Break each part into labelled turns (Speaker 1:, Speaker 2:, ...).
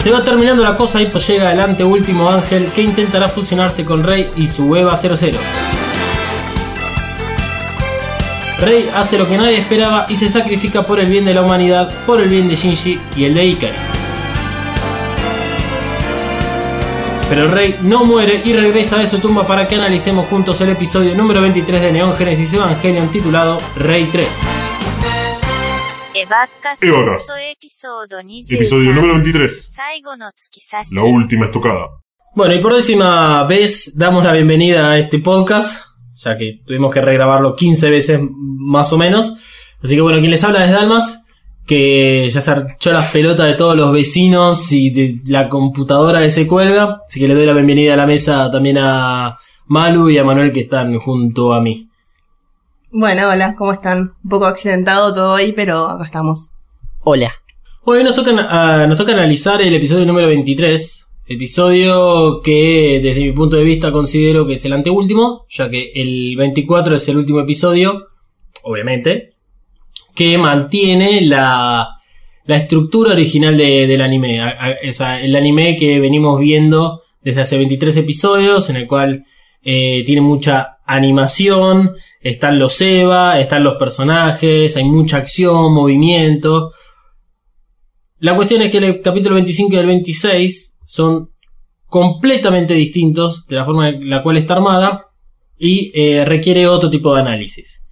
Speaker 1: Se va terminando la cosa y pues llega el anteúltimo ángel que intentará fusionarse con Rey y su Eva 00. Rey hace lo que nadie esperaba y se sacrifica por el bien de la humanidad, por el bien de Shinji y el de Ikari. Pero Rey no muere y regresa de su tumba para que analicemos juntos el episodio número 23 de Neon Genesis Evangelion titulado Rey 3.
Speaker 2: Episodio número 23. La última estocada.
Speaker 1: Bueno, y por décima vez damos la bienvenida a este podcast, ya que tuvimos que regrabarlo 15 veces más o menos. Así que bueno, quien les habla es Dalmas, que ya se archó las pelotas de todos los vecinos y de la computadora que se cuelga. Así que le doy la bienvenida a la mesa también a Malu y a Manuel que están junto a mí.
Speaker 3: Bueno, hola, ¿cómo están? Un poco accidentado todo hoy, pero acá estamos.
Speaker 4: Hola.
Speaker 1: Hoy nos toca, ah, nos toca analizar el episodio número 23. Episodio que desde mi punto de vista considero que es el anteúltimo, ya que el 24 es el último episodio, obviamente, que mantiene la, la estructura original de- del anime. A- a- el anime que venimos viendo desde hace 23 episodios, en el cual eh, tiene mucha animación, están los Eva, están los personajes, hay mucha acción, movimiento. La cuestión es que el capítulo 25 y el 26 son completamente distintos de la forma en la cual está armada y eh, requiere otro tipo de análisis.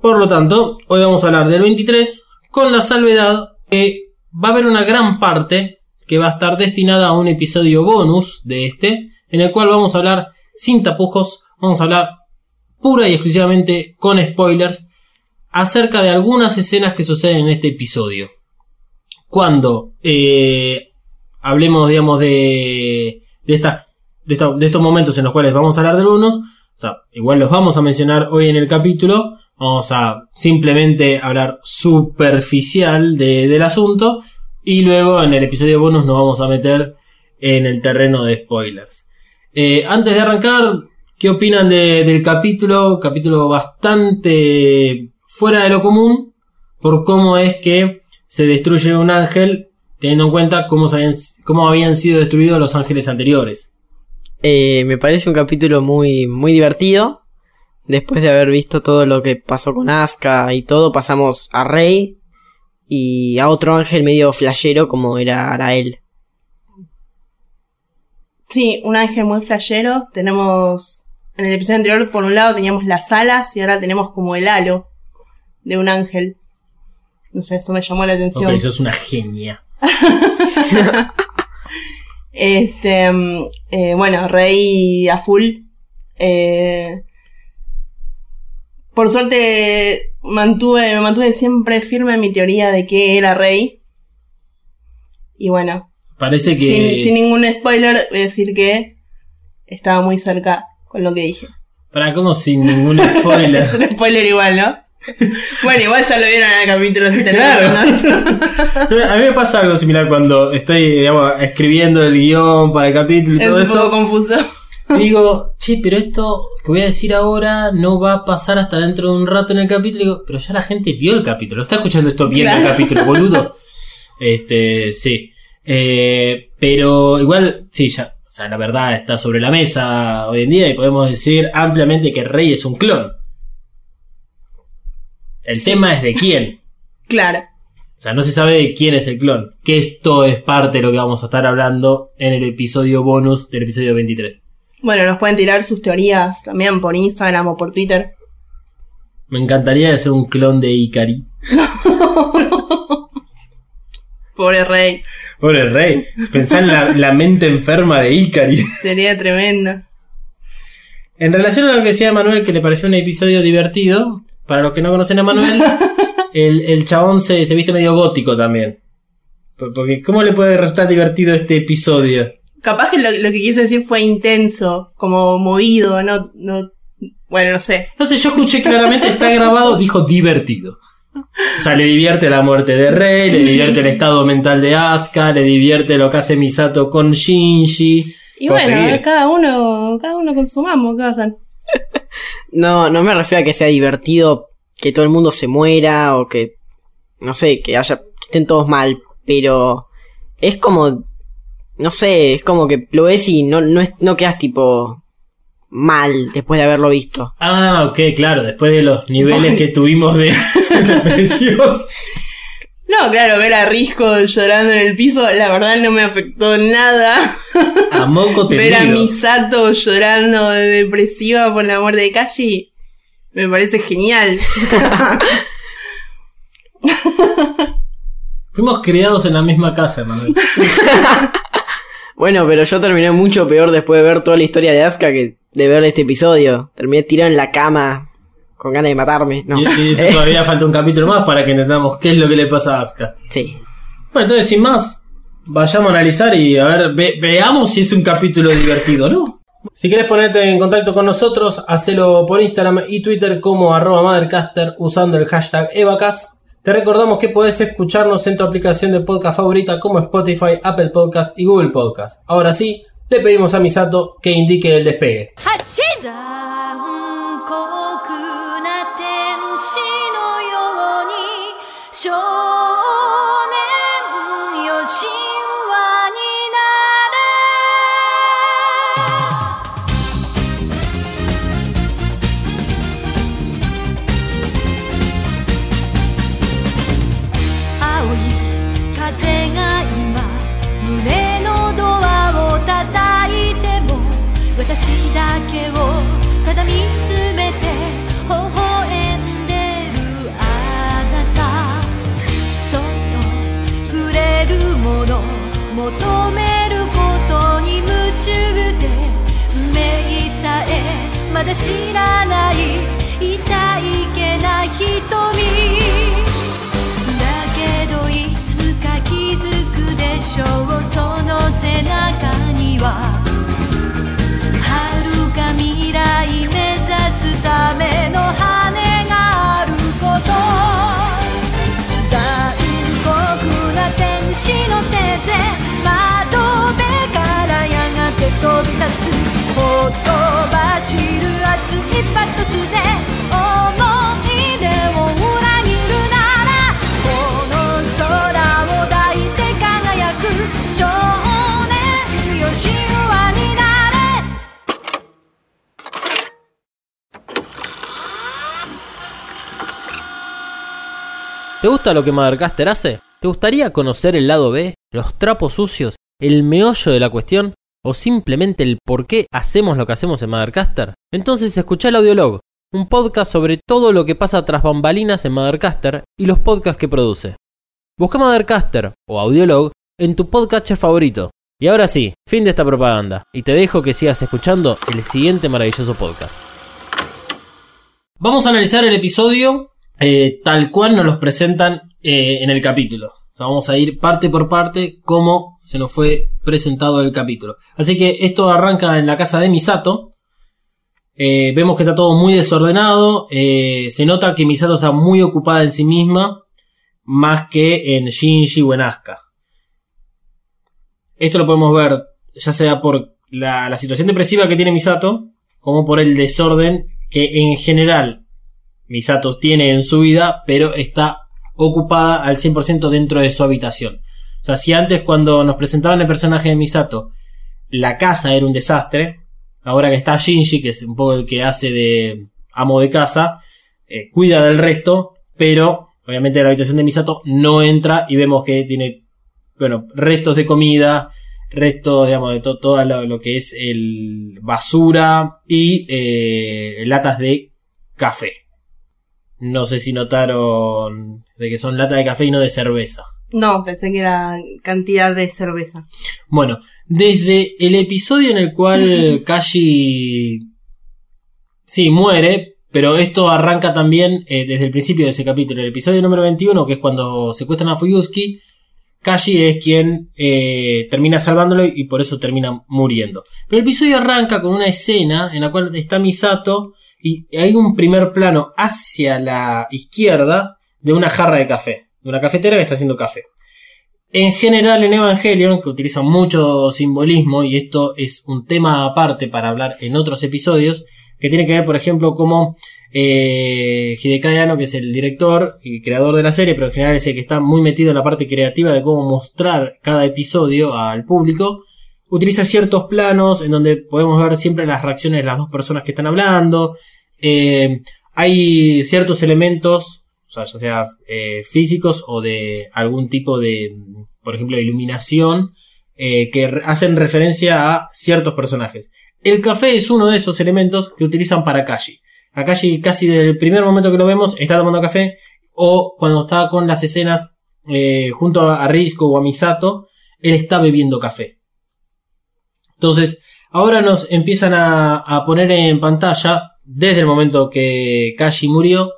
Speaker 1: Por lo tanto, hoy vamos a hablar del 23 con la salvedad que va a haber una gran parte que va a estar destinada a un episodio bonus de este, en el cual vamos a hablar sin tapujos, vamos a hablar pura y exclusivamente con spoilers acerca de algunas escenas que suceden en este episodio. Cuando eh, hablemos, digamos, de, de, estas, de, de estos momentos en los cuales vamos a hablar del bonus, o sea, igual los vamos a mencionar hoy en el capítulo, vamos a simplemente hablar superficial de- del asunto, y luego en el episodio bonus nos vamos a meter en el terreno de spoilers. Eh, antes de arrancar, ¿qué opinan de- del capítulo? Capítulo bastante fuera de lo común por cómo es que se destruye un ángel teniendo en cuenta cómo, habían, cómo habían sido destruidos los ángeles anteriores.
Speaker 4: Eh, me parece un capítulo muy, muy divertido. Después de haber visto todo lo que pasó con Asuka y todo, pasamos a Rey y a otro ángel medio flashero como era Arael.
Speaker 3: Sí, un ángel muy flashero. Tenemos, en el episodio anterior, por un lado teníamos las alas y ahora tenemos como el halo de un ángel. No sé, esto me llamó la atención.
Speaker 1: Ok, sos una genia.
Speaker 3: Este, mm, eh, bueno, Rey a full. Eh, por suerte mantuve, me mantuve siempre firme en mi teoría de que era Rey. Y bueno,
Speaker 1: Parece que...
Speaker 3: sin, sin ningún spoiler, voy a decir que estaba muy cerca con lo que dije.
Speaker 1: Para como sin ningún spoiler.
Speaker 3: Es un spoiler igual, ¿no? bueno, igual ya lo vieron en el capítulo
Speaker 1: Claro.
Speaker 3: ¿no?
Speaker 1: A mí me pasa algo similar cuando estoy, digamos, escribiendo el guion para el capítulo y
Speaker 3: es
Speaker 1: todo
Speaker 3: un poco
Speaker 1: eso.
Speaker 3: confuso.
Speaker 1: Digo, che, pero esto que voy a decir ahora no va a pasar hasta dentro de un rato en el capítulo. Digo, pero ya la gente vio el capítulo. Está escuchando esto viendo el
Speaker 3: Claro.
Speaker 1: capítulo, boludo. Este, sí. Eh, pero igual, sí, ya. O sea, la verdad está sobre la mesa hoy en día y podemos decir ampliamente que Rey es un clon. El tema es de quién.
Speaker 3: Claro.
Speaker 1: O sea, no se sabe de quién es el clon. Que esto es parte de lo que vamos a estar hablando en el episodio bonus del episodio 23.
Speaker 3: Bueno, nos pueden tirar sus teorías también por Instagram o por Twitter.
Speaker 1: Me encantaría hacer un clon de Ikari.
Speaker 3: Pobre Rey.
Speaker 1: Pobre rey. Pensá en la, la mente enferma de Ikari.
Speaker 3: Sería tremendo.
Speaker 1: En relación a lo que decía Manuel, que le pareció un episodio divertido, para los que no conocen a Manuel, el, el chabón se, se viste medio gótico también. Por- Porque, ¿cómo le puede resultar divertido este episodio?
Speaker 3: Capaz que lo, lo que quise decir fue intenso, como movido, no, no, bueno, no sé.
Speaker 1: No sé, yo escuché claramente, está grabado, dijo divertido. O sea, le divierte la muerte de Rey, le divierte el estado mental de Asuka, le divierte lo que hace Misato con Shinji.
Speaker 3: Y bueno,
Speaker 1: seguir.
Speaker 3: cada uno, cada uno con su mambo, ¿qué hacen?
Speaker 4: No, no me refiero a que sea divertido que todo el mundo se muera o que, no sé, que haya, que estén todos mal. pero es como, no sé, es como que lo ves y no, no, es- no quedas tipo mal después de haberlo visto.
Speaker 1: Ah, ok, claro, después de los niveles que tuvimos de depresión.
Speaker 3: No, claro, ver a Risco llorando en el piso, la verdad no me afectó nada.
Speaker 1: A moco
Speaker 3: ver a. Misato llorando de depresiva por la muerte de Kashi, me parece genial.
Speaker 1: Fuimos criados en la misma casa, Manuel.
Speaker 4: Bueno, pero yo terminé mucho peor después de ver toda la historia de Asuka que de ver este episodio. Terminé tirado en la cama con ganas de matarme. No.
Speaker 1: Y, y eso todavía falta un capítulo más para que entendamos qué es lo que le pasa a Asuka.
Speaker 4: Sí.
Speaker 1: Bueno, entonces sin más, vayamos a analizar y a ver, ve- veamos si es un capítulo divertido, ¿no? Si quieres ponerte en contacto con nosotros, hacelo por Instagram y Twitter como arroba Mothercaster usando el hashtag Evacas. Te recordamos que podés escucharnos en tu aplicación de podcast favorita como Spotify, Apple Podcast y Google Podcast. Ahora sí, le pedimos a Misato que indique el despegue.
Speaker 5: 残知らない
Speaker 1: ¿Te gusta lo que Mothercaster hace? ¿Te gustaría conocer el lado B, los trapos sucios, el meollo de la cuestión o simplemente el por qué hacemos lo que hacemos en Mothercaster? Entonces escucha el Audiolog, un podcast sobre todo lo que pasa tras bambalinas en Mothercaster y los podcasts que produce. Busca Mothercaster o Audiolog en tu podcatcher favorito. Y ahora sí, fin de esta propaganda, y te dejo que sigas escuchando el siguiente maravilloso podcast. Vamos a analizar el episodio eh, tal cual nos los presentan eh, en el capítulo. Vamos a ir parte por parte como se nos fue presentado el capítulo. Así que esto arranca en la casa de Misato. Eh, vemos que está todo muy desordenado. se nota que Misato está muy ocupada en sí misma. Más que en Shinji o en Asuka. Esto lo podemos ver ya sea por la situación depresiva que tiene Misato. Como por el desorden que en general Misato tiene en su vida, pero está ocupada al 100% dentro de su habitación. O sea, si antes cuando nos presentaban el personaje de Misato, la casa era un desastre, ahora que está Shinji, que es un poco el que hace de amo de casa, eh, cuida del resto, pero obviamente la habitación de Misato no entra y vemos que tiene, bueno, restos de comida, restos, digamos, de to- todo lo, lo que es el basura y eh, latas de café. No sé si notaron de que son latas de café y no de cerveza.
Speaker 3: No, pensé que era cantidad de cerveza.
Speaker 1: Bueno, desde el episodio en el cual Kashi sí muere, pero esto arranca también eh, desde el principio de ese capítulo. El episodio número 21, que es cuando secuestran a Fuyuski, Kashi es quien eh, termina salvándolo y por eso termina muriendo. Pero el episodio arranca con una escena en la cual está Misato y hay un primer plano hacia la izquierda de una jarra de café, de una cafetera que está haciendo café. En general en Evangelion, que utiliza mucho simbolismo, y esto es un tema aparte para hablar en otros episodios, que tiene que ver, por ejemplo, cómo Eh, Hideaki Anno, que es el director y creador de la serie, pero en general es el que está muy metido en la parte creativa de cómo mostrar cada episodio al público, utiliza ciertos planos en donde podemos ver siempre las reacciones de las dos personas que están hablando. Eh, hay ciertos elementos, sea, ya sea eh, físicos o de algún tipo de, por ejemplo, de iluminación, eh, que hacen referencia a ciertos personajes. El café es uno de esos elementos que utilizan para Kashi. A Kashi casi desde el primer momento que lo vemos está tomando café o cuando está con las escenas junto a Risco o a Misato, él está bebiendo café. Entonces, ahora nos empiezan a, poner en pantalla, desde el momento que Kashi murió,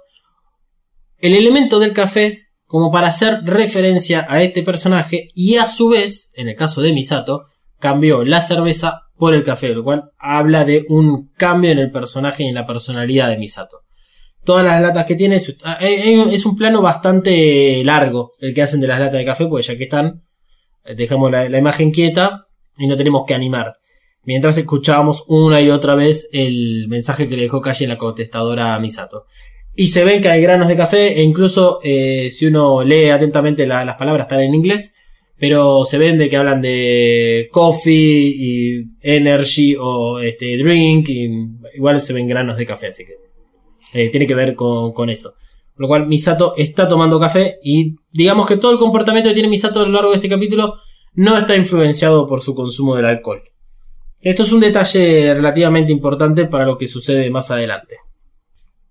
Speaker 1: el elemento del café como para hacer referencia a este personaje y a su vez, en el caso de Misato, cambió la cerveza por el café, lo cual habla de un cambio en el personaje y en la personalidad de Misato. Todas las latas que tiene es, ah, eh, es un plano bastante largo el que hacen de las latas de café, porque ya que están, eh, dejamos la imagen quieta y no tenemos que animar. Mientras escuchábamos una y otra vez el mensaje que le dejó Kashi en la contestadora a Misato. Y se ven que hay granos de café e incluso eh, si uno lee atentamente la- las palabras están en inglés, pero se ven de que hablan de coffee y energy o este drink y igual se ven granos de café, así que eh, tiene que ver con, con eso. Por lo cual Misato está tomando café y digamos que todo el comportamiento que tiene Misato a lo largo de este capítulo no está influenciado por su consumo del alcohol. Esto es un detalle relativamente importante para lo que sucede más adelante.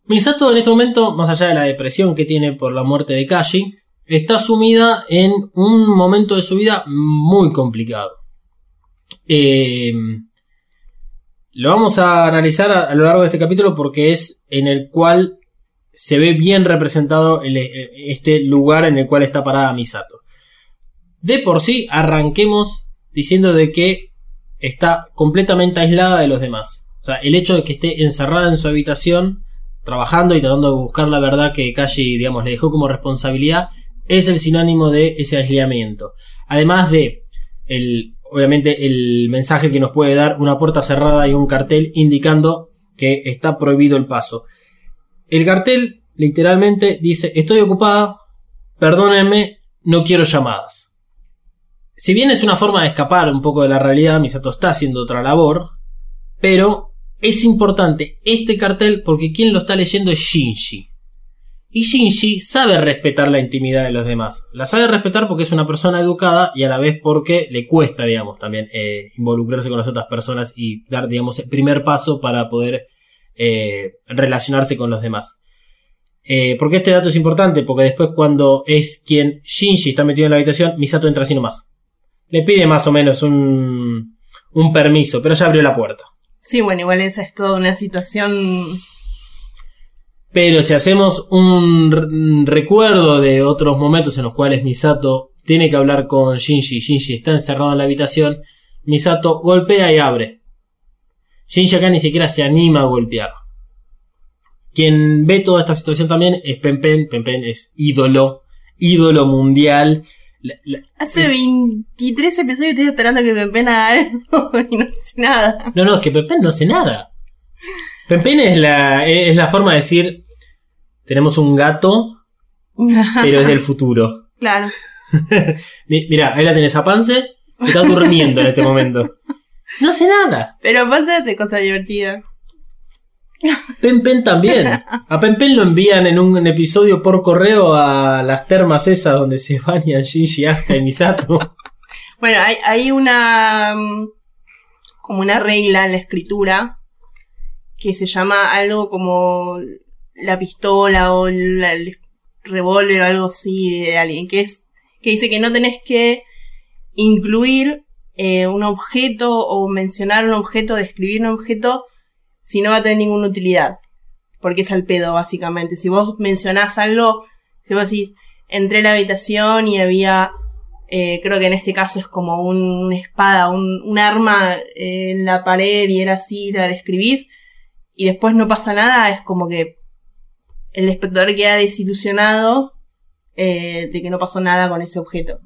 Speaker 1: Misato en este momento, más allá de la depresión que tiene por la muerte de Kashi, está sumida en un momento de su vida muy complicado. Eh, lo vamos a analizar a, lo largo de este capítulo porque es en el cual se ve bien representado este lugar en el cual está parada Misato. De por sí, arranquemos diciendo de que está completamente aislada de los demás. O sea, el hecho de que esté encerrada en su habitación, trabajando y tratando de buscar la verdad que Kashi, digamos, le dejó como responsabilidad, es el sinónimo de ese aislamiento. Además de el, obviamente, el mensaje que nos puede dar una puerta cerrada y un cartel indicando que está prohibido el paso. El cartel literalmente dice, estoy ocupada, perdónenme, no quiero llamadas. Si bien es una forma de escapar un poco de la realidad, Misato está haciendo otra labor, pero es importante este cartel porque quien lo está leyendo es Shinji. Y Shinji sabe respetar la intimidad de los demás. La sabe respetar porque es una persona educada y a la vez porque le cuesta, digamos, también eh, involucrarse con las otras personas y dar, digamos, el primer paso para poder eh, relacionarse con los demás. Eh, ¿Por qué este dato es importante? Porque después cuando es quien Shinji está metido en la habitación, Misato entra así nomás. Le pide más o menos un, un permiso, pero ya abrió la puerta.
Speaker 3: Sí, bueno, igual esa es toda una situación.
Speaker 1: Pero si hacemos un recuerdo de otros momentos en los cuales Misato tiene que hablar con Shinji, Shinji está encerrado en la habitación, Misato golpea y abre. Shinji acá ni siquiera se anima a golpear. Quien ve toda esta situación también es Pen Pen, Pen es ídolo, ídolo mundial. La- la-
Speaker 3: Hace
Speaker 1: es-
Speaker 3: 23 episodios estoy esperando que Pepe haga algo y no sé nada.
Speaker 1: No, no, es que Pen no hace nada. Pen es la, es la forma de decir, tenemos un gato, pero es del futuro.
Speaker 3: claro.
Speaker 1: Mi- Mira, ahí la tenés a Pance, que está durmiendo en este momento. No hace nada.
Speaker 3: Pero Ponce hace cosas divertidas.
Speaker 1: Pen Pen también. A Pen Pen lo envían en un episodio por correo a las termas esas donde se bañan Shinji, Asuka y Misato.
Speaker 3: Bueno, hay, hay una. mm, como una regla en la escritura que se llama algo como la pistola o el revólver o algo así de alguien, que es que dice que no tenés que incluir eh, un objeto o mencionar un objeto, describir un objeto si no va a tener ninguna utilidad. Porque es al pedo, básicamente. Si vos mencionás algo, si vos decís, entré a la habitación y había eh, creo que en este caso es como un- una espada, un, arma eh, en la pared y era así, la describís, y después no pasa nada, es como que el espectador queda desilusionado eh, de que no pasó nada con ese objeto.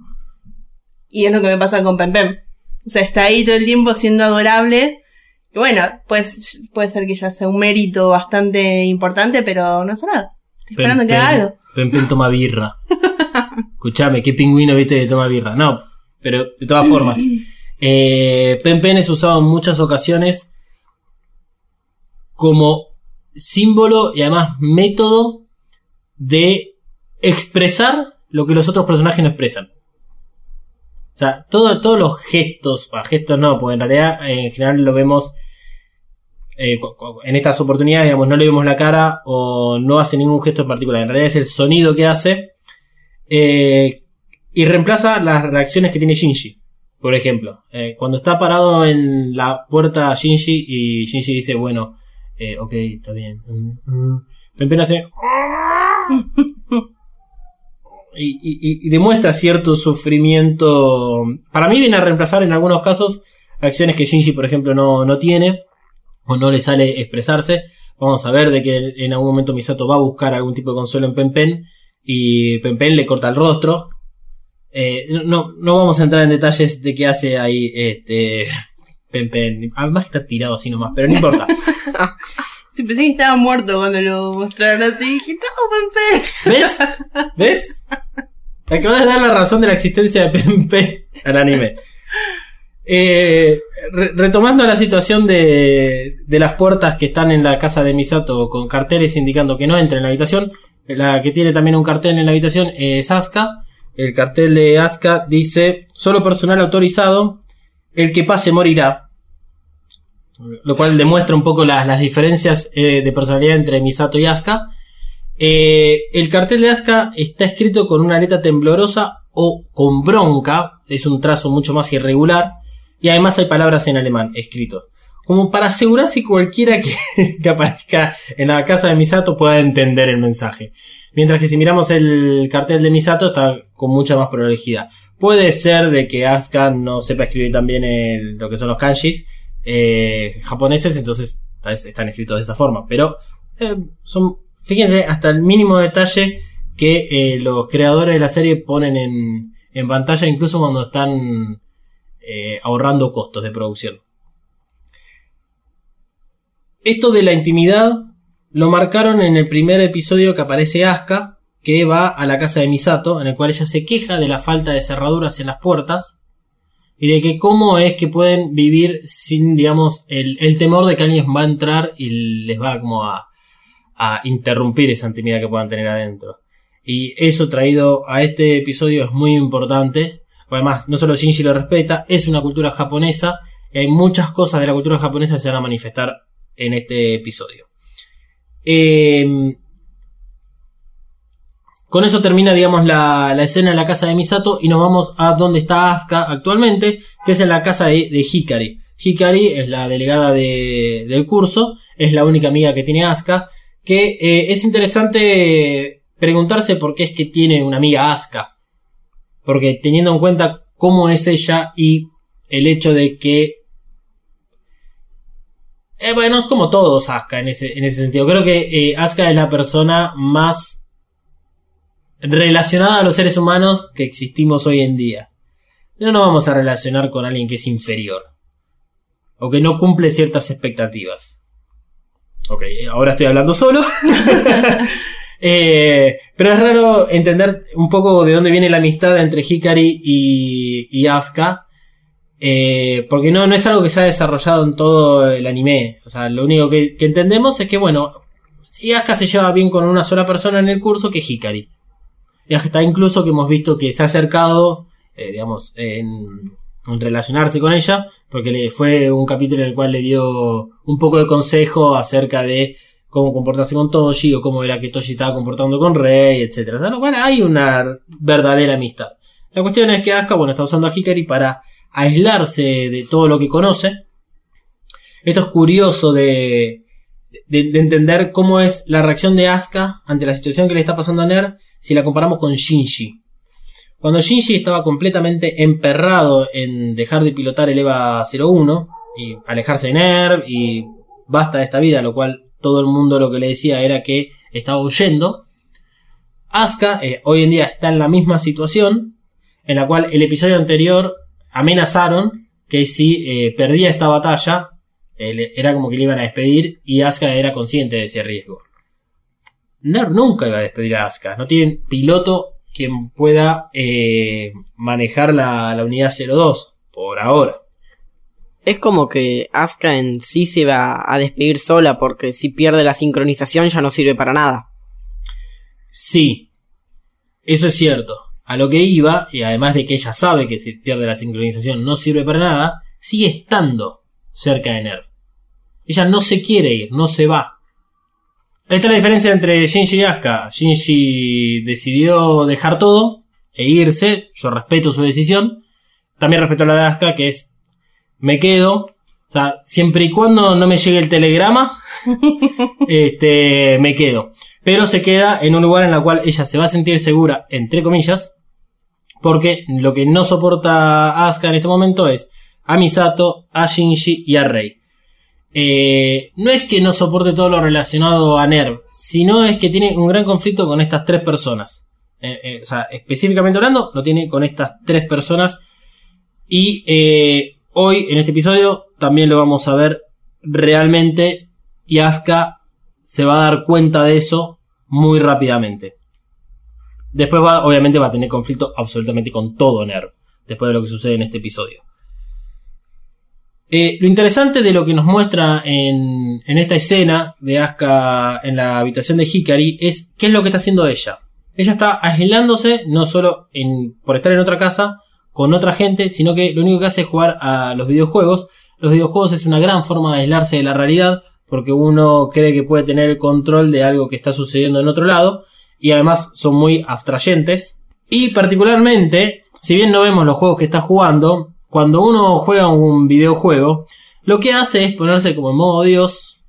Speaker 3: Y es lo que me pasa con Pem Pem. O sea, está ahí todo el tiempo siendo adorable Y bueno, pues puede ser que ya sea un mérito bastante importante, pero no hace nada. Estoy esperando que haga algo.
Speaker 1: Pen Pen toma birra. Escuchame, qué pingüino viste que toma birra. No, pero de todas formas. Eh, Pen Pen es usado en muchas ocasiones como símbolo y además método de expresar lo que los otros personajes no expresan. O sea, todo- todos los gestos, gestos no, porque en realidad en general lo vemos eh, en estas oportunidades, digamos, no le vemos la cara o no hace ningún gesto en particular. En realidad es el sonido que hace eh, y reemplaza las reacciones que tiene Shinji. Por ejemplo, eh, cuando está parado en la puerta Shinji y Shinji dice, bueno, ok, está bien. Mm, mm. Pen Pen hace... Y, y- y- demuestra cierto sufrimiento. Para mí viene a reemplazar en algunos casos acciones que Shinji, por ejemplo, no, no tiene o no le sale expresarse. Vamos a ver de que en algún momento Misato va a buscar algún tipo de consuelo en Pen Pen y Pen Pen le corta el rostro. Eh, no, no vamos a entrar en detalles de qué hace ahí este Pen Pen. Además está tirado así nomás, pero no importa.
Speaker 3: Sí, pensé que estaba muerto cuando lo mostraron así. Dije, no, Pepe.
Speaker 1: ¿Ves? ¿Ves? Acabas de dar la razón de la existencia de Pen al anime. Eh, re- retomando la situación de, de las puertas que están en la casa de Misato con carteles indicando que no entre en la habitación, la que tiene también un cartel en la habitación es Asuka. El cartel de Asuka dice: Solo personal autorizado, el que pase morirá. Lo cual demuestra un poco las, las diferencias eh, de personalidad entre Misato y Asuka. Eh, el cartel de Asuka está escrito con una letra temblorosa o con bronca, es un trazo mucho más irregular, y además hay palabras en alemán escrito. Como para asegurarse que cualquiera que, que aparezca en la casa de Misato pueda entender el mensaje. Mientras que si miramos el cartel de Misato está con mucha más prolejidad. Puede ser de que Asuka no sepa escribir también el- lo que son los kanjis eh, japoneses, entonces están escritos de esa forma. Pero eh, son, fíjense, hasta el mínimo detalle que eh, los creadores de la serie ponen en, en pantalla, incluso cuando están eh, ahorrando costos de producción. Esto de la intimidad lo marcaron en el primer episodio que aparece Asuka, que va a la casa de Misato, en el cual ella se queja de la falta de cerraduras en las puertas y de que cómo es que pueden vivir sin, digamos, el, el temor de que alguien va a entrar y les va como a, a interrumpir esa intimidad que puedan tener adentro. Y eso traído a este episodio es muy importante. Además, no solo Shinji lo respeta, es una cultura japonesa y hay muchas cosas de la cultura japonesa que se van a manifestar en este episodio. Eh, con eso termina, digamos, la, la escena en la casa de Misato y nos vamos a donde está Asuka actualmente, que es en la casa de, de Hikari. Hikari es la delegada de- del curso, es la única amiga que tiene Asuka, que eh, es interesante preguntarse por qué es que tiene una amiga Asuka. Porque teniendo en cuenta cómo es ella y el hecho de que... Eh, bueno, es como todos Asuka en ese, en ese sentido. Creo que eh, Asuka es la persona más relacionada a los seres humanos que existimos hoy en día. No nos vamos a relacionar con alguien que es inferior. O que no cumple ciertas expectativas. Ok, ahora estoy hablando solo. Eh, pero es raro entender un poco de dónde viene la amistad entre Hikari y, y Asuka. Eh, porque no, no es algo que se ha desarrollado en todo el anime. O sea, lo único que, que entendemos es que, bueno, si Asuka se lleva bien con una sola persona en el curso que Hikari. Hasta incluso que hemos visto que se ha acercado, eh, digamos, en, relacionarse con ella, porque le fue un capítulo en el cual le dio un poco de consejo acerca de cómo comportarse con Toshi o cómo era que Toshi estaba comportando con Rey, etc. Bueno, hay una verdadera amistad. La cuestión es que Asuka, bueno, está usando a Hikari para aislarse de todo lo que conoce. Esto es curioso de, de, de entender cómo es la reacción de Asuka ante la situación que le está pasando a Ner si la comparamos con Shinji. Cuando Shinji estaba completamente emperrado en dejar de pilotar el EVA 01 y alejarse de Ner y basta de esta vida, lo cual todo el mundo lo que le decía era que estaba huyendo. Asuka eh, hoy en día está en la misma situación, en la cual el episodio anterior amenazaron que si eh, perdía esta batalla, Él- era como que le iban a despedir y Asuka era consciente de ese riesgo. Nerv nunca iba a despedir a Asuka. No tienen piloto quien pueda eh, manejar la, la unidad 02 por ahora.
Speaker 4: Es como que Asuka en sí se va a despedir sola porque si pierde la sincronización ya no sirve para nada.
Speaker 1: Sí, eso es cierto. A lo que iba, y además de que ella sabe que si pierde la sincronización no sirve para nada, sigue estando cerca de Nerv. Ella no se quiere ir, no se va. Esta es la diferencia entre Shinji y Asuka. Shinji decidió dejar todo e irse. Yo respeto su decisión. También respeto la de Asuka, que es me quedo. O sea, siempre y cuando no me llegue el telegrama, este, me quedo. Pero se queda en un lugar en el cual ella se va a sentir segura, entre comillas, porque lo que no soporta Asuka en este momento es a Misato, a Shinji y a Rei. Eh, no es que no soporte todo lo relacionado a Nerv, sino es que tiene un gran conflicto con estas tres personas. Eh, eh, o sea, específicamente hablando, lo tiene con estas tres personas. Y eh, hoy, en este episodio, también lo vamos a ver realmente. Y Asuka se va a dar cuenta de eso muy rápidamente. Después va, obviamente va a tener conflicto absolutamente con todo Nerv. Después de lo que sucede en este episodio. Eh, lo interesante de lo que nos muestra en, esta escena de Asuka en la habitación de Hikari es qué es lo que está haciendo ella. Ella está aislándose no solo por estar en otra casa con otra gente, sino que lo único que hace es jugar a los videojuegos. Los videojuegos es una gran forma de aislarse de la realidad porque uno cree que puede tener el control de algo que está sucediendo en otro lado y además son muy abstrayentes. Y particularmente, si bien no vemos los juegos que está jugando, cuando uno juega un videojuego, lo que hace es ponerse como en modo Dios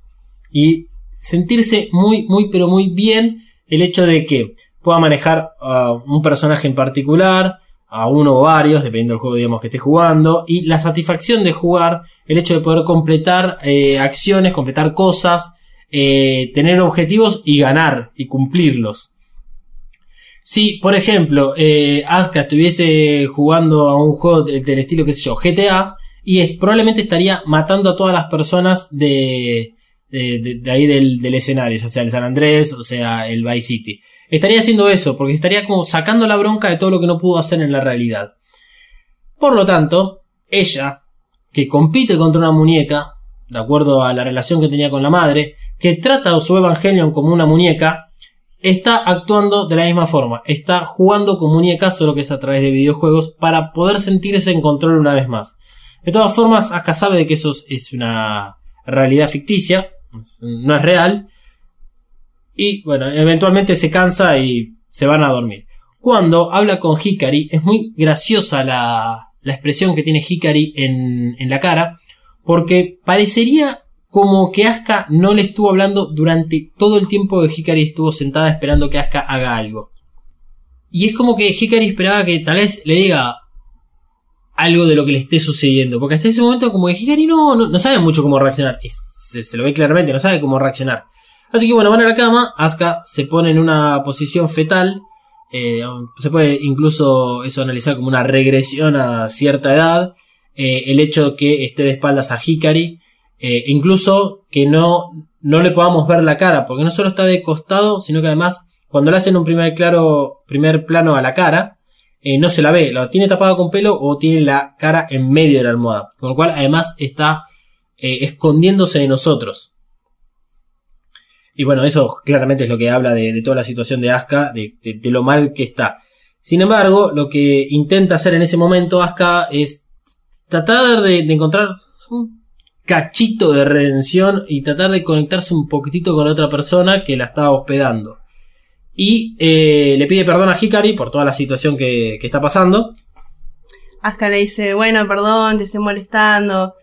Speaker 1: y sentirse muy, muy, pero muy bien el hecho de que pueda manejar a un personaje en particular, a uno o varios, dependiendo del juego digamos que esté jugando, y la satisfacción de jugar, el hecho de poder completar eh, acciones, completar cosas, eh, tener objetivos y ganar y cumplirlos. Si, por ejemplo, eh, Asuka estuviese jugando a un juego del, estilo, qué sé yo, GTA, y probablemente estaría matando a todas las personas de, de, de- de ahí del, del escenario, ya sea el San Andrés o sea el Vice City. Estaría haciendo eso, porque estaría como sacando la bronca de todo lo que no pudo hacer en la realidad. Por lo tanto, ella, que compite contra una muñeca, de acuerdo a la relación que tenía con la madre, que trata a su Evangelion como una muñeca, está actuando de la misma forma. Está jugando con muñecas, solo que es a través de videojuegos, para poder sentirse en control una vez más. De todas formas, Asuka sabe de que eso es- una realidad ficticia, no es real. Y bueno, eventualmente se cansa y se van a dormir. Cuando habla con Hikari, es muy graciosa la, la expresión que tiene Hikari en, en la cara, porque parecería como que Asuka no le estuvo hablando durante todo el tiempo que Hikari estuvo sentada esperando que Asuka haga algo. Y es como que Hikari esperaba que tal vez le diga algo de lo que le esté sucediendo. Porque hasta ese momento como que Hikari no, no, no sabe mucho cómo reaccionar. Y se, lo ve claramente, no sabe cómo reaccionar. Así que bueno, van a la cama, Asuka se pone en una posición fetal. eh, se puede incluso eso analizar como una regresión a cierta edad. eh, el hecho que esté de espaldas a Hikari. Eh, incluso que no, no le podamos ver la cara. Porque no solo está de costado, sino que además cuando le hacen un primer, claro, primer plano a la cara, eh, no se la ve, la tiene tapada con pelo o tiene la cara en medio de la almohada. Con lo cual además está eh, escondiéndose de nosotros. Y bueno, eso claramente es lo que habla de, toda la situación de Asuka, de, de- lo mal que está. Sin embargo, lo que intenta hacer en ese momento Asuka es tratar de, encontrar cachito de redención y tratar de conectarse un poquitito con otra persona que la está hospedando. Y eh, le pide perdón a Hikari por toda la situación que, que está pasando.
Speaker 3: Asuka le dice, bueno, perdón, te estoy molestando.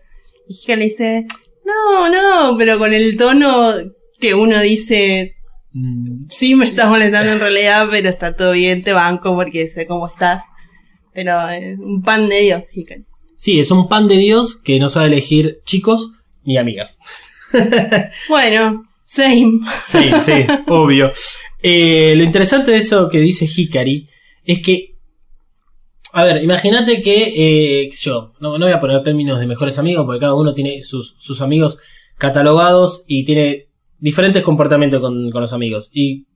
Speaker 3: Y Hika le dice, no, no, pero con el tono que uno dice,
Speaker 1: Mm,
Speaker 3: sí me estás molestando en realidad, pero está todo bien, te banco porque sé cómo estás. Pero es un pan de Dios, Hikari.
Speaker 1: Sí, es un pan de Dios que no sabe elegir chicos ni amigas.
Speaker 3: Bueno, same.
Speaker 1: Sí, sí, obvio. Eh, lo interesante de eso que dice Hikari es que A ver, imagínate que, eh, yo, no, no voy a poner términos de mejores amigos, porque cada uno tiene sus, sus amigos catalogados y tiene diferentes comportamientos con, con los amigos. Y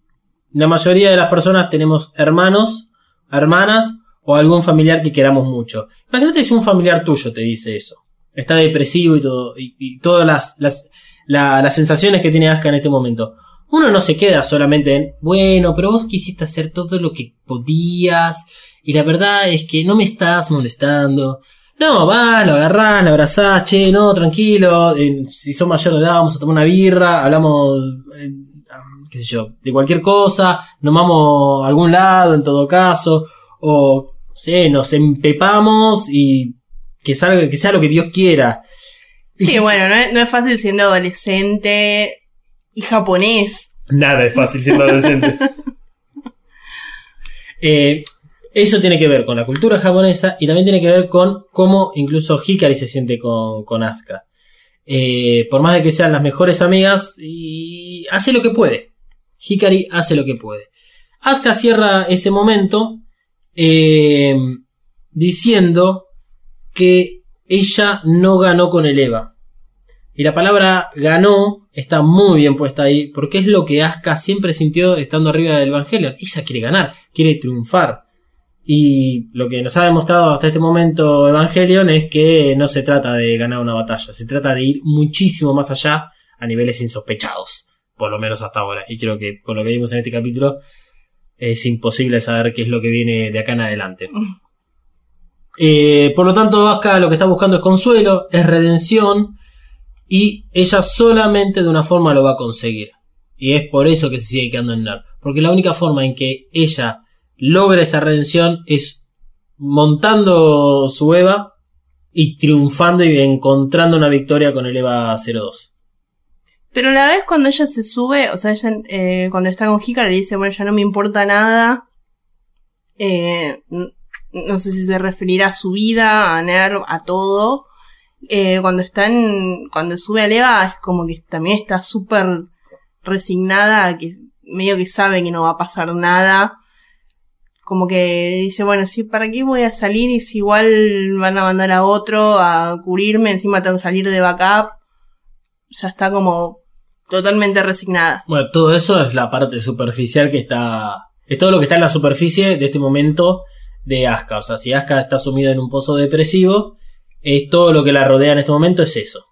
Speaker 1: la mayoría de las personas tenemos hermanos, hermanas o algún familiar que queramos mucho. Imagínate si un familiar tuyo te dice eso. Está depresivo y todo, y, todas las, las, la- las sensaciones que tiene Asuka en este momento. Uno no se queda solamente en, bueno, pero vos quisiste hacer todo lo que podías y la verdad es que no me estás molestando. No, va, lo agarrás, lo abrazás, che, no, tranquilo, si sos mayor de edad vamos a tomar una birra, hablamos, qué sé yo, de cualquier cosa, nos vamos a algún lado en todo caso, o, sé, nos empepamos y que salga, que sea lo que Dios quiera.
Speaker 3: Sí, bueno, no es, no es fácil siendo adolescente y japonés.
Speaker 1: Nada es fácil siendo adolescente. Eh, eso tiene que ver con la cultura japonesa y también tiene que ver con cómo incluso Hikari se siente con, con Asuka. Eh, por más de que sean las mejores amigas, y hace lo que puede. Hikari hace lo que puede. Asuka cierra ese momento eh, diciendo que ella no ganó con el Eva. Y la palabra ganó está muy bien puesta ahí, porque es lo que Asuka siempre sintió estando arriba del Evangelion. Ella quiere ganar, quiere triunfar. Y lo que nos ha demostrado hasta este momento Evangelion es que no se trata de ganar una batalla, se trata de ir muchísimo más allá a niveles insospechados, por lo menos hasta ahora. Y creo que con lo que vimos en este capítulo es imposible saber qué es lo que viene de acá en adelante. Eh, por lo tanto, Asuka lo que está buscando es consuelo, es redención, y ella solamente de una forma lo va a conseguir. Y es por eso que se sigue quedando en NER. Porque la única forma en que ella logra esa redención es montando su Eva y triunfando y encontrando una victoria con el Eva 02.
Speaker 3: Pero a la vez cuando ella se sube, o sea, ella eh, cuando está con Hikari le dice, bueno, ya no me importa nada. Eh, no sé si se referirá a su vida, a Nerv, a todo. Eh, cuando están, cuando sube a Eva es como que también está súper resignada, que medio que sabe que no va a pasar nada. Como que dice, bueno, sí, ¿para qué voy a salir? Y si igual van a mandar a otro a cubrirme, encima tengo que salir de backup. Ya está como totalmente resignada.
Speaker 1: Bueno, todo eso es la parte superficial que está. Es todo lo que está en la superficie de este momento de Asuka. O sea, si Asuka está sumida en un pozo depresivo, es todo lo que la rodea en este momento es eso.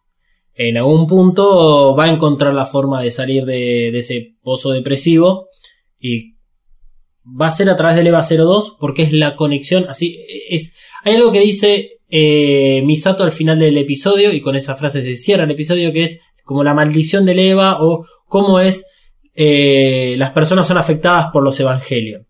Speaker 1: En algún punto va a encontrar la forma de salir de, de ese pozo depresivo y va a ser a través del EVA 02 porque es la conexión. Así es. Hay algo que dice eh, Misato al final del episodio y con esa frase se cierra el episodio que es como la maldición del Eva o cómo es eh, las personas son afectadas por los evangelios.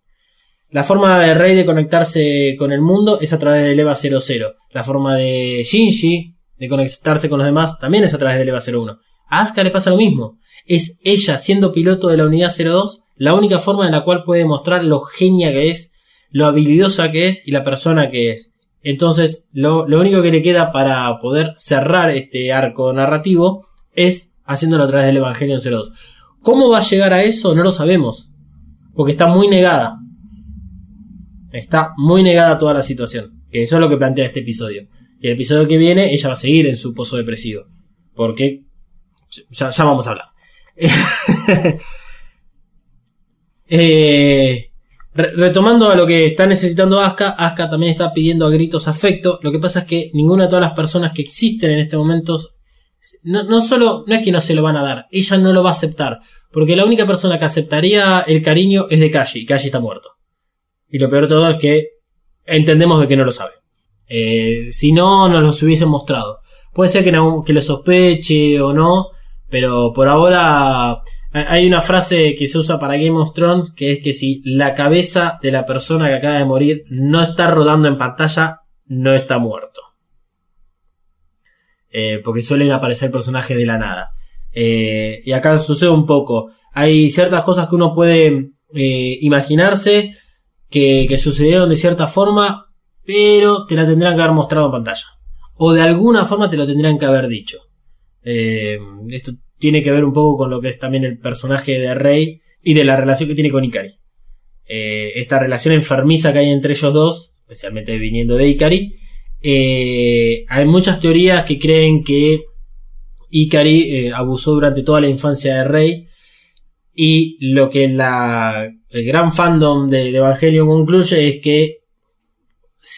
Speaker 1: La forma de Rey de conectarse con el mundo es a través del EVA 00. La forma de Shinji de conectarse con los demás también es a través del EVA 01. A Asuka le pasa lo mismo. Es ella siendo piloto de la unidad 02 la única forma en la cual puede mostrar lo genia que es, lo habilidosa que es y la persona que es. Entonces, lo, lo único que le queda para poder cerrar este arco narrativo es haciéndolo a través del Evangelio 02. ¿Cómo va a llegar a eso? No lo sabemos. Porque está muy negada. Está muy negada toda la situación. Que eso es lo que plantea este episodio. Y el episodio que viene, ella va a seguir en su pozo depresivo. Porque ya, ya vamos a hablar. Eh, re- retomando a lo que está necesitando Asuka, Asuka también está pidiendo a gritos afecto. Lo que pasa es que ninguna de todas las personas que existen en este momento no, no solo, no es que no se lo van a dar, ella no lo va a aceptar. Porque la única persona que aceptaría el cariño es de Kashi, y Kashi está muerto. Y lo peor de todo es que entendemos de que no lo sabe. Eh, si no, nos los hubiesen mostrado. Puede ser que, algún- que lo sospeche o no, pero por ahora ha- hay una frase que se usa para Game of Thrones que es que si la cabeza de la persona que acaba de morir no está rodando en pantalla, no está muerto. Eh, porque suelen aparecer personajes de la nada. Eh, y acá sucede un poco. Hay ciertas cosas que uno puede eh, imaginarse que, sucedieron de cierta forma, pero te la tendrán que haber mostrado en pantalla. O de alguna forma te lo tendrán que haber dicho. Esto tiene que ver un poco con lo que es también el personaje de Rey y de la relación que tiene con Ikari. Esta relación enfermiza que hay entre ellos dos, especialmente viniendo de Ikari. Eh, hay muchas teorías que creen que Ikari eh, abusó durante toda la infancia de Rey y lo que la, el gran fandom de, de Evangelion concluye es que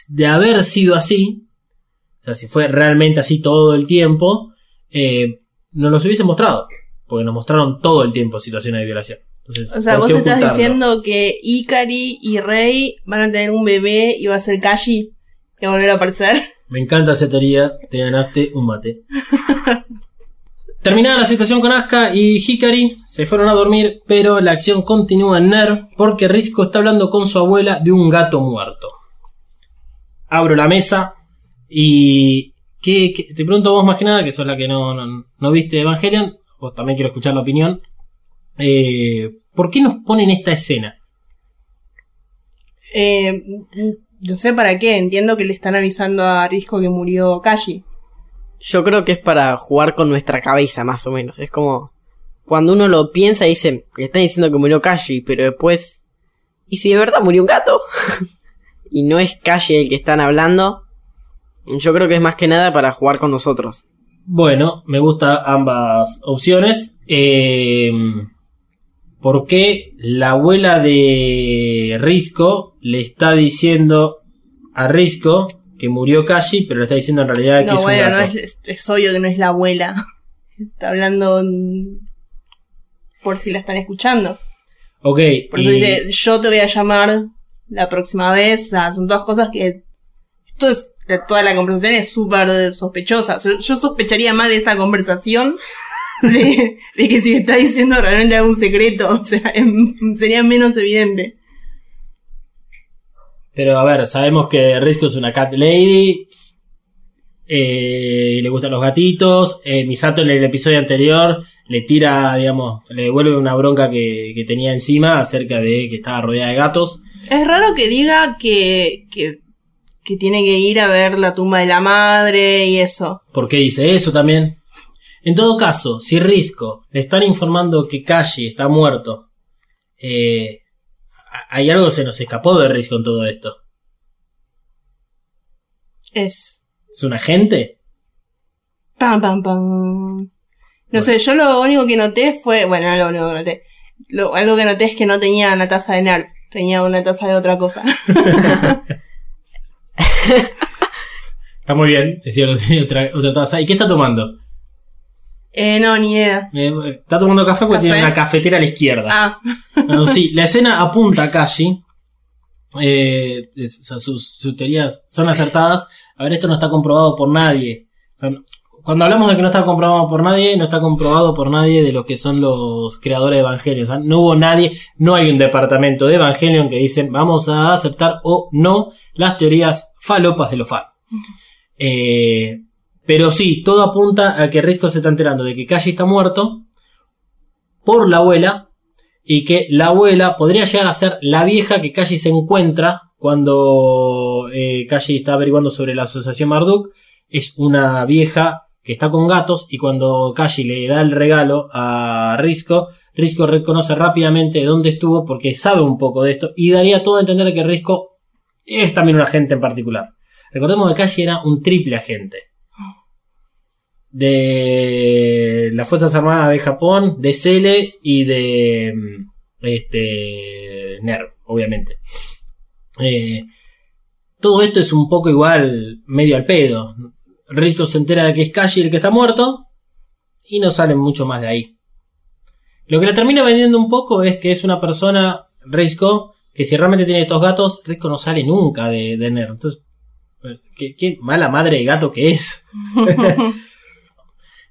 Speaker 1: de haber sido así, o sea, si fue realmente así todo el tiempo, eh, nos los hubiesen mostrado, porque nos mostraron todo el tiempo situaciones de violación. Entonces,
Speaker 3: O sea,
Speaker 1: ¿por
Speaker 3: vos estás
Speaker 1: ocultarlo?
Speaker 3: diciendo que Ikari y Rey van a tener un bebé y va a ser Kashi a volver a aparecer.
Speaker 1: Me encanta esa teoría, te ganaste un mate. Terminada la situación con Asuka y Hikari, se fueron a dormir, pero la acción continúa en Ner porque Risco está hablando con su abuela de un gato muerto. Abro la mesa y... ¿qué, qué- te pregunto vos más que nada, que sos la que no, no, no viste Evangelion, vos también quiero escuchar la opinión. Eh, ¿Por qué nos ponen esta escena?
Speaker 3: Eh, no sé para qué, entiendo que le están avisando a Risco que murió Kashi.
Speaker 4: Yo creo que es para jugar con nuestra cabeza, más o menos. Es como. Cuando uno lo piensa y dice, le están diciendo que murió Kashi, pero después. ¿Y si de verdad murió un gato? y no es Kashi el que están hablando. Yo creo que es más que nada para jugar con nosotros.
Speaker 1: Bueno, me gustan ambas opciones. Eh, ¿Por qué la abuela de Risco le está diciendo a Risco que murió Kashi, pero le está diciendo en realidad que
Speaker 3: No,
Speaker 1: es un
Speaker 3: bueno, no
Speaker 1: gato?
Speaker 3: es, es- obvio que no es la abuela. Está hablando por si la están escuchando.
Speaker 1: Ok,
Speaker 3: Por eso
Speaker 1: y-
Speaker 3: dice, yo te voy a llamar la próxima vez. O sea, son todas cosas que... Esto es... Toda la conversación es súper sospechosa. Yo sospecharía más de esa conversación de, de que si está diciendo realmente algún secreto. O sea, sería menos evidente.
Speaker 1: Pero a ver, sabemos que Risco es una cat lady. eh, le gustan los gatitos. eh, Misato en el episodio anterior le tira, digamos, le devuelve una bronca que, que tenía encima acerca de que estaba rodeada de gatos.
Speaker 3: Es raro que diga que, que, que tiene que ir a ver la tumba de la madre y eso.
Speaker 1: ¿Por qué dice eso también? En todo caso, si Risco le están informando que Kashi está muerto, eh, hay algo que se nos escapó de Risco en todo esto.
Speaker 3: Es.
Speaker 1: ¿Es un agente?
Speaker 3: Pam, pam, pam. No sé, yo lo único que noté fue. Bueno, no lo único que noté. Lo, algo que noté es que no tenía una taza de Nerf. Tenía una taza de otra cosa.
Speaker 1: Está muy bien, es cierto, tiene otra, otra taza. ¿Y qué está tomando?
Speaker 3: Eh, no, ni idea.
Speaker 1: Eh, está tomando café porque
Speaker 3: ¿Café?
Speaker 1: tiene una cafetera a la izquierda.
Speaker 3: Ah,
Speaker 1: sí, la escena apunta a Kashi. Eh, es- o sea, sus, sus teorías son acertadas. A ver, esto no está comprobado por nadie. O sea, no- cuando hablamos de que no está comprobado por nadie, no está comprobado por nadie de lo que son los creadores de Evangelion. O sea, no hubo nadie, no hay un departamento de Evangelion que dicen vamos a aceptar o no las teorías falopas de los fans. Eh, pero sí, todo apunta a que Risco se está enterando de que Kashi está muerto por la abuela y que la abuela podría llegar a ser la vieja que Kashi se encuentra cuando eh, está averiguando sobre la asociación Marduk. Es una vieja que está con gatos y cuando Kashi le da el regalo a Risco, Risco reconoce rápidamente dónde estuvo porque sabe un poco de esto y daría todo a entender que Risco es también un agente en particular. Recordemos que Kashi era un triple agente. De las Fuerzas Armadas de Japón, de Cele y de mm, este NERV, obviamente. Eh, todo esto es un poco igual, medio al pedo. Risco se entera de que es Kashi el que está muerto y no salen mucho más de ahí. Lo que le termina vendiendo un poco es que es una persona, Risco, que si realmente tiene estos gatos, Risco no sale nunca de, de NERV. Entonces, qué, qué mala madre de gato que es.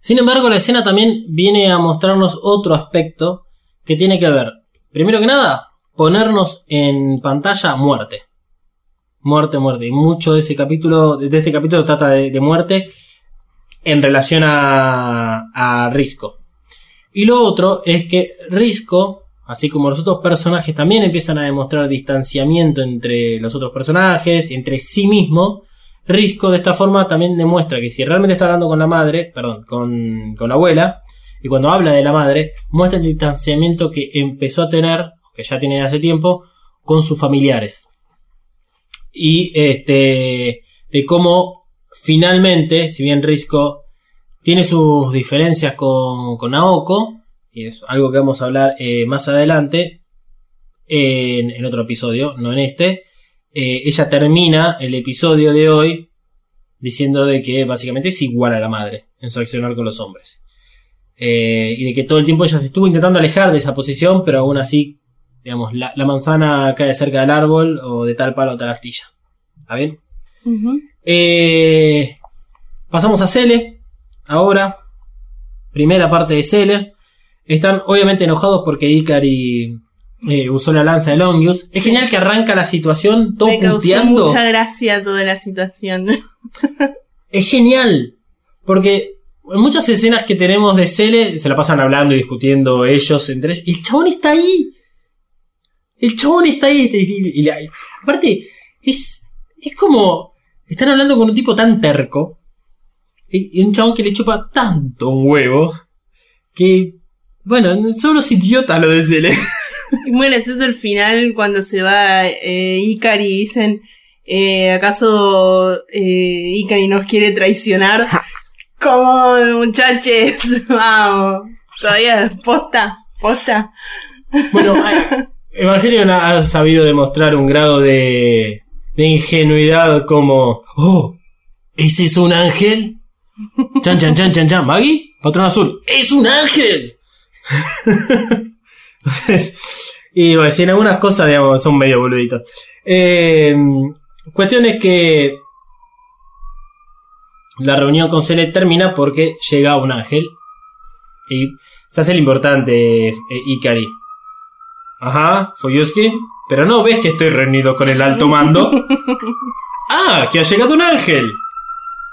Speaker 1: Sin embargo, la escena también viene a mostrarnos otro aspecto que tiene que ver, primero que nada, ponernos en pantalla muerte. Muerte, muerte. Y mucho de ese capítulo, de este capítulo trata de, de muerte en relación a, a Risco. Y lo otro es que Risco, así como los otros personajes, también empiezan a demostrar distanciamiento entre los otros personajes, entre sí mismo. Risco de esta forma también demuestra que si realmente está hablando con la madre, perdón, con, con la abuela, y cuando habla de la madre, muestra el distanciamiento que empezó a tener, que ya tiene de hace tiempo, con sus familiares. y este de cómo finalmente, si bien Risco tiene sus diferencias con, con Naoko, y es algo que vamos a hablar eh, más adelante en, en otro episodio, no en este, eh, ella termina el episodio de hoy diciendo de que básicamente es igual a la madre en su accionar con los hombres. Eh, y de que todo el tiempo ella se estuvo intentando alejar de esa posición, pero aún así, digamos, la, la manzana cae cerca del árbol o de tal palo a tal astilla. ¿Está bien? Eh, pasamos a Cele. Ahora, primera parte de Cele. Están obviamente enojados porque Ikari eh, usó la lanza de Longius. Es genial que arranca la situación todo
Speaker 3: Me causó
Speaker 1: puteando.
Speaker 3: mucha gracia toda la situación.
Speaker 1: Es genial. Porque en muchas escenas que tenemos de Cele se la pasan hablando y discutiendo ellos entre ellos. Y el chabón está ahí. El chabón está ahí. Y, la- aparte, es, es como. Están hablando con un tipo tan terco. Y, y un chabón que le chupa tanto un huevo. Que. Bueno, son los idiotas lo de Cele.
Speaker 3: Muy gracioso el final cuando se va eh, Ikari y dicen, eh, ¿acaso eh, Ikari nos quiere traicionar? ¿Cómo, muchachos? Vamos. Todavía, posta, posta.
Speaker 1: Bueno, ay, Evangelion ha sabido demostrar un grado de, de ingenuidad como, oh, ¿ese es un ángel? Chan, chan, chan, chan, chan. ¿Maggie? Patrón azul. ¡Es un ángel! Entonces, y bueno, si en algunas cosas, digamos, son medio boluditos. Eh, cuestión es que la reunión con Cele termina porque llega un ángel y se hace el importante, eh, Ikari. Ajá, Fuyuski. Pero no ves que estoy reunido con el alto mando. Ah, que ha llegado un ángel.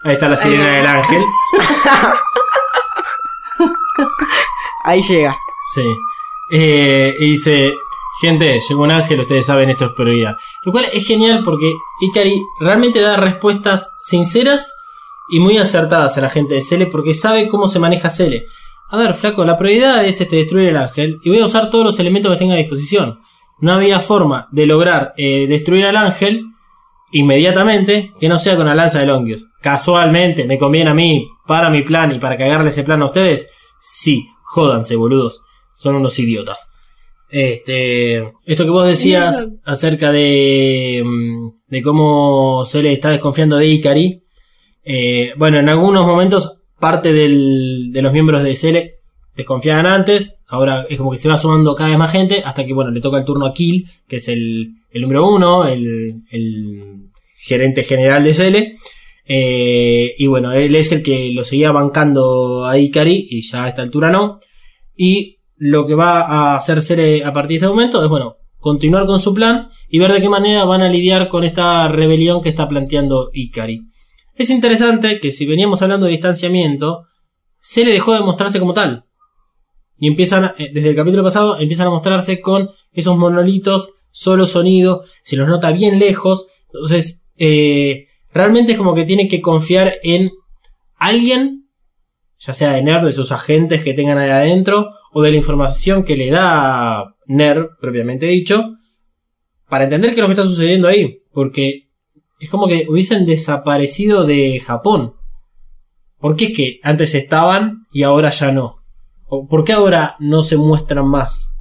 Speaker 1: Ahí está la sirena del ángel.
Speaker 4: Ahí llega.
Speaker 1: Sí. Eh, y dice, gente, llegó un ángel, ustedes saben, esto es prioridad. Lo cual es genial porque Ikari realmente da respuestas sinceras y muy acertadas a la gente de Cele porque sabe cómo se maneja Cele. A ver, flaco, la prioridad es este, destruir el ángel y voy a usar todos los elementos que tenga a disposición. No había forma de lograr eh, destruir al ángel inmediatamente que no sea con la lanza de Longius. Casualmente, me conviene a mí, para mi plan y para cagarle ese plan a ustedes. Sí, jódanse, boludos. Son unos idiotas. Este, esto que vos decías acerca de, mm, de cómo se le está desconfiando de Ikari. eh, bueno, en algunos momentos parte del- de los miembros de Cele desconfiaban antes. Ahora es como que se va sumando cada vez más gente hasta que, bueno, le toca el turno a Kill, que es el, el número uno, el, el gerente general de Cele. Eh, y bueno, él es el que lo seguía bancando a Ikari y ya a esta altura no. Y lo que va a hacer Cere a partir de este momento es, bueno, continuar con su plan y ver de qué manera van a lidiar con esta rebelión que está planteando Ikari. Es interesante que si veníamos hablando de distanciamiento, Cere dejó de mostrarse como tal. Y empiezan, eh, desde el capítulo pasado, empiezan a mostrarse con esos monolitos, solo sonido, se los nota bien lejos. Entonces, eh, realmente es como que tiene que confiar en alguien, ya sea de NERV, de sus agentes que tengan ahí adentro, o de la información que le da NERV, propiamente dicho, para entender qué es lo que está sucediendo ahí. Porque es como que hubiesen desaparecido de Japón. ¿Por qué es que antes estaban y ahora ya no? ¿O ¿Por qué ahora no se muestran más?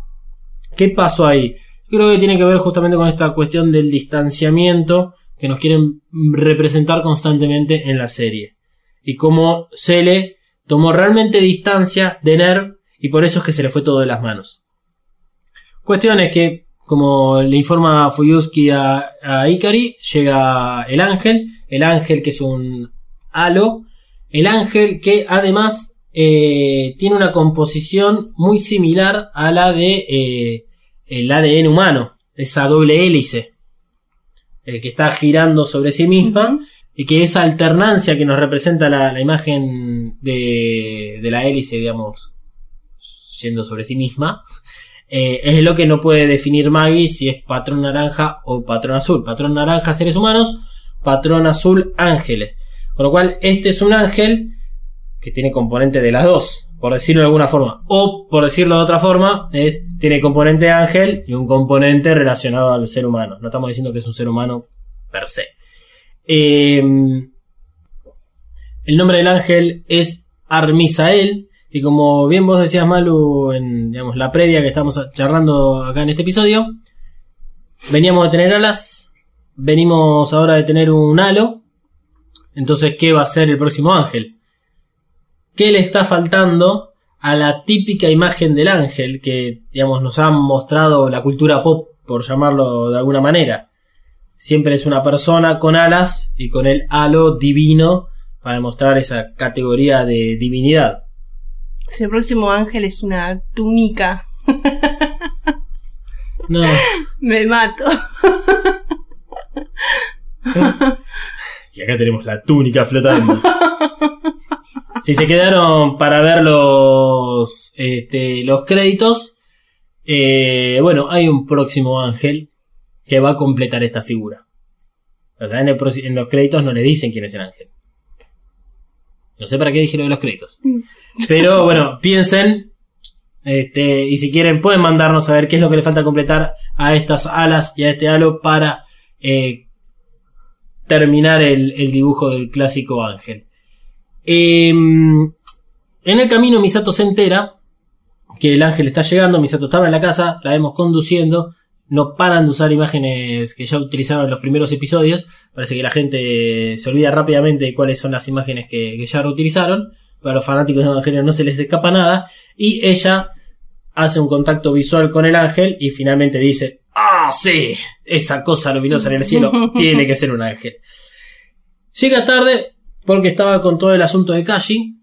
Speaker 1: ¿Qué pasó ahí? Creo que tiene que ver justamente con esta cuestión del distanciamiento que nos quieren representar constantemente en la serie. Y cómo Cele tomó realmente distancia de Nerv y por eso es que se le fue todo de las manos. Cuestión es que, como le informa Fuyuski a, a Ikari, llega el ángel, el ángel que es un halo, el ángel que además eh, tiene una composición muy similar a la de eh, el ADN humano, esa doble hélice, el que está girando sobre sí misma y que esa alternancia que nos representa la, la imagen de, de la hélice, digamos, yendo sobre sí misma, eh, es lo que no puede definir Maggie si es patrón naranja o patrón azul. Patrón naranja seres humanos, patrón azul ángeles. Con lo cual, este es un ángel que tiene componente de las dos, por decirlo de alguna forma. O, por decirlo de otra forma, es tiene componente ángel y un componente relacionado al ser humano. No estamos diciendo que es un ser humano per se. Eh, el nombre del ángel es Armisael. Y como bien vos decías, Malu, en digamos, la previa que estamos charlando acá en este episodio, veníamos de tener alas, venimos ahora de tener un halo. Entonces, ¿qué va a ser el próximo ángel? ¿Qué le está faltando a la típica imagen del ángel que, digamos, nos ha mostrado la cultura pop, por llamarlo de alguna manera? Siempre es una persona con alas y con el halo divino para demostrar esa categoría de divinidad.
Speaker 3: Ese próximo ángel es una túnica.
Speaker 1: No,
Speaker 3: Me mato.
Speaker 1: y acá tenemos la túnica flotando. Si se quedaron para ver los, este, los créditos, eh, bueno, hay un próximo ángel que va a completar esta figura. O sea, el en los créditos no le dicen quién es el ángel. No sé para qué dije lo de los créditos. Pero bueno, piensen. Este, y si quieren, pueden mandarnos a ver qué es lo que le falta completar a estas alas y a este halo para eh, terminar el, el dibujo del clásico ángel. Em, en el camino, Misato se entera que el ángel está llegando. Misato estaba en la casa, la vemos conduciendo. No paran de usar imágenes que ya utilizaron en los primeros episodios. Parece que la gente se olvida rápidamente de cuáles son las imágenes que, que ya reutilizaron. Para los fanáticos de Evangelio no se les escapa nada. Y ella hace un contacto visual con el ángel y finalmente dice: ¡Ah, sí! Esa cosa luminosa en el cielo tiene que ser un ángel. Llega tarde porque estaba con todo el asunto de Kashi.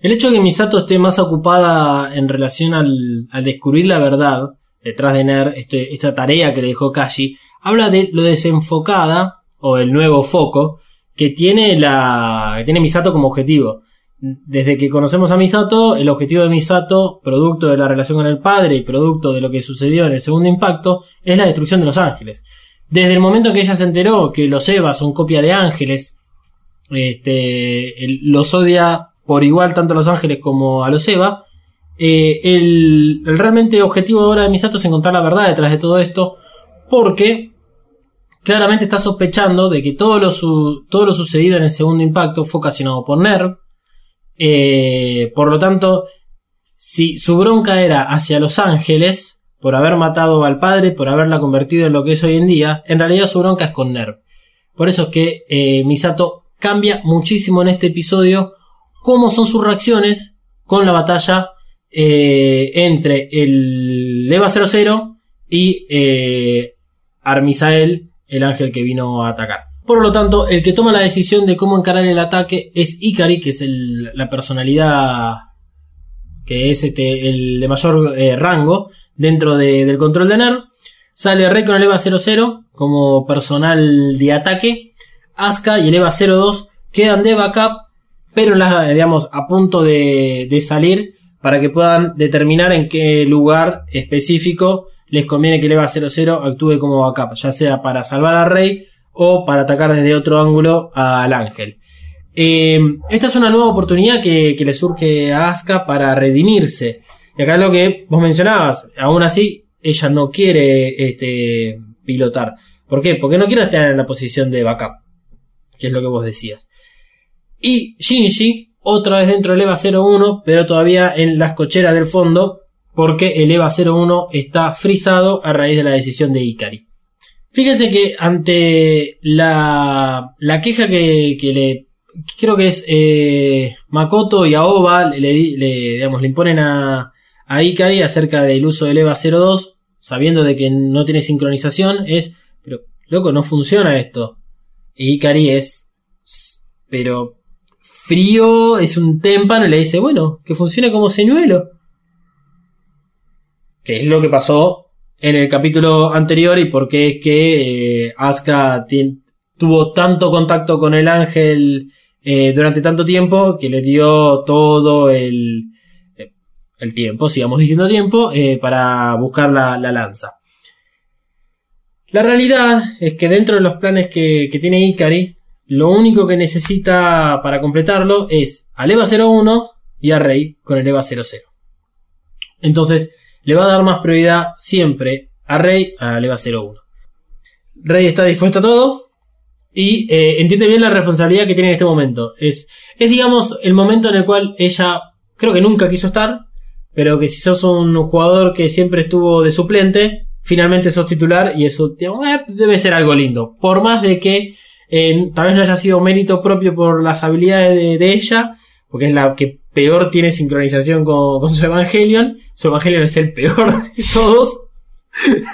Speaker 1: El hecho de que Misato esté más ocupada en relación al, al descubrir la verdad detrás de Ner, este- esta tarea que le dejó Kashi, habla de lo desenfocada o el nuevo foco que tiene la que tiene Misato como objetivo. Desde que conocemos a Misato, el objetivo de Misato, producto de la relación con el padre y producto de lo que sucedió en el segundo impacto, es la destrucción de los ángeles. Desde el momento que ella se enteró que los Evas son copia de ángeles, este, los odia por igual tanto a los ángeles como a los Eva. Eh, el, realmente objetivo ahora de Misato es encontrar la verdad detrás de todo esto, porque claramente está sospechando de que todo lo, su- todo lo sucedido en el segundo impacto fue ocasionado por Nerv. Eh, por lo tanto, si su bronca era hacia los ángeles, por haber matado al padre, por haberla convertido en lo que es hoy en día, en realidad su bronca es con Nerv. Por eso es que eh, Misato cambia muchísimo en este episodio cómo son sus reacciones con la batalla eh, entre el Eva 00 y eh, Armisael, el ángel que vino a atacar. Por lo tanto, el que toma la decisión de cómo encarar el ataque es Ikari, que es la personalidad que es este, el de mayor eh, rango dentro de- del control de NER. Sale Rey con el EVA 00 como personal de ataque. Asuka y el EVA 02 quedan de backup, pero en la- digamos, a punto de salir para que puedan determinar en qué lugar específico les conviene que el EVA 00 actúe como backup, ya sea para salvar a Rey o para atacar desde otro ángulo al ángel. Eh, esta es una nueva oportunidad que, que le surge a Asuka para redimirse. Y acá es lo que vos mencionabas. Aún así, ella no quiere este, pilotar. ¿Por qué? Porque no quiere estar en la posición de backup. Que es lo que vos decías. Y Shinji, otra vez dentro del EVA 01, pero todavía en las cocheras del fondo. Porque el EVA 01 está frisado a raíz de la decisión de Ikari. Fíjense que ante la, la queja que, que le creo que es eh, Makoto y Aoba le, le, digamos, le imponen a, a Ikari acerca del uso del EVA 02, sabiendo de que no tiene sincronización, es, pero loco, no funciona esto. Y Ikari es, pero frío, es un témpano y le dice, bueno, que funcione como señuelo. Que es lo que pasó en el capítulo anterior y por qué es que eh, Asuka tuvo tanto contacto con el ángel eh, durante tanto tiempo que le dio todo el, eh, tiempo, sigamos diciendo tiempo, eh, para buscar la, la lanza. La realidad es que dentro de los planes que, que tiene Ikari, lo único que necesita para completarlo es al EVA 01 y a Rey con el EVA 00. Entonces, le va a dar más prioridad siempre a Rey al EVA 01. Rey está dispuesto a todo, y eh, entiende bien la responsabilidad que tiene en este momento. Es, es, digamos, el momento en el cual ella creo que nunca quiso estar, pero que si sos un jugador que siempre estuvo de suplente, finalmente sos titular y eso digamos, eh, debe ser algo lindo. Por más de que eh, tal vez no haya sido mérito propio por las habilidades de, ella, porque es la que peor tiene sincronización con, su Evangelion. Su Evangelion es el peor de todos.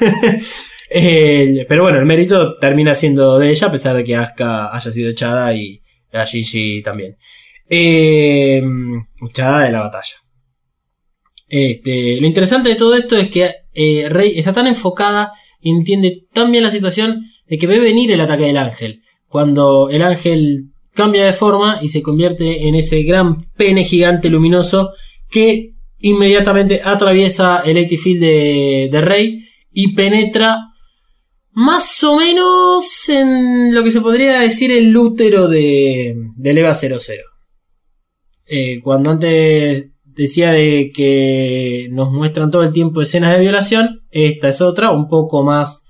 Speaker 1: Pero bueno, el mérito termina siendo de ella, a pesar de que Asuka haya sido echada y a Shinji también. Eh, echada de la batalla. Este, lo interesante de todo esto es que eh, Rey está tan enfocada entiende tan bien la situación de que ve venir el ataque del ángel. Cuando el ángel cambia de forma y se convierte en ese gran pene gigante luminoso que inmediatamente atraviesa el AT Field de, de Rey y penetra más o menos en lo que se podría decir el útero de, del EVA 00. Eh, cuando antes decía de que nos muestran todo el tiempo escenas de violación, esta es otra, un poco más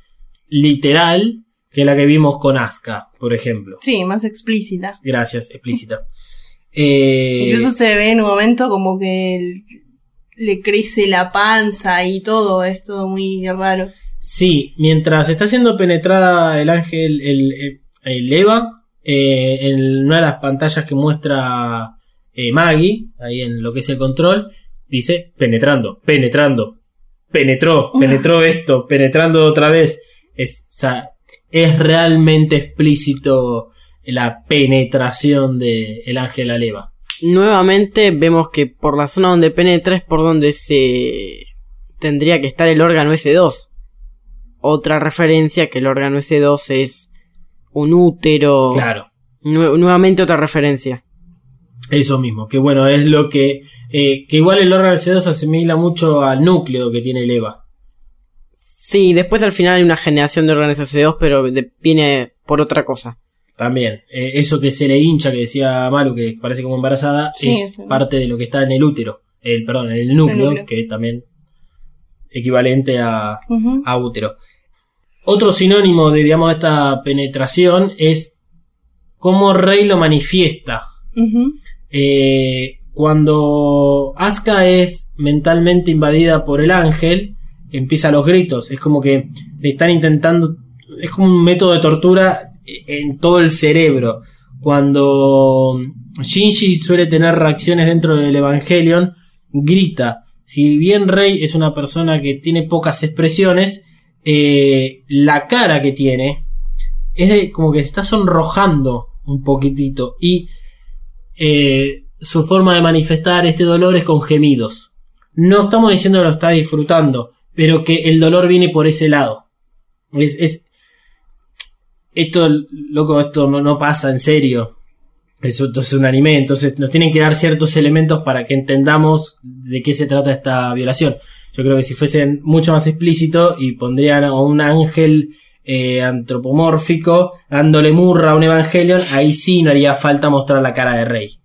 Speaker 1: literal que la que vimos con Asuka, por ejemplo.
Speaker 3: Sí, más explícita.
Speaker 1: Gracias, explícita. Eh,
Speaker 3: Incluso se ve en un momento como que el- le crece la panza y todo, es todo muy raro.
Speaker 1: Sí, mientras está siendo penetrada el ángel, el, el- el Eva, eh, en una de las pantallas que muestra eh, Maggie, ahí en lo que es el control, dice penetrando, penetrando, penetró, penetró esto, penetrando otra vez. Es, o sea, es realmente explícito la penetración del el ángel al Eva.
Speaker 4: Nuevamente vemos que por la zona donde penetra es por donde se tendría que estar el órgano S2. Otra referencia que el órgano S2 es un útero.
Speaker 1: Claro.
Speaker 4: Nue- nuevamente otra referencia.
Speaker 1: Eso mismo, que bueno, es lo que. eh, que igual el órgano C2 se asimila mucho al núcleo que tiene el EVA.
Speaker 4: Sí, después al final hay una generación de órganos S2, pero de- viene por otra cosa.
Speaker 1: También. Eh, eso que se le hincha, que decía Maru, que parece como embarazada,
Speaker 3: Sí,
Speaker 1: es
Speaker 3: sí.
Speaker 1: parte de lo que está en el útero. El, perdón, en el núcleo,
Speaker 3: El núcleo.
Speaker 1: que es también equivalente a, a útero. Otro sinónimo de, digamos, esta penetración es cómo Rey lo manifiesta. Eh, cuando Asuka es mentalmente invadida por el ángel, empieza los gritos. Es como que le están intentando. Es como un método de tortura en todo el cerebro. Cuando Shinji suele tener reacciones dentro del Evangelion, grita. Si bien Rey es una persona que tiene pocas expresiones, eh, la cara que tiene es de, como que se está sonrojando un poquitito. Y eh, su forma de manifestar este dolor es con gemidos. No estamos diciendo que lo está disfrutando, pero que el dolor viene por ese lado. Es, es- esto, loco, esto no, no pasa en serio. Eso, es un anime, entonces nos tienen que dar ciertos elementos para que entendamos de qué se trata esta violación. Yo creo que si fuesen mucho más explícito y pondrían a un ángel eh, antropomórfico dándole murra a un Evangelion, ahí sí no haría falta mostrar la cara de Rey.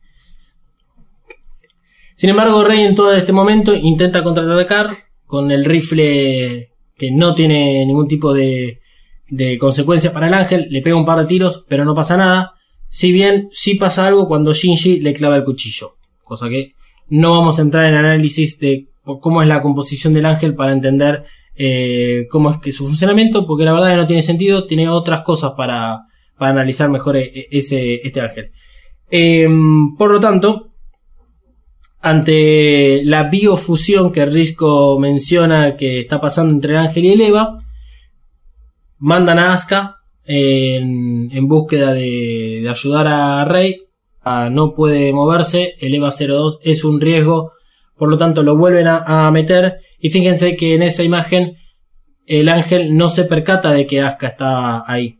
Speaker 1: Sin embargo, Rey en todo este momento intenta contraatacar con el rifle que no tiene ningún tipo de, de consecuencia para el ángel. Le pega un par de tiros, pero no pasa nada. Si bien sí pasa algo cuando Shinji le clava el cuchillo. Cosa que no vamos a entrar en análisis de cómo es la composición del ángel para entender eh, cómo es que su funcionamiento, porque la verdad que no tiene sentido, tiene otras cosas para, para analizar mejor e- ese, este ángel. Em, por lo tanto, ante la biofusión que Risco menciona que está pasando entre el ángel y el Eva, mandan a Asuka en, búsqueda de, ayudar a Rey. Ah, no puede moverse, el Eva 02 es un riesgo, por lo tanto lo vuelven a, meter. Y fíjense que en esa imagen el ángel no se percata de que Asuka está ahí.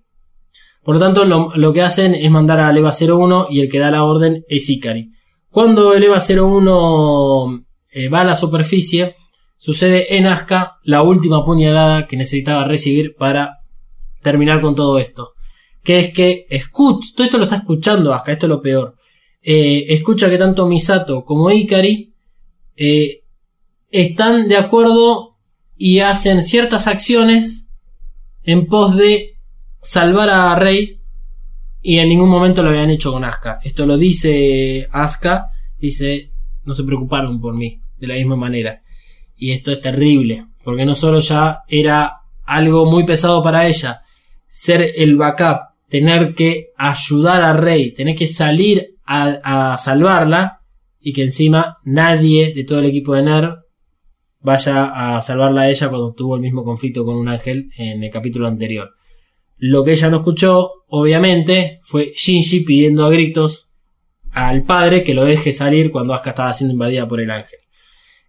Speaker 1: Por lo tanto, lo, lo que hacen es mandar al EVA 01 y el que da la orden es Ikari. Cuando el EVA 01 eh, va a la superficie, sucede en Asuka la última puñalada que necesitaba recibir para terminar con todo esto. Que es que escucha, todo esto lo está escuchando Asuka, esto es lo peor. Eh, escucha que tanto Misato como Ikari eh, están de acuerdo y hacen ciertas acciones en pos de salvar a Rey y en ningún momento lo habían hecho con Asuka. Esto lo dice Asuka, dice, no se preocuparon por mí de la misma manera. Y esto es terrible, porque no solo ya era algo muy pesado para ella, ser el backup, tener que ayudar a Rey, tener que salir a, salvarla, y que encima nadie de todo el equipo de NERV vaya a salvarla a ella cuando tuvo el mismo conflicto con un ángel en el capítulo anterior. Lo que ella no escuchó, obviamente, fue Shinji pidiendo a gritos al padre que lo deje salir cuando Asuka estaba siendo invadida por el ángel.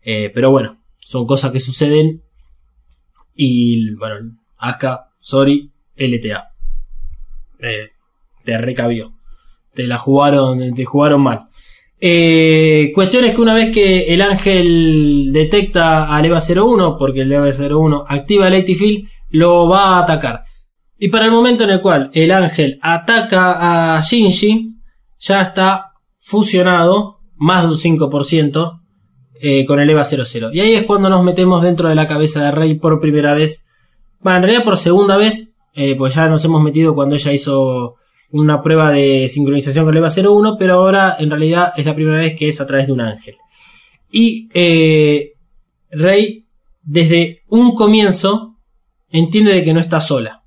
Speaker 1: Eh, pero bueno, son cosas que suceden. Y bueno, Asuka, sorry, LTA. Eh, te recabió. Te la jugaron, te jugaron mal. Eh, cuestión es que una vez que el ángel detecta al EVA 01, porque el EVA 01 activa el AT Field, lo va a atacar. Y para el momento en el cual el ángel ataca a Shinji, ya está fusionado más de un 5% eh, con el EVA 00. Y ahí es cuando nos metemos dentro de la cabeza de Rey por primera vez. Bueno, en realidad por segunda vez, eh, pues ya nos hemos metido cuando ella hizo una prueba de sincronización con el EVA 01, pero ahora en realidad es la primera vez que es a través de un ángel. Y eh, Rey, desde un comienzo, entiende de que no está sola.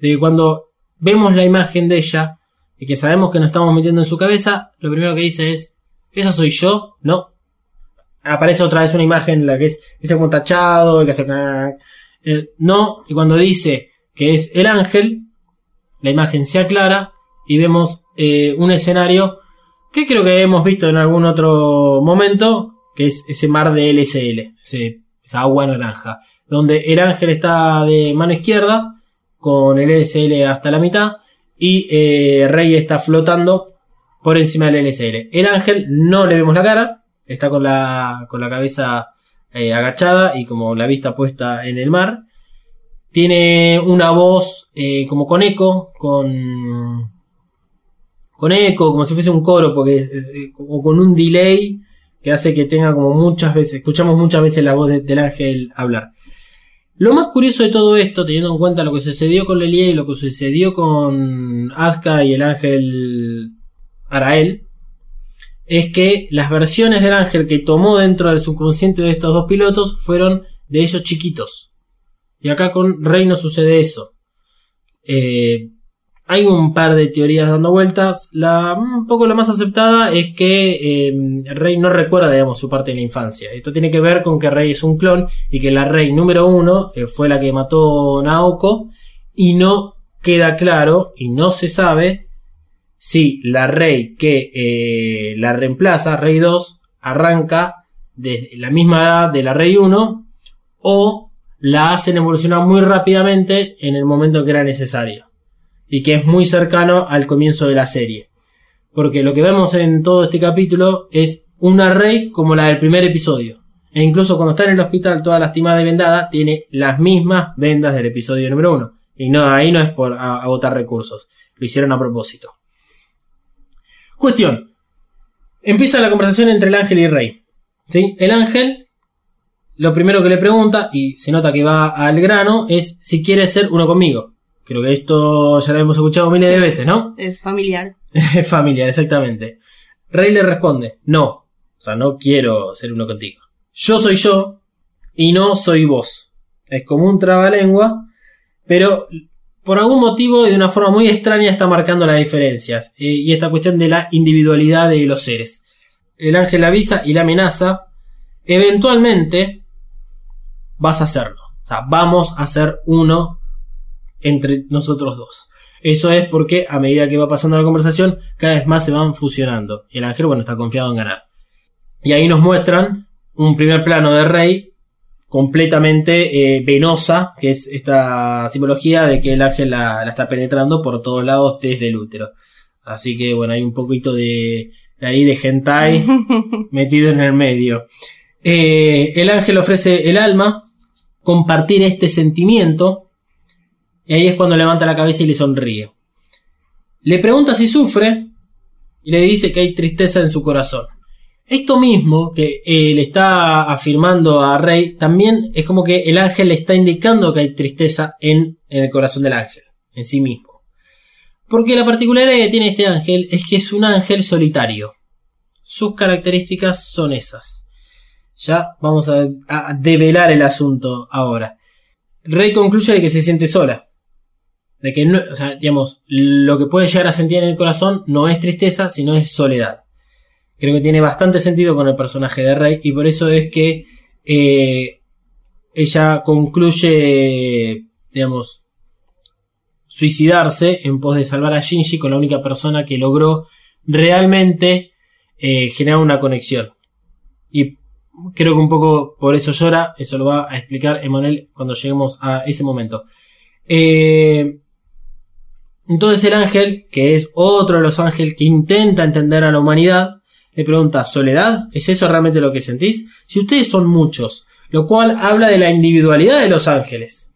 Speaker 1: De que cuando vemos la imagen de ella y que sabemos que nos estamos metiendo en su cabeza, lo primero que dice es, ¿esa soy yo? No. Aparece otra vez una imagen en la que es ese como tachado, que hace... eh, no, y cuando dice que es el ángel, la imagen se aclara y vemos eh, un escenario que creo que hemos visto en algún otro momento, que es ese mar de LSL, ese- esa agua naranja, donde el ángel está de mano izquierda, con el LSL hasta la mitad, y eh, Rey está flotando por encima del LSL. El ángel no le vemos la cara, está con la, con la cabeza eh, agachada y como la vista puesta en el mar. Tiene una voz eh, como con eco, con. con eco, como si fuese un coro, porque como con un delay que hace que tenga como muchas veces, escuchamos muchas veces la voz de- del ángel hablar. Lo más curioso de todo esto, teniendo en cuenta lo que sucedió con Lelia y lo que sucedió con Asuka y el ángel Arael, es que las versiones del ángel que tomó dentro del subconsciente de estos dos pilotos fueron de ellos chiquitos. Y acá con Rey no sucede eso. Eh, hay un par de teorías dando vueltas. La, un poco la más aceptada es que eh, Rey no recuerda, digamos, su parte de la infancia. Esto tiene que ver con que Rey es un clon y que la Rey número uno eh, fue la que mató Naoko y no queda claro y no se sabe si la Rey que eh, la reemplaza, Rey 2, arranca desde la misma edad de la Rey 1 o la hacen evolucionar muy rápidamente en el momento que era necesario y que es muy cercano al comienzo de la serie. Porque lo que vemos en todo este capítulo es una Rey como la del primer episodio. E incluso cuando está en el hospital toda lastimada y vendada, tiene las mismas vendas del episodio número 1. Y no, ahí no es por agotar recursos. Lo hicieron a propósito. Cuestión. Empieza la conversación entre el ángel y Rey. ¿Sí? El ángel lo primero que le pregunta, y se nota que va al grano, es si quiere ser uno conmigo. Creo que esto ya lo hemos escuchado miles de veces, ¿no?
Speaker 3: Es familiar.
Speaker 1: Es familiar, exactamente. Rey le responde, no. O sea, no quiero ser uno contigo. Yo soy yo y no soy vos. Es como un trabalengua, pero por algún motivo y de una forma muy extraña está marcando las diferencias. eh, y esta cuestión de la individualidad de los seres. El ángel avisa y la amenaza. Eventualmente vas a hacerlo. O sea, vamos a ser uno entre nosotros dos. Eso es porque a medida que va pasando la conversación, cada vez más se van fusionando. Y el ángel, bueno, está confiado en ganar. Y ahí nos muestran un primer plano de Rey completamente eh, venosa, que es esta simbología de que el ángel la, la está penetrando por todos lados desde el útero. Así que bueno, hay un poquito de ahí de hentai metido en el medio. Eh, el ángel ofrece el alma, compartir este sentimiento, y ahí es cuando levanta la cabeza y le sonríe. Le pregunta si sufre y le dice que hay tristeza en su corazón. Esto mismo que le está afirmando a Rey, también es como que el ángel le está indicando que hay tristeza en, en el corazón del ángel, en sí mismo. Porque la particularidad que tiene este ángel es que es un ángel solitario. Sus características son esas. Ya vamos a, a develar el asunto ahora. Rey concluye de que se siente sola. De que no, o sea, digamos, lo que puede llegar a sentir en el corazón no es tristeza, sino es soledad. Creo que tiene bastante sentido con el personaje de Rey y por eso es que eh, ella concluye, digamos, suicidarse en pos de salvar a Shinji con la única persona que logró realmente eh, generar una conexión. Y creo que un poco por eso llora, eso lo va a explicar Emanuel cuando lleguemos a ese momento. Eh, entonces el ángel, que es otro de los ángeles que intenta entender a la humanidad, le pregunta, ¿soledad? ¿Es eso realmente lo que sentís? Si ustedes son muchos, lo cual habla de la individualidad de los ángeles.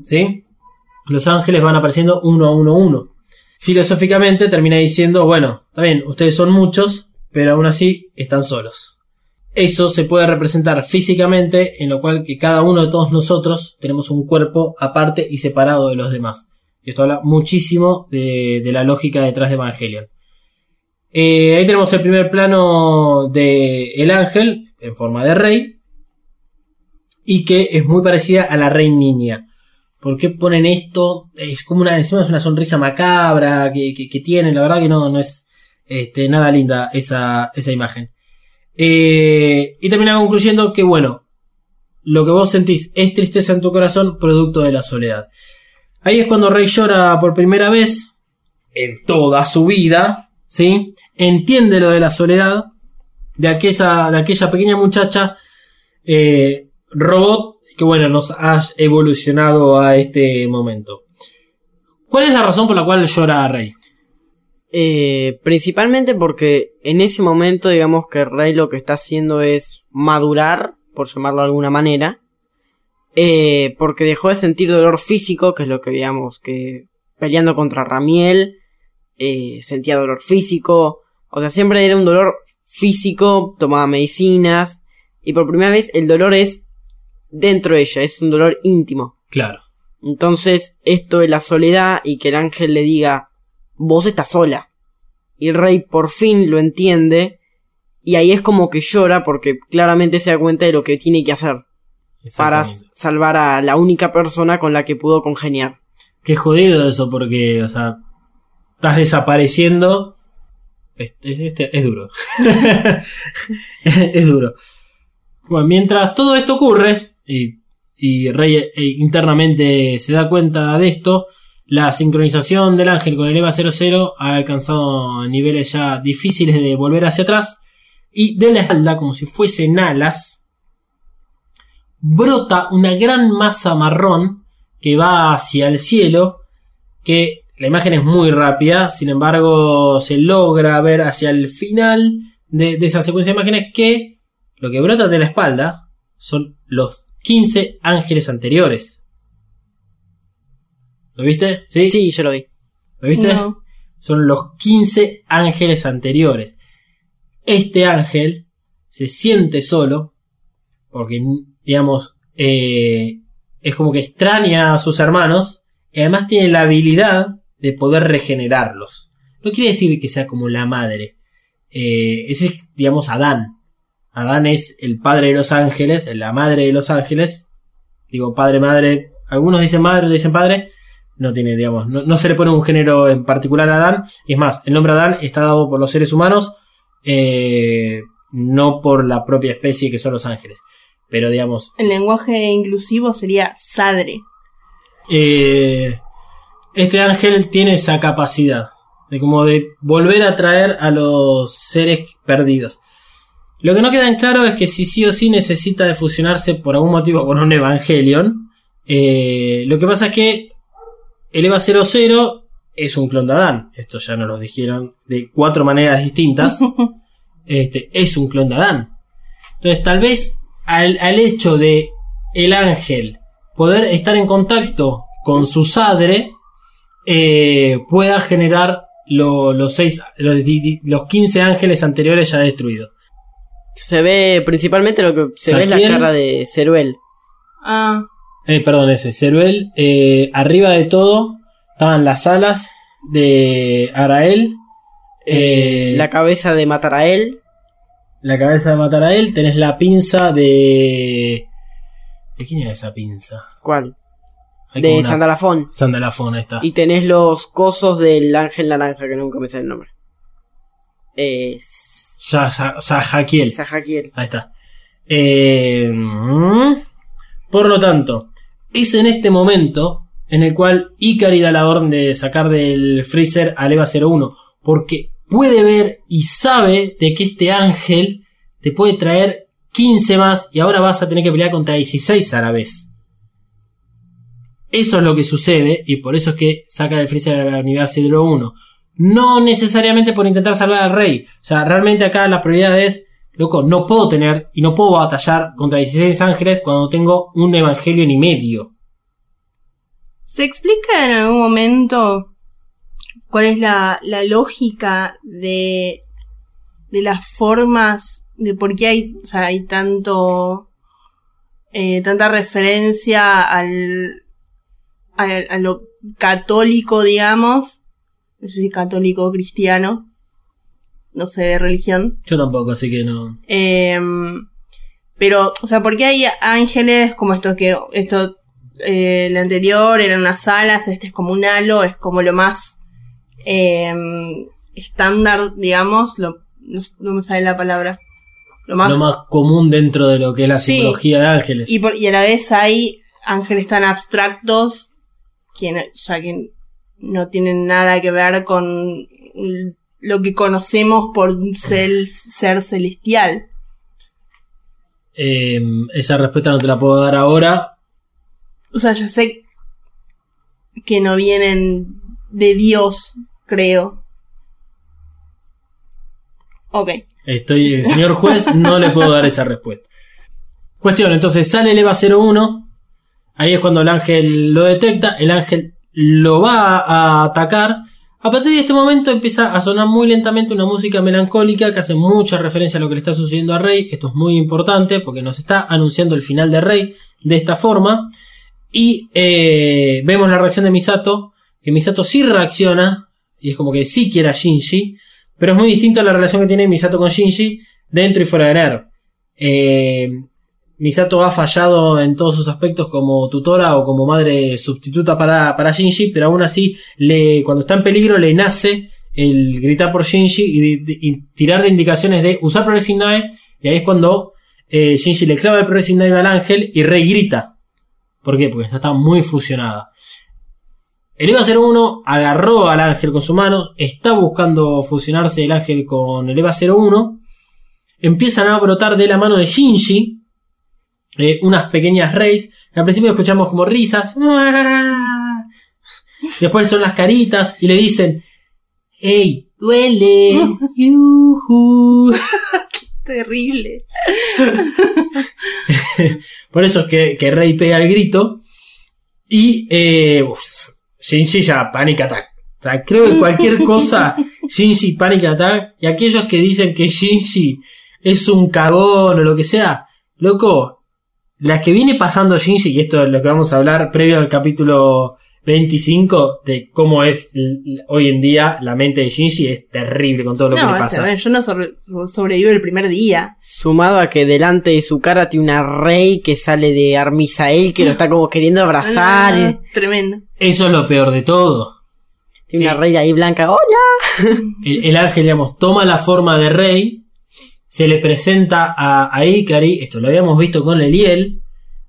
Speaker 1: ¿Sí? Los ángeles van apareciendo uno a uno a uno. Filosóficamente termina diciendo, bueno, está bien, ustedes son muchos, pero aún así están solos. Eso se puede representar físicamente, en lo cual que cada uno de todos nosotros tenemos un cuerpo aparte y separado de los demás. Y esto habla muchísimo de, de la lógica detrás de Evangelion. Eh, ahí tenemos el primer plano de el ángel en forma de rey y que es muy parecida a la rey niña. ¿Por qué ponen esto? Es como una, encima una sonrisa macabra que, que, que tiene, la verdad que no, no es este, nada linda esa, esa imagen. Eh, y termina concluyendo que, bueno, lo que vos sentís es tristeza en tu corazón, producto de la soledad. Ahí es cuando Rey llora por primera vez en toda su vida, ¿sí? Entiende lo de la soledad de aquella, de aquella pequeña muchacha eh, robot que, bueno, nos ha evolucionado a este momento. ¿Cuál es la razón por la cual llora Rey?
Speaker 4: Eh, principalmente porque en ese momento, digamos que Rey lo que está haciendo es madurar, por llamarlo de alguna manera, eh, porque dejó de sentir dolor físico, que es lo que digamos que peleando contra Ramiel eh, sentía dolor físico, o sea, siempre era un dolor físico, tomaba medicinas, y por primera vez el dolor es dentro de ella, es un dolor íntimo.
Speaker 1: Claro.
Speaker 4: Entonces, esto de la soledad y que el ángel le diga, vos estás sola. Y el rey por fin lo entiende y ahí es como que llora porque claramente se da cuenta de lo que tiene que hacer para salvar a la única persona con la que pudo congeniar.
Speaker 1: Qué jodido eso, porque, o sea, estás desapareciendo. Este, es, este- es duro. es duro. Bueno, mientras todo esto ocurre, y, y Rey eh, internamente se da cuenta de esto, la sincronización del ángel con el EVA 00 ha alcanzado niveles ya difíciles de volver hacia atrás. Y de la espalda, como si fuesen alas, brota una gran masa marrón que va hacia el cielo, que la imagen es muy rápida, sin embargo se logra ver hacia el final de, de esa secuencia de imágenes que lo que brota de la espalda son los 15 ángeles anteriores. ¿Lo viste? ¿Sí?
Speaker 4: Sí, yo lo vi.
Speaker 1: ¿Lo viste?
Speaker 3: No.
Speaker 1: Son los 15 ángeles anteriores. Este ángel se siente solo porque, digamos, eh, es como que extraña a sus hermanos y además tiene la habilidad de poder regenerarlos. No quiere decir que sea como la madre. Eh, ese es, digamos, Adán. Adán es el padre de los ángeles, la madre de los ángeles. Digo, padre, madre. Algunos dicen madre, dicen padre. No tiene, digamos, no, no se le pone un género en particular a Adán. Es más, el nombre Adán está dado por los seres humanos, eh, no por la propia especie que son los ángeles. Pero digamos,
Speaker 3: El lenguaje inclusivo sería sadre.
Speaker 1: eh, este ángel tiene esa capacidad de como de volver a traer a los seres perdidos. Lo que no queda en claro es que si sí o sí necesita de fusionarse por algún motivo con un Evangelion. Eh, lo que pasa es que el EVA 00 es un clon de Adán. Esto ya nos lo dijeron de cuatro maneras distintas. Este, es un clon de Adán. Entonces, tal vez al, al hecho de el ángel poder estar en contacto con su sadre, eh, pueda generar lo- los seis, los, los 15 ángeles anteriores ya destruidos.
Speaker 4: Se ve principalmente lo que se ve es la cara de Ceruel.
Speaker 3: Ah,
Speaker 1: Eh, perdón, ese, Ceruel, eh, arriba de todo estaban las alas de Arael. eh,
Speaker 4: la cabeza de matar a él.
Speaker 1: La cabeza de matar a él. Tenés la pinza de. ¿De quién era esa pinza?
Speaker 4: ¿Cuál?
Speaker 1: Hay
Speaker 4: De
Speaker 1: una-
Speaker 4: Sandalafón.
Speaker 1: Sandalafón, ahí está.
Speaker 4: Y tenés los cosos del ángel naranja, que nunca me sale el nombre. Eh,
Speaker 1: Sa- Sa- Sajaquiel.
Speaker 4: Sajaquiel.
Speaker 1: Ahí está. Eh, mm, por lo tanto, es en este momento en el cual Ikari da la orden de sacar del freezer al EVA 01. Porque puede ver y sabe de que este ángel te puede traer 15 más y ahora vas a tener que pelear contra 16 a la vez. Eso es lo que sucede y por eso es que saca del freezer a la unidad 01. No necesariamente por intentar salvar al rey. O sea, realmente acá la prioridad es, loco, no puedo tener y no puedo batallar contra 16 ángeles cuando tengo un evangelio y medio.
Speaker 3: ¿Se explica en algún momento cuál es la, la lógica de, de las formas de por qué hay, o sea, hay tanto eh, tanta referencia al, al- a lo católico, digamos, no sé si católico o cristiano, no sé de religión,
Speaker 1: Yo tampoco, así que no.
Speaker 3: Em, pero, o sea, ¿por qué hay ángeles como esto que, esto, eh, el anterior eran unas alas, este es como un halo, es como lo más em, estándar, digamos, lo, no, no me sale la palabra. Lo más,
Speaker 1: Lo más común dentro de lo que es la
Speaker 3: Sí.
Speaker 1: simbología de ángeles.
Speaker 3: y, por- y a la vez hay ángeles tan abstractos que, no- o sea, que no tienen nada que ver con lo que conocemos por ser, ser celestial.
Speaker 1: Eh, esa respuesta no te la puedo dar ahora.
Speaker 3: O sea, ya sé que no vienen de Dios, creo. Ok.
Speaker 1: Estoy, el señor juez, no le puedo dar esa respuesta. Cuestión, entonces sale el EVA 01. Ahí es cuando el ángel lo detecta. El ángel lo va a atacar. A partir de este momento empieza a sonar muy lentamente una música melancólica que hace mucha referencia a lo que le está sucediendo a Rey. Esto es muy importante porque nos está anunciando el final de Rey de esta forma. Y eh, vemos la reacción de Misato. Que Misato sí reacciona. Y es como que sí quiere a Shinji. Pero es muy distinto a la relación que tiene Misato con Shinji dentro y fuera de NER. Eh, Misato ha fallado en todos sus aspectos como tutora o como madre sustituta para, para Shinji, pero aún así, le, cuando está en peligro, le nace el gritar por Shinji y, de- de- y tirarle indicaciones de usar Progressive Knife. Y ahí es cuando eh, Shinji le clava el Progressive Knife al ángel y regrita. ¿Por qué? Porque está, está muy fusionada. El EVA 01 agarró al ángel con su mano, está buscando fusionarse el ángel con el EVA 01. Empiezan a brotar de la mano de Shinji eh, unas pequeñas rays. Al principio escuchamos como risas. Después son las caritas y le dicen: ¡Ey! ¡Duele! ¡Yujú!
Speaker 3: Terrible.
Speaker 1: Por eso es que, que Rey pega el grito. Y eh, Shinji ya Panic Attack. O sea, creo que cualquier cosa, Shinji Panic Attack. Y aquellos que dicen que Shinji es un cagón o lo que sea, loco, las que viene pasando Shinji, y esto es lo que vamos a hablar previo al capítulo 25, de cómo es hoy en día la mente de Shinji, es terrible con todo lo que
Speaker 3: no,
Speaker 1: le
Speaker 3: este,
Speaker 1: pasa.
Speaker 3: bueno, yo no sobre- sobrevivo el primer día.
Speaker 4: Sumado a que delante de su cara tiene una rey que sale de Armisael que lo está como queriendo abrazar.
Speaker 3: Ah, tremendo.
Speaker 1: Eso es lo peor de todo.
Speaker 4: Tiene una
Speaker 1: Eh.
Speaker 4: rey ahí blanca. ¡Hola!
Speaker 1: el, el ángel, digamos, toma la forma de rey, se le presenta a, a Ikari, esto lo habíamos visto con Eliel,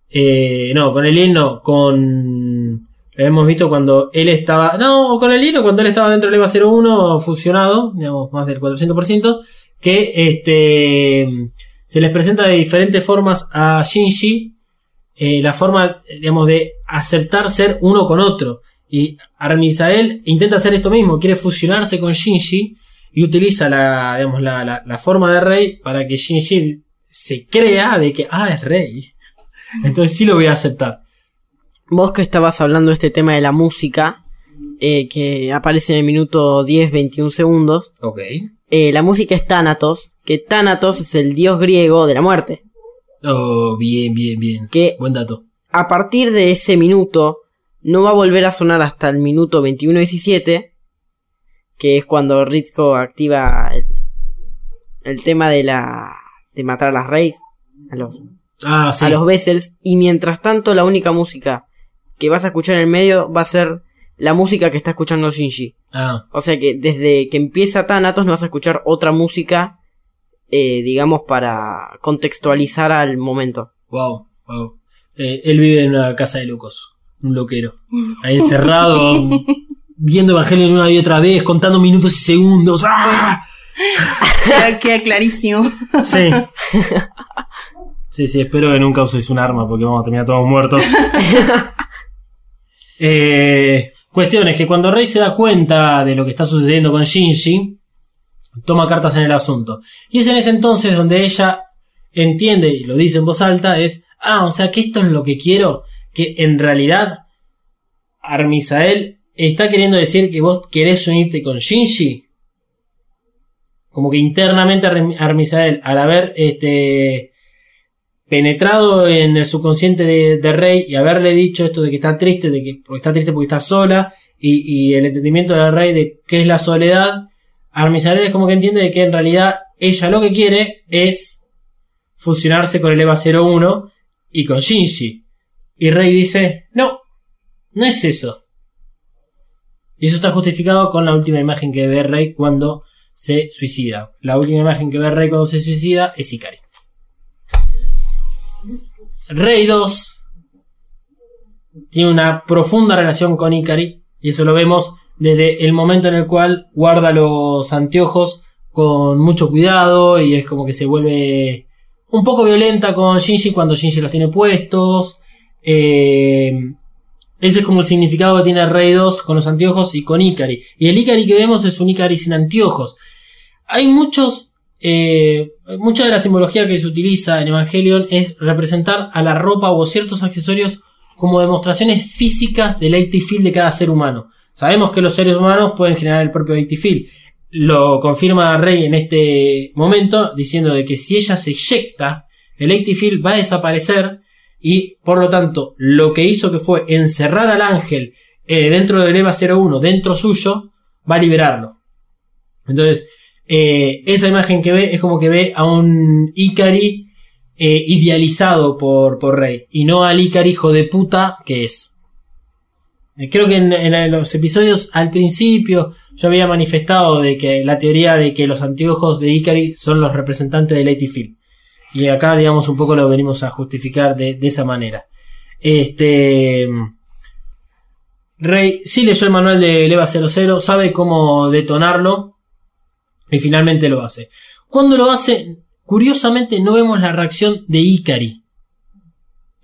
Speaker 1: eh, no, con Eliel no, con... Lo habíamos visto cuando él estaba... No, con Eliel o cuando él estaba dentro del EVA 01 fusionado, digamos, más del 400%, que este se les presenta de diferentes formas a Shinji, eh, la forma, digamos, de aceptar ser uno con otro. Y Armisael intenta hacer esto mismo, quiere fusionarse con Shinji y utiliza la, digamos, la, la- la forma de rey para que Shinji se crea de que, ah, es rey. Entonces sí lo voy a aceptar.
Speaker 4: Vos que estabas hablando de este tema de la música, eh, que aparece en el minuto 10, 21 segundos.
Speaker 1: Ok.
Speaker 4: eh, la música es Thanatos, que Thanatos es el dios griego de la muerte.
Speaker 1: Oh, bien, bien, bien.
Speaker 4: Que
Speaker 1: Buen dato.
Speaker 4: a partir de ese minuto no va a volver a sonar hasta el minuto 21-17 que es cuando Ritsuko activa el, el tema de la de matar a las Reyes, a los,
Speaker 1: Ah, sí.
Speaker 4: a los Vessels, y mientras tanto la única música que vas a escuchar en el medio va a ser la música que está escuchando Shinji.
Speaker 1: Ah,
Speaker 4: O sea que desde que empieza Thanatos no vas a escuchar otra música, eh, digamos, para contextualizar al momento.
Speaker 1: wow, wow. Eh, él vive en una casa de locos. Un loquero. Ahí encerrado, viendo Evangelion una y otra vez, contando minutos y segundos. ¡Ah!
Speaker 3: Queda, clarísimo.
Speaker 1: Sí. Sí, sí, espero que nunca uses un arma porque vamos a terminar todos muertos. Eh, cuestión es que cuando Rey se da cuenta de lo que está sucediendo con Shinji, toma cartas en el asunto. Y es en ese entonces donde ella entiende, y lo dice en voz alta, es, ah, o sea que esto es lo que quiero, que en realidad Armisael está queriendo decir que vos querés unirte con Shinji. Como que internamente Arm- Armisael, al haber este, penetrado en el subconsciente de, de Rey y haberle dicho esto de que está triste, de que porque está triste porque está sola, y, y el entendimiento de Rey de qué es la soledad, Armisael es como que entiende de que en realidad ella lo que quiere es fusionarse con el EVA 01 y con Shinji. Y Rey dice, no, no es eso. Y eso está justificado con la última imagen que ve Rey cuando se suicida. La última imagen que ve Rey cuando se suicida es Ikari. Rey 2 tiene una profunda relación con Ikari y eso lo vemos desde el momento en el cual guarda los anteojos con mucho cuidado y es como que se vuelve un poco violenta con Shinji cuando Shinji los tiene puestos. Eh, ese es como el significado que tiene Rey 2 con los anteojos y con Ikari. Y el Ikari que vemos es un Ikari sin anteojos. Hay muchos. eh, mucha de la simbología que se utiliza en Evangelion es representar a la ropa o ciertos accesorios como demostraciones físicas del AT field de cada ser humano. Sabemos que los seres humanos pueden generar el propio field. Lo confirma Rey en este momento diciendo de que si ella se eyecta, el field va a desaparecer y por lo tanto lo que hizo que fue encerrar al ángel eh, dentro del EVA 01, dentro suyo, va a liberarlo. Entonces, eh, esa imagen que ve es como que ve a un Ikari eh, idealizado por, por Rey y no al Ikari hijo de puta que es. Eh, Creo que en, los episodios al principio yo había manifestado de que la teoría de que los anteojos de Ikari son los representantes del Field. Y acá, digamos, un poco lo venimos a justificar de, de esa manera. Este. Rey sí leyó el manual de Leva 00, sabe cómo detonarlo. Y finalmente lo hace. Cuando lo hace, curiosamente no vemos la reacción de Ikari.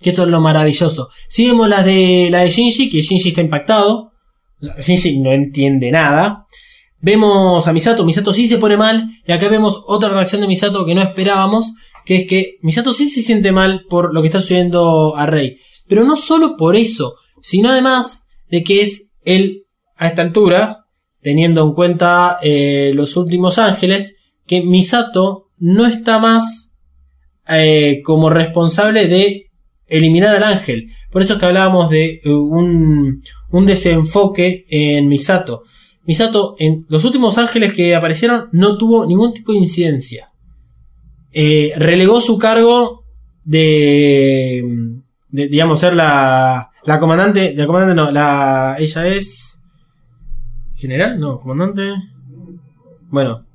Speaker 1: Que esto es lo maravilloso. Sí vemos la de, la de Shinji, que Shinji está impactado. Shinji no entiende nada. Vemos a Misato, Misato sí se pone mal. Y acá vemos otra reacción de Misato que no esperábamos. Que es que Misato sí se siente mal por lo que está sucediendo a Rey. Pero no solo por eso, sino además de que es él, a esta altura, teniendo en cuenta eh, los últimos ángeles, que Misato no está más eh, como responsable de eliminar al ángel. Por eso es que hablábamos de eh, un, un desenfoque en Misato. Misato, en los últimos ángeles que aparecieron, no tuvo ningún tipo de incidencia. Eh, relegó su cargo de, de, digamos, ser la, la comandante, la comandante no, la, ella es general, no, comandante, bueno,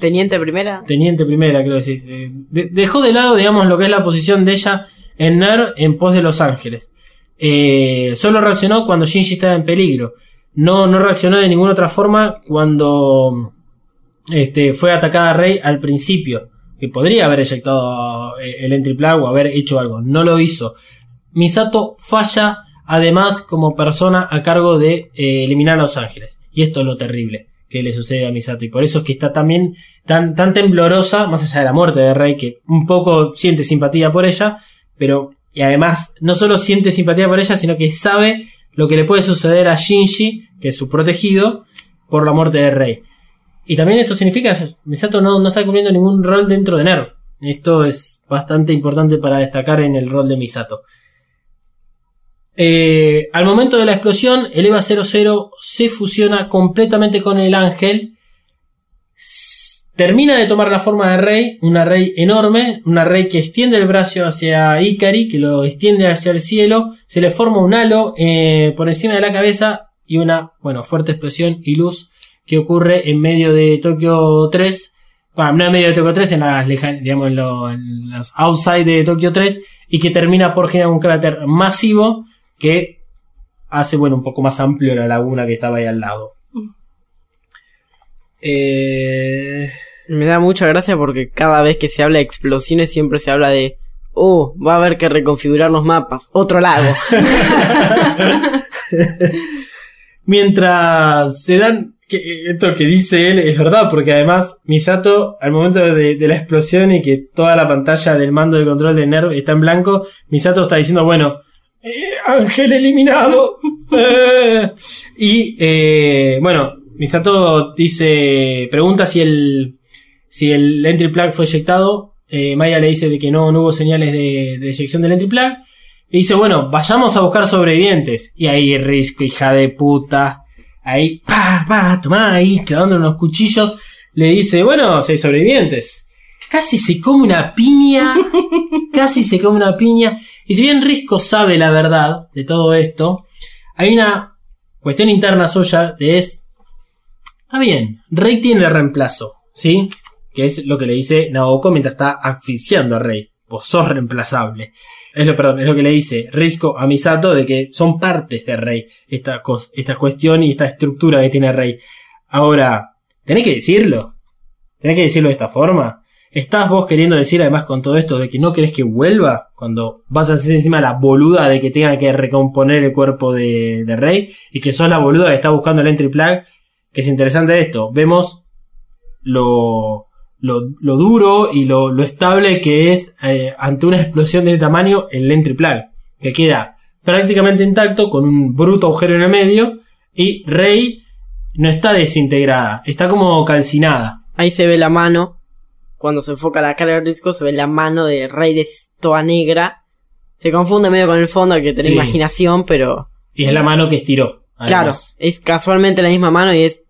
Speaker 4: Teniente primera.
Speaker 1: teniente primera, creo decir. Eh, de- dejó de lado, digamos, lo que es la posición de ella en NER en pos de Los Ángeles. Eh, solo reaccionó cuando Shinji estaba en peligro. No, no reaccionó de ninguna otra forma cuando este, fue atacada Rey al principio. Que podría haber eyectado eh, el entry o haber hecho algo. No lo hizo. Misato falla además como persona a cargo de eh, eliminar a Los Ángeles. Y esto es lo terrible que le sucede a Misato. Y por eso es que está también tan, tan temblorosa, más allá de la muerte de Rey, que un poco siente simpatía por ella, pero y además no solo siente simpatía por ella, sino que sabe lo que le puede suceder a Shinji, que es su protegido, por la muerte de Rey. Y también esto significa que Misato no, no está cumpliendo ningún rol dentro de NER. Esto es bastante importante para destacar en el rol de Misato. Eh, al momento de la explosión, el EVA 00 se fusiona completamente con el ángel. Termina de tomar la forma de Rey, una Rey enorme, una Rey que extiende el brazo hacia Ikari, que lo extiende hacia el cielo, se le forma un halo eh, por encima de la cabeza y una, bueno, fuerte explosión y luz que ocurre en medio de Tokio 3, bueno, no en medio de Tokio 3, en las digamos, en, lo- en los outside de Tokio 3, y que termina por generar un cráter masivo que hace, bueno, un poco más amplio la laguna que estaba ahí al lado. Eh,
Speaker 4: Me da mucha gracia porque cada vez que se habla de explosiones siempre se habla de, oh, va a haber que reconfigurar los mapas. Otro lago.
Speaker 1: Mientras se dan. Que, esto que dice él es verdad, porque además Misato, al momento de, de la explosión y que toda la pantalla del mando de control de Nerv está en blanco, Misato está diciendo, bueno, eh, Ángel eliminado. Eh. y eh, bueno, Misato dice, pregunta si el, si el entry plug fue eyectado. Eh, Maya le dice de que no, no hubo señales de, de eyección del entry plug. Y dice, bueno, vayamos a buscar sobrevivientes. Y ahí Risco, hija de puta. Ahí, pa, pa, tomá ahí, clavando unos cuchillos. Le dice, bueno, seis sobrevivientes. Casi se come una piña. casi se come una piña. Y si bien Risco sabe la verdad de todo esto, hay una cuestión interna suya de es. Está bien, Rey tiene reemplazo, ¿sí? Que es lo que le dice Naoko mientras está asfixiando a Rey. Vos sos reemplazable. Es lo, perdón, es lo que le dice Risco a Misato de que son partes de Rey esta, esta cuestión y esta estructura que tiene Rey. Ahora, tenés que decirlo. Tenés que decirlo de esta forma. ¿Estás vos queriendo decir además con todo esto de que no querés que vuelva? Cuando vas a hacer encima la boluda de que tenga que recomponer el cuerpo de, de Rey y que sos la boluda que está buscando el entry plug. Que es interesante esto. Vemos lo, lo, lo duro y lo, lo estable que es eh, ante una explosión de este tamaño el entry plug. Que queda prácticamente intacto con un bruto agujero en el medio y Rey no está desintegrada, está como calcinada.
Speaker 4: Ahí se ve la mano. Cuando se enfoca la cara de Risco, se ve la mano de Rey de toda negra. Se confunde medio con el fondo, hay que tener
Speaker 1: Sí.
Speaker 4: imaginación, pero
Speaker 1: Y es la mano que estiró.
Speaker 4: Claro, es casualmente la misma mano y es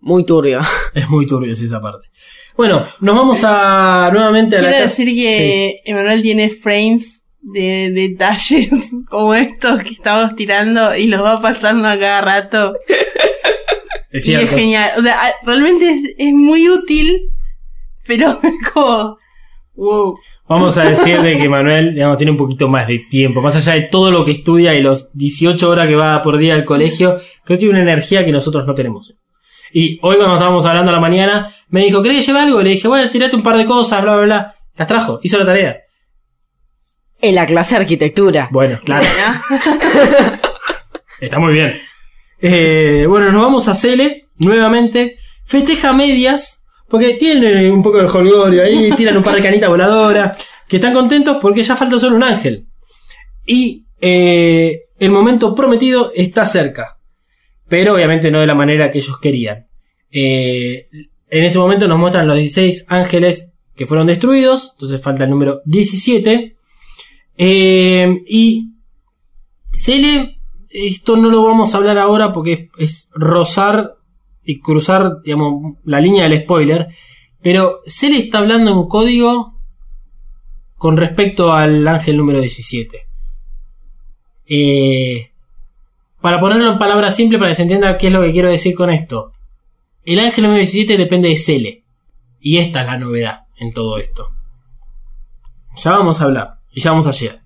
Speaker 4: muy turbio.
Speaker 1: Es muy turbio esa parte. Bueno, nos vamos a nuevamente a
Speaker 3: Quiero
Speaker 1: la
Speaker 3: decir que Emanuel tiene frames de detalles como estos que estamos tirando y los va pasando a cada rato.
Speaker 1: Es
Speaker 3: y es genial. O sea, realmente es, es muy útil, pero es como. Wow.
Speaker 1: Vamos a decir de que Manuel digamos, tiene un poquito más de tiempo. Más allá de todo lo que estudia y los 18 horas que va por día al colegio, creo que tiene una energía que nosotros no tenemos. Y hoy cuando estábamos hablando a la mañana, me dijo, ¿querés que lleve algo? Le dije, bueno, tirate un par de cosas, bla, bla, bla. Las trajo, hizo la tarea.
Speaker 4: En la clase de arquitectura.
Speaker 1: Bueno, claro. Está muy bien. Eh, bueno, nos vamos a Cele nuevamente. Festeja medias. Porque tienen un poco de holgorio ahí. Tiran un par de canitas voladoras. Que están contentos porque ya falta solo un ángel. Y eh, el momento prometido está cerca. Pero obviamente no de la manera que ellos querían. Eh, en ese momento nos muestran los 16 ángeles que fueron destruidos. Entonces falta el número 17. Eh, y Cele, esto no lo vamos a hablar ahora porque es, es rozar y cruzar, digamos, la línea del spoiler. Pero Cele está hablando en código con respecto al ángel número 17. Eh, para ponerlo en palabras simples, para que se entienda qué es lo que quiero decir con esto. El ángel número 17 depende de Cele. Y esta es la novedad en todo esto. Ya vamos a hablar. Y ya vamos a llegar.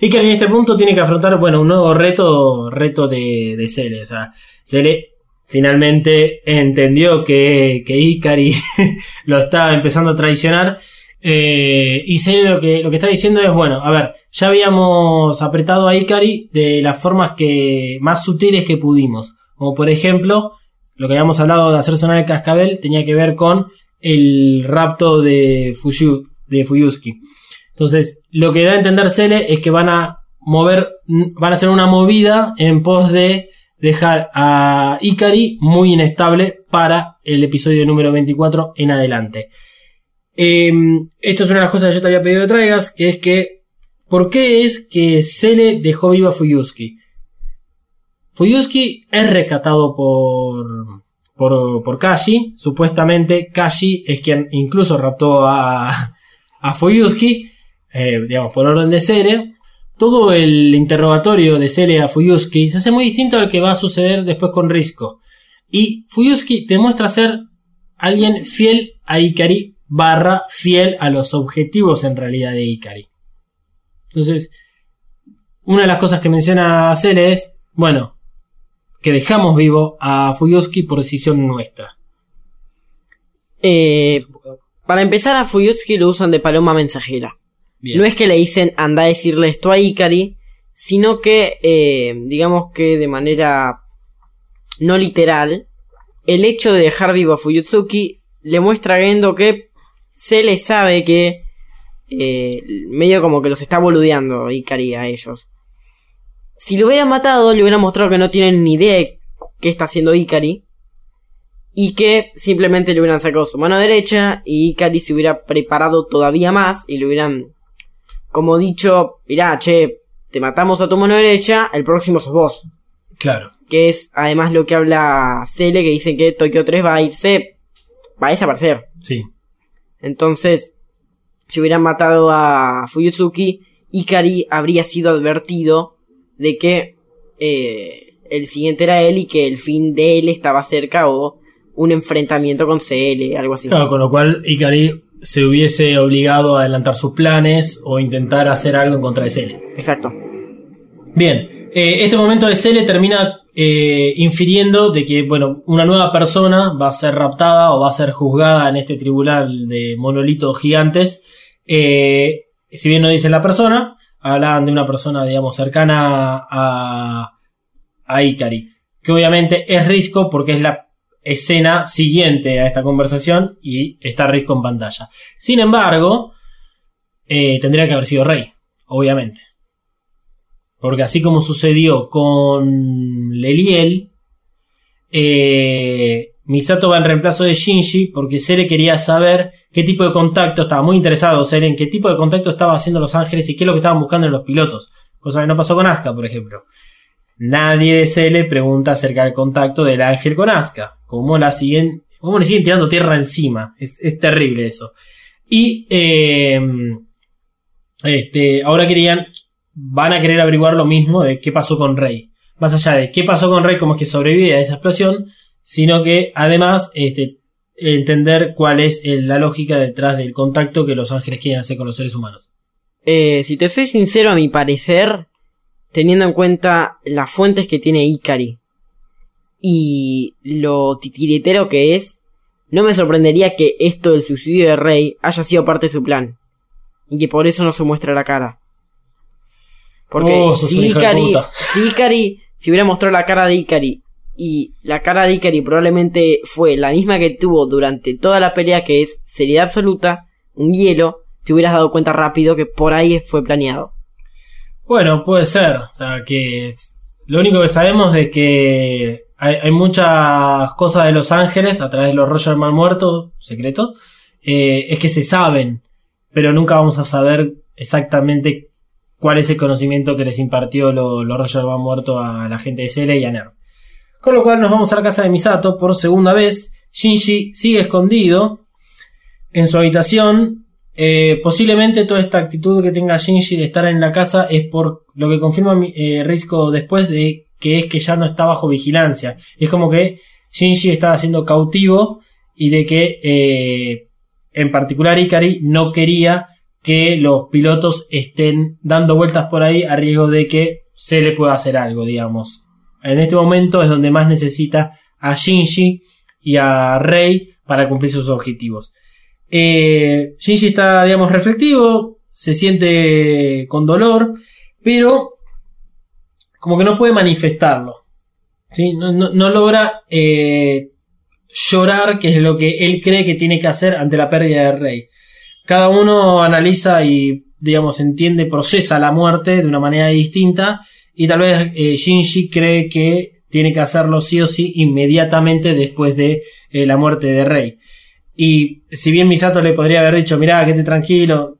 Speaker 1: Que en este punto tiene que afrontar, bueno, un nuevo reto, reto de, de Cele. O sea, Cele finalmente entendió que, que lo estaba empezando a traicionar. Eh, y Cele lo que, lo que está diciendo es, bueno, a ver, ya habíamos apretado a Ikari de las formas que más sutiles que pudimos. Como por ejemplo, lo que habíamos hablado de hacer sonar el cascabel tenía que ver con el rapto de, Fuyu, de Fuyuski. Entonces, lo que da a entender Cele es que van a mover, van a hacer una movida en pos de dejar a Ikari muy inestable para el episodio número 24 en adelante. Eh, esto es una de las cosas que yo te había pedido que traigas, que es que ¿Por qué es que Cele dejó vivo a Fuyuski? Fuyuski es rescatado por, por, por Kashi. Supuestamente Kashi es quien incluso raptó a, a Fuyuski, eh, digamos, por orden de Cele. Todo el interrogatorio de Cele a Fuyuski se hace muy distinto al que va a suceder después con Risco. Y Fuyuski demuestra ser alguien fiel a Ikari barra fiel a los objetivos en realidad de Ikari. Entonces, una de las cosas que menciona Cele es, bueno, que dejamos vivo a Fuyuski por decisión nuestra.
Speaker 4: Eh, para empezar, a Fuyutsuki lo usan de paloma mensajera. No es que le dicen anda a decirle esto a Ikari, sino que, eh, digamos que de manera no literal, el hecho de dejar vivo a Fuyutsuki le muestra a Gendo que se le sabe que eh, medio como que los está boludeando Ikari a ellos. Si lo hubieran matado, le hubieran mostrado que no tienen ni idea de qué está haciendo Ikari. Y que simplemente le hubieran sacado su mano derecha y Ikari se hubiera preparado todavía más y le hubieran, como dicho, mirá, che, te matamos a tu mano derecha, el próximo sos vos.
Speaker 1: Claro.
Speaker 4: Que es además lo que habla Cele, que dice que Tokio 3 va a irse, va a desaparecer.
Speaker 1: Sí.
Speaker 4: Entonces, si hubieran matado a Fuyutsuki, Ikari habría sido advertido de que eh, el siguiente era él y que el fin de él estaba cerca o un enfrentamiento con CL, algo así.
Speaker 1: Claro, con lo cual Ikari se hubiese obligado a adelantar sus planes o intentar hacer algo en contra de Cele.
Speaker 4: Exacto.
Speaker 1: Bien, eh, este momento de Cele termina eh, infiriendo de que, bueno, una nueva persona va a ser raptada o va a ser juzgada en este tribunal de monolitos gigantes. Eh, si bien no dice la persona, hablan de una persona, digamos, cercana a, a Ikari. Que obviamente es Risco porque es la escena siguiente a esta conversación y está Risco en pantalla. Sin embargo, eh, tendría que haber sido Rey, obviamente. Porque así como sucedió con Leliel, eh, Misato va en reemplazo de Shinji porque Sere quería saber qué tipo de contacto, estaba muy interesado Sere en qué tipo de contacto estaba haciendo Los Ángeles y qué es lo que estaban buscando en los pilotos. Cosa que no pasó con Asuka, por ejemplo. Nadie de Cele pregunta acerca del contacto del ángel con Asuka. Cómo la siguen, le siguen tirando tierra encima. Es, es terrible eso. Y eh, este, ahora querían, van a querer averiguar lo mismo de qué pasó con Rey. Más allá de qué pasó con Rey, cómo es que sobrevive a esa explosión, sino que además este, entender cuál es la lógica detrás del contacto que los ángeles quieren hacer con los seres humanos.
Speaker 4: Eh, si te soy sincero, a mi parecer, teniendo en cuenta las fuentes que tiene Ikari y lo titiritero que es, no me sorprendería que esto del suicidio de Rey haya sido parte de su plan. Y que por eso no se muestra la cara. Porque
Speaker 1: Oh,
Speaker 4: si, Ikari, si Ikari, si hubiera mostrado la cara de Ikari y la cara de Ikari probablemente fue la misma que tuvo durante toda la pelea que es seriedad absoluta, un hielo, te hubieras dado cuenta rápido que por ahí fue planeado.
Speaker 1: Bueno, puede ser. O sea, que es- lo único que sabemos de que hay, muchas cosas de Los Ángeles a través de los Roger Mal Muertos secretos. eh, es que se saben, pero nunca vamos a saber exactamente cuál es el conocimiento que les impartió lo- los Roger Mal Muerto a la gente de Cele y a Nerv. Con lo cual nos vamos a la casa de Misato por segunda vez. Shinji sigue escondido en su habitación. Eh, posiblemente toda esta actitud que tenga Shinji de estar en la casa es por lo que confirma eh, Risco después de que es que ya no está bajo vigilancia. Es como que Shinji estaba siendo cautivo y de que eh, en particular Ikari no quería que los pilotos estén dando vueltas por ahí a riesgo de que se le pueda hacer algo, digamos. En este momento es donde más necesita a Shinji y a Rei para cumplir sus objetivos. Eh, Shinji está, digamos, reflectivo, se siente con dolor, pero como que no puede manifestarlo. ¿sí? No, logra eh, llorar, que es lo que él cree que tiene que hacer ante la pérdida de Rey. Cada uno analiza y, digamos, entiende, procesa la muerte de una manera distinta, y tal vez eh, Shinji cree que tiene que hacerlo sí o sí inmediatamente después de eh, la muerte de Rey. Y si bien Misato le podría haber dicho, mirá, quédate tranquilo,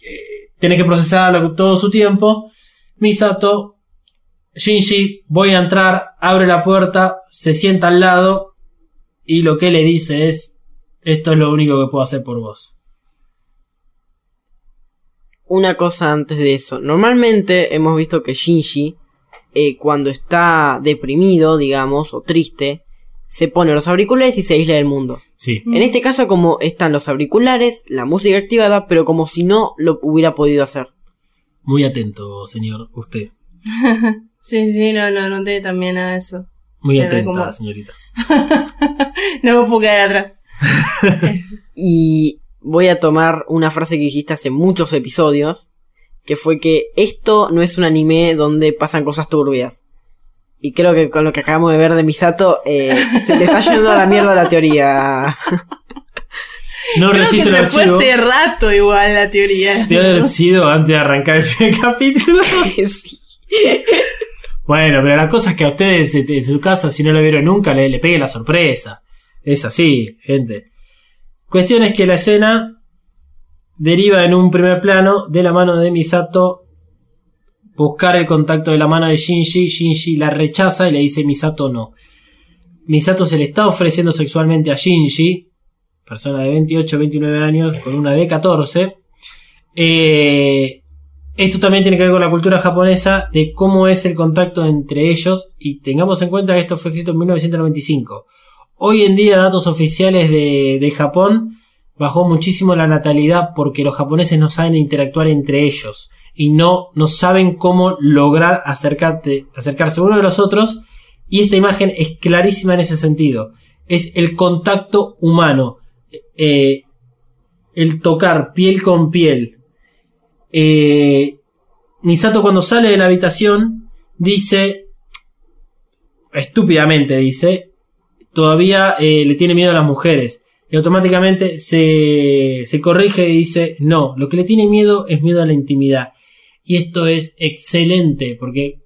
Speaker 1: eh, tenés que procesarlo todo su tiempo. Misato, Shinji, voy a entrar, abre la puerta, se sienta al lado y lo que le dice es, esto es lo único que puedo hacer por vos.
Speaker 4: Una cosa antes de eso. Normalmente hemos visto que Shinji, eh, cuando está deprimido, digamos, o triste, se pone los auriculares y se aísla del mundo.
Speaker 1: Sí.
Speaker 4: En este caso, como están los auriculares, la música activada, pero como si no lo hubiera podido hacer.
Speaker 1: Muy atento, señor, usted.
Speaker 3: Sí, sí, no, no, noté también a eso.
Speaker 1: Muy
Speaker 3: Se
Speaker 1: atenta,
Speaker 3: como-
Speaker 1: señorita.
Speaker 3: no me puedo quedar atrás.
Speaker 4: Y voy a tomar una frase que dijiste hace muchos episodios, que fue que esto no es un anime donde pasan cosas turbias. Y creo que con lo que acabamos de ver de Misato, eh, se le está yendo a la mierda la teoría.
Speaker 1: No
Speaker 3: Creo que
Speaker 1: registro el
Speaker 3: se fue
Speaker 1: archivo.
Speaker 3: hace rato igual la teoría.
Speaker 1: Debe haber sido antes de arrancar el primer capítulo.
Speaker 4: Sí.
Speaker 1: Bueno, pero la cosa es que a ustedes en su casa, si no lo vieron nunca, le, le pegue la sorpresa. Es así, gente. Cuestión es que la escena deriva en un primer plano de la mano de Misato buscar el contacto de la mano de Shinji. Shinji la rechaza y le dice Misato no. Misato se le está ofreciendo sexualmente a Shinji, persona de 28, 29 años, con una de 14. Eh, esto también tiene que ver con la cultura japonesa de cómo es el contacto entre ellos y tengamos en cuenta que esto fue escrito en 1995. Hoy en día datos oficiales de, de Japón bajó muchísimo la natalidad porque los japoneses no saben interactuar entre ellos y no, no saben cómo lograr acercarte, acercarse uno de los otros y esta imagen es clarísima en ese sentido. Es el contacto humano, eh, el tocar piel con piel, eh, Misato cuando sale de la habitación dice, estúpidamente dice, todavía eh, le tiene miedo a las mujeres. Y automáticamente se, se corrige y dice, no, lo que le tiene miedo es miedo a la intimidad. Y esto es excelente, porque,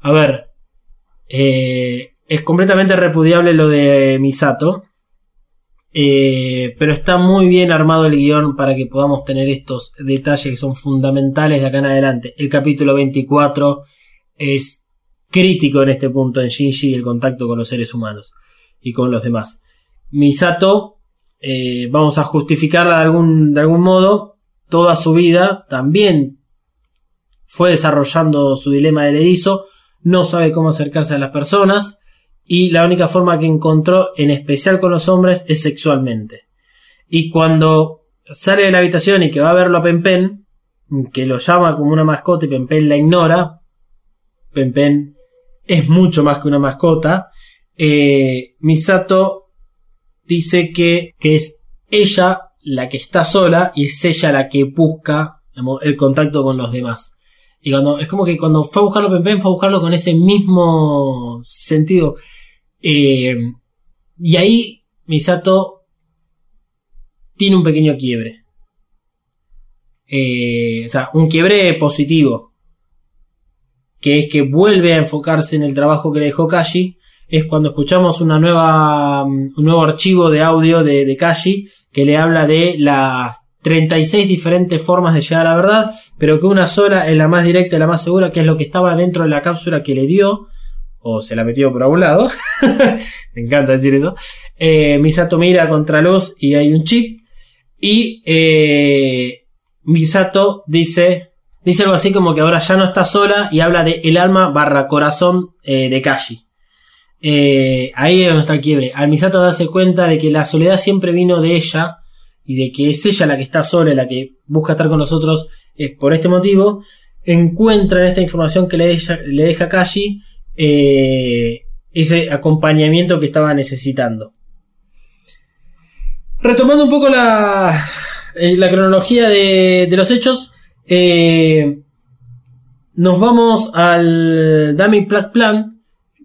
Speaker 1: a ver, eh, es completamente repudiable lo de Misato. Eh, pero está muy bien armado el guion para que podamos tener estos detalles que son fundamentales de acá en adelante. El capítulo 24 es crítico en este punto en Shinji el contacto con los seres humanos y con los demás. Misato, eh, vamos a justificarla de algún, de algún modo, toda su vida también fue desarrollando su dilema del erizo, no sabe cómo acercarse a las personas, y la única forma que encontró, en especial con los hombres, es sexualmente. Y cuando sale de la habitación y que va a verlo a Pempen, que lo llama como una mascota y Pempen la ignora, Pempen es mucho más que una mascota, eh, Misato dice que, que es ella la que está sola y es ella la que busca el contacto con los demás. Y cuando, es como que cuando fue a buscarlo a Pempen, fue a buscarlo con ese mismo sentido. Eh, y ahí Misato tiene un pequeño quiebre. Eh, o sea, un quiebre positivo. Que es que vuelve a enfocarse en el trabajo que le dejó Kashi. Es cuando escuchamos una nueva, un nuevo archivo de audio de, de Kashi que le habla de las 36 diferentes formas de llegar a la verdad, pero que una sola es la más directa y la más segura, que es lo que estaba dentro de la cápsula que le dio, o se la metió por algún lado. Me encanta decir eso. Eh, Misato mira contra luz y hay un chip. Y eh, Misato dice, dice algo así como que ahora ya no está sola y habla de el alma barra corazón eh, de Kashi. Ahí es donde está el quiebre. Al Misato darse cuenta de que la soledad siempre vino de ella y de que es ella la que está sola, la que busca estar con nosotros, es por este motivo, encuentra en esta información que le deja, le deja Kashi eh, ese acompañamiento que estaba necesitando. Retomando un poco la, eh, la cronología de, de los hechos, eh, nos vamos al Dummy Plug Plant,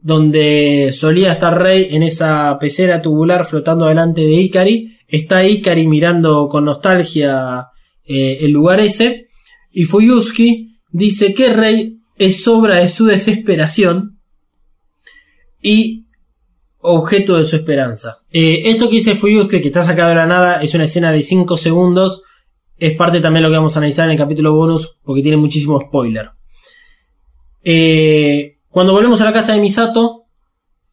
Speaker 1: donde solía estar Rey en esa pecera tubular flotando delante de Ikari. Está Ikari mirando con nostalgia eh, el lugar ese. Y Fuyuski dice que Rey es obra de su desesperación y objeto de su esperanza. Eh, esto que dice Fuyuski, que está sacado de la nada, es una escena de 5 segundos es parte también de lo que vamos a analizar en el capítulo bonus porque tiene muchísimo spoiler. Eh, cuando volvemos a la casa de Misato,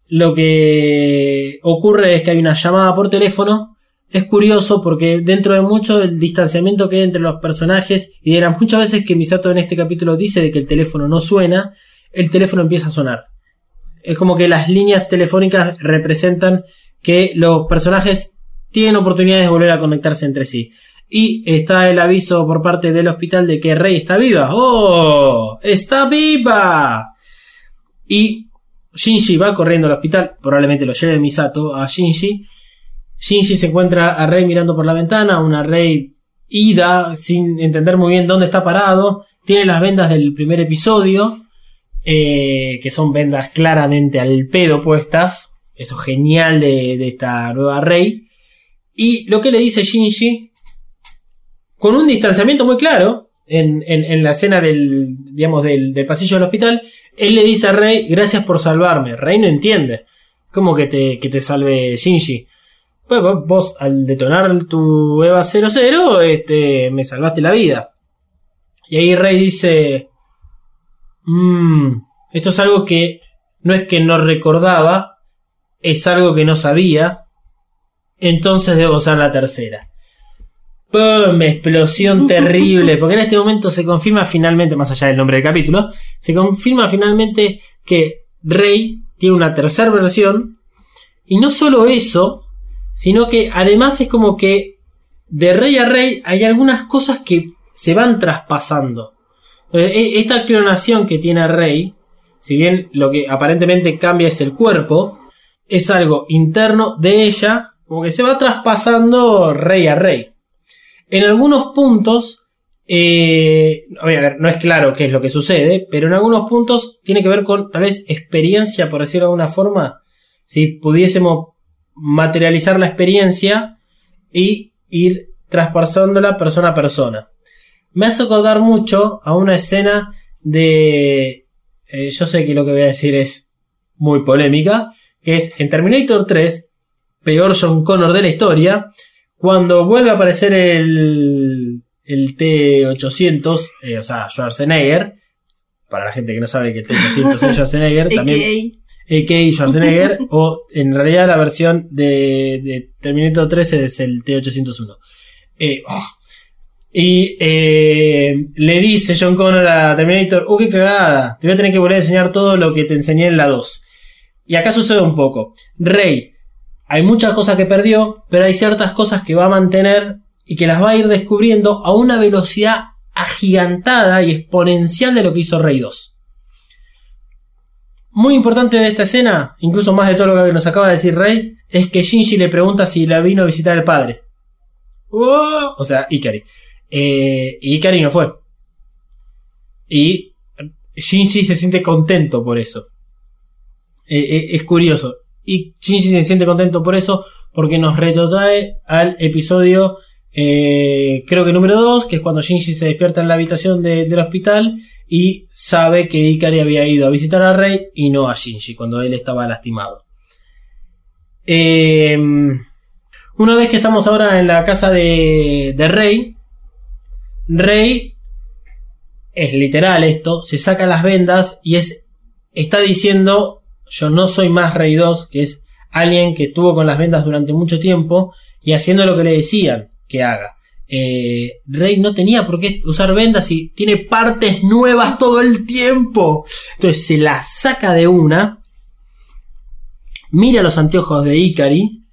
Speaker 1: lo que ocurre es que hay una llamada por teléfono. Es curioso porque dentro de mucho el distanciamiento que hay entre los personajes y de las muchas veces que Misato en este capítulo dice de que el teléfono no suena, el teléfono empieza a sonar. Es como que las líneas telefónicas representan que los personajes tienen oportunidades de volver a conectarse entre sí. Y está el aviso por parte del hospital de que Rey está viva. ¡Oh! ¡Está viva! Y Shinji va corriendo al hospital. Probablemente lo lleve Misato a Shinji. Shinji se encuentra a Rey mirando por la ventana. Una Rey ida, sin entender muy bien dónde está parado. Tiene las vendas del primer episodio. eh, que son vendas claramente al pedo puestas. Eso es genial de, esta nueva Rey. Y lo que le dice Shinji, con un distanciamiento muy claro, en, la escena del, digamos, del pasillo del hospital, él le dice a Rey, gracias por salvarme. Rey no entiende. ¿Cómo que te, que te salve Shinji? Pues vos, al detonar tu EVA 00, este, me salvaste la vida. Y ahí Rey dice, "Mm, esto es algo que no es que no recordaba, es algo que no sabía, entonces debo usar la tercera. ¡Pum! Explosión terrible. Porque en este momento se confirma finalmente, más allá del nombre del capítulo, se confirma finalmente que Rey tiene una tercera versión. Y no solo eso, sino que además es como que de Rey a Rey hay algunas cosas que se van traspasando. Eh, e- Esta clonación que tiene Rey, si bien lo que aparentemente cambia es el cuerpo, es algo interno de ella, como que se va traspasando Rey a Rey. En algunos puntos, eh, no es claro qué es lo que sucede, pero en algunos puntos tiene que ver con tal vez experiencia, por decirlo de alguna forma. Si pudiésemos materializar la experiencia y ir traspasándola persona a persona. Me hace acordar mucho a una escena de... eh, yo sé que lo que voy a decir es muy polémica, que es en Terminator 3, peor John Connor de la historia, cuando vuelve a aparecer el, el T-800, eh, o sea, Schwarzenegger, para la gente que no sabe que el T-800 es Schwarzenegger, también
Speaker 3: A.k.a.
Speaker 1: Schwarzenegger, o en realidad la versión de, de Terminator 3 es el T-801. Eh, ah. Y eh, le dice John Connor a Terminator, ¡uh, qué cagada! Te voy a tener que volver a enseñar todo lo que te enseñé en la 2. Y acá sucede un poco. Rey, hay muchas cosas que perdió, pero hay ciertas cosas que va a mantener y que las va a ir descubriendo a una velocidad agigantada y exponencial de lo que hizo Rey 2. Muy importante de esta escena, incluso más de todo lo que nos acaba de decir Rey, es que Shinji le pregunta si la vino a visitar el padre. ¡Oh! O sea, Ikari. Eh, y Ikari no fue. Y Shinji se siente contento por eso. Eh, eh, es curioso. Y Shinji se siente contento por eso porque nos retrotrae al episodio, eh, creo que número 2, que es cuando Shinji se despierta en la habitación de- del hospital y sabe que Ikari había ido a visitar a Rey y no a Shinji cuando él estaba lastimado. Eh, una vez que estamos ahora en la casa de, de Rey, Rey es literal esto, se saca las vendas y es está diciendo yo no soy más Rey 2, que es alguien que estuvo con las vendas durante mucho tiempo y haciendo lo que le decían que haga. Eh, Rey no tenía por qué usar vendas y tiene partes nuevas todo el tiempo. Entonces se las saca de una. Mira los anteojos de Ikari.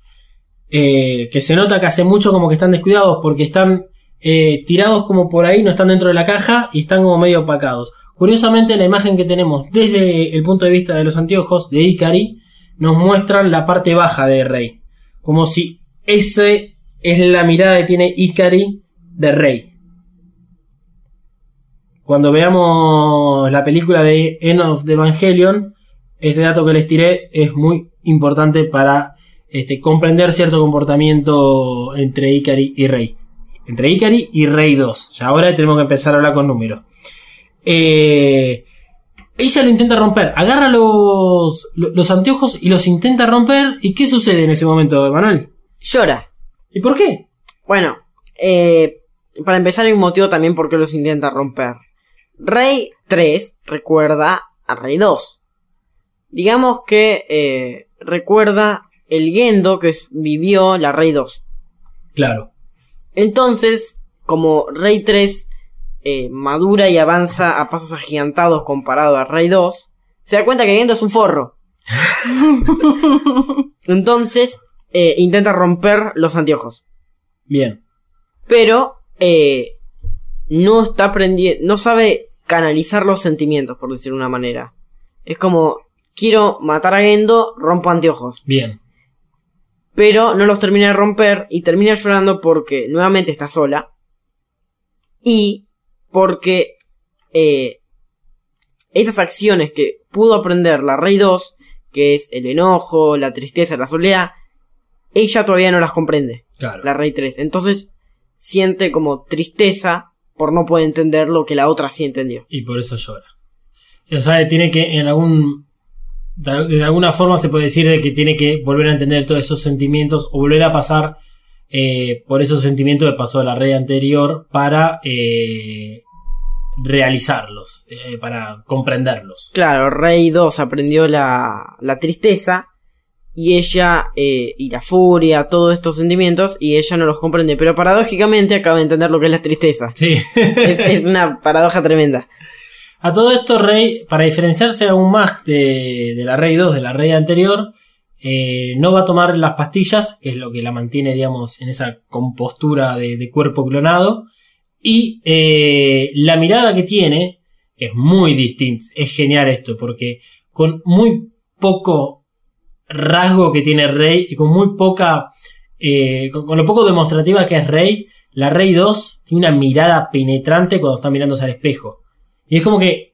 Speaker 1: eh, que se nota que hace mucho como que están descuidados porque están eh, tirados como por ahí, no están dentro de la caja y están como medio opacados. Curiosamente la imagen que tenemos desde el punto de vista de los anteojos de Ikari nos muestran la parte baja de Rey. Como si ese es la mirada que tiene Ikari de Rey. Cuando veamos la película de End of the Evangelion, este dato que les tiré es muy importante para este, comprender cierto comportamiento entre Ikari y Rey. Entre Ikari y Rey 2. Ya ahora tenemos que empezar a hablar con números. Eh, ella lo intenta romper. Agarra los, lo- los anteojos y los intenta romper. ¿Y qué sucede en ese momento, Emanuel?
Speaker 4: Llora.
Speaker 1: ¿Y por qué?
Speaker 4: Bueno, eh, para empezar hay un motivo también por qué los intenta romper. Rey 3 recuerda a Rey 2. Digamos que eh, recuerda el Gendo que vivió la Rey 2.
Speaker 1: Claro.
Speaker 4: Entonces, como Rey 3 eh, madura y avanza a pasos agigantados comparado a Rey 2, se da cuenta que Gendo es un forro. Entonces, eh, intenta romper los anteojos.
Speaker 1: Bien.
Speaker 4: Pero eh, no está aprendiendo, no sabe canalizar los sentimientos, por decirlo de una manera. Es como, quiero matar a Gendo, rompo anteojos.
Speaker 1: Bien.
Speaker 4: Pero no los termina de romper y termina llorando porque nuevamente está sola. Y porque eh, esas acciones que pudo aprender la Rey 2, que es el enojo, la tristeza, la soledad, ella todavía no las comprende,
Speaker 1: Claro.
Speaker 4: la Rey 3. Entonces siente como tristeza por no poder entender lo que la otra sí entendió.
Speaker 1: Y por eso llora. O sea, tiene que en algún. De alguna forma se puede decir de que tiene que volver a entender todos esos sentimientos o volver a pasar eh, por esos sentimientos que pasó a la red anterior para eh, realizarlos, eh, para comprenderlos.
Speaker 4: Claro, Rey 2 aprendió la, la tristeza y ella, eh, y la furia, todos estos sentimientos, y ella no los comprende, pero paradójicamente acaba de entender lo que es la tristeza.
Speaker 1: Sí.
Speaker 4: Es, es una paradoja tremenda.
Speaker 1: A todo esto, Rey, para diferenciarse aún más de, de la Rey 2, de la Rey anterior, eh, no va a tomar las pastillas, que es lo que la mantiene, digamos, en esa compostura de, de cuerpo clonado. Y eh, la mirada que tiene es muy distinta. Es genial esto, porque con muy poco rasgo que tiene Rey y con muy poca. eh, con, lo poco demostrativa que es Rey, la Rey 2 tiene una mirada penetrante cuando está mirándose al espejo. Y es como que.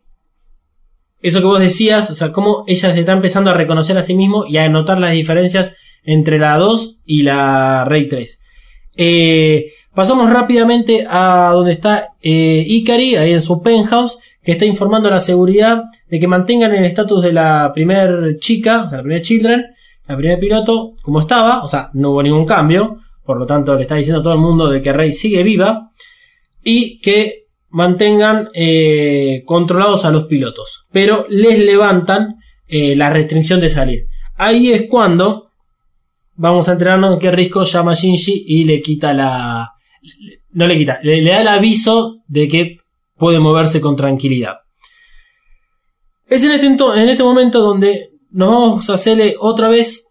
Speaker 1: Eso que vos decías, o sea, cómo ella se está empezando a reconocer a sí mismo y a notar las diferencias entre la 2 y la Rey 3. Eh, pasamos rápidamente a donde está eh, Ikari, ahí en su penthouse, que está informando a la seguridad de que mantengan el estatus de la primer chica, o sea, la primer children, la primer piloto, como estaba, o sea, no hubo ningún cambio, por lo tanto le está diciendo a todo el mundo de que Rey sigue viva, y que mantengan eh, controlados a los pilotos, pero les levantan eh, la restricción de salir. Ahí es cuando vamos a enterarnos de que Risco llama a Shinji y le quita la... No le quita, le da el aviso de que puede moverse con tranquilidad. Es en este, en este momento donde nos vamos a hacerle otra vez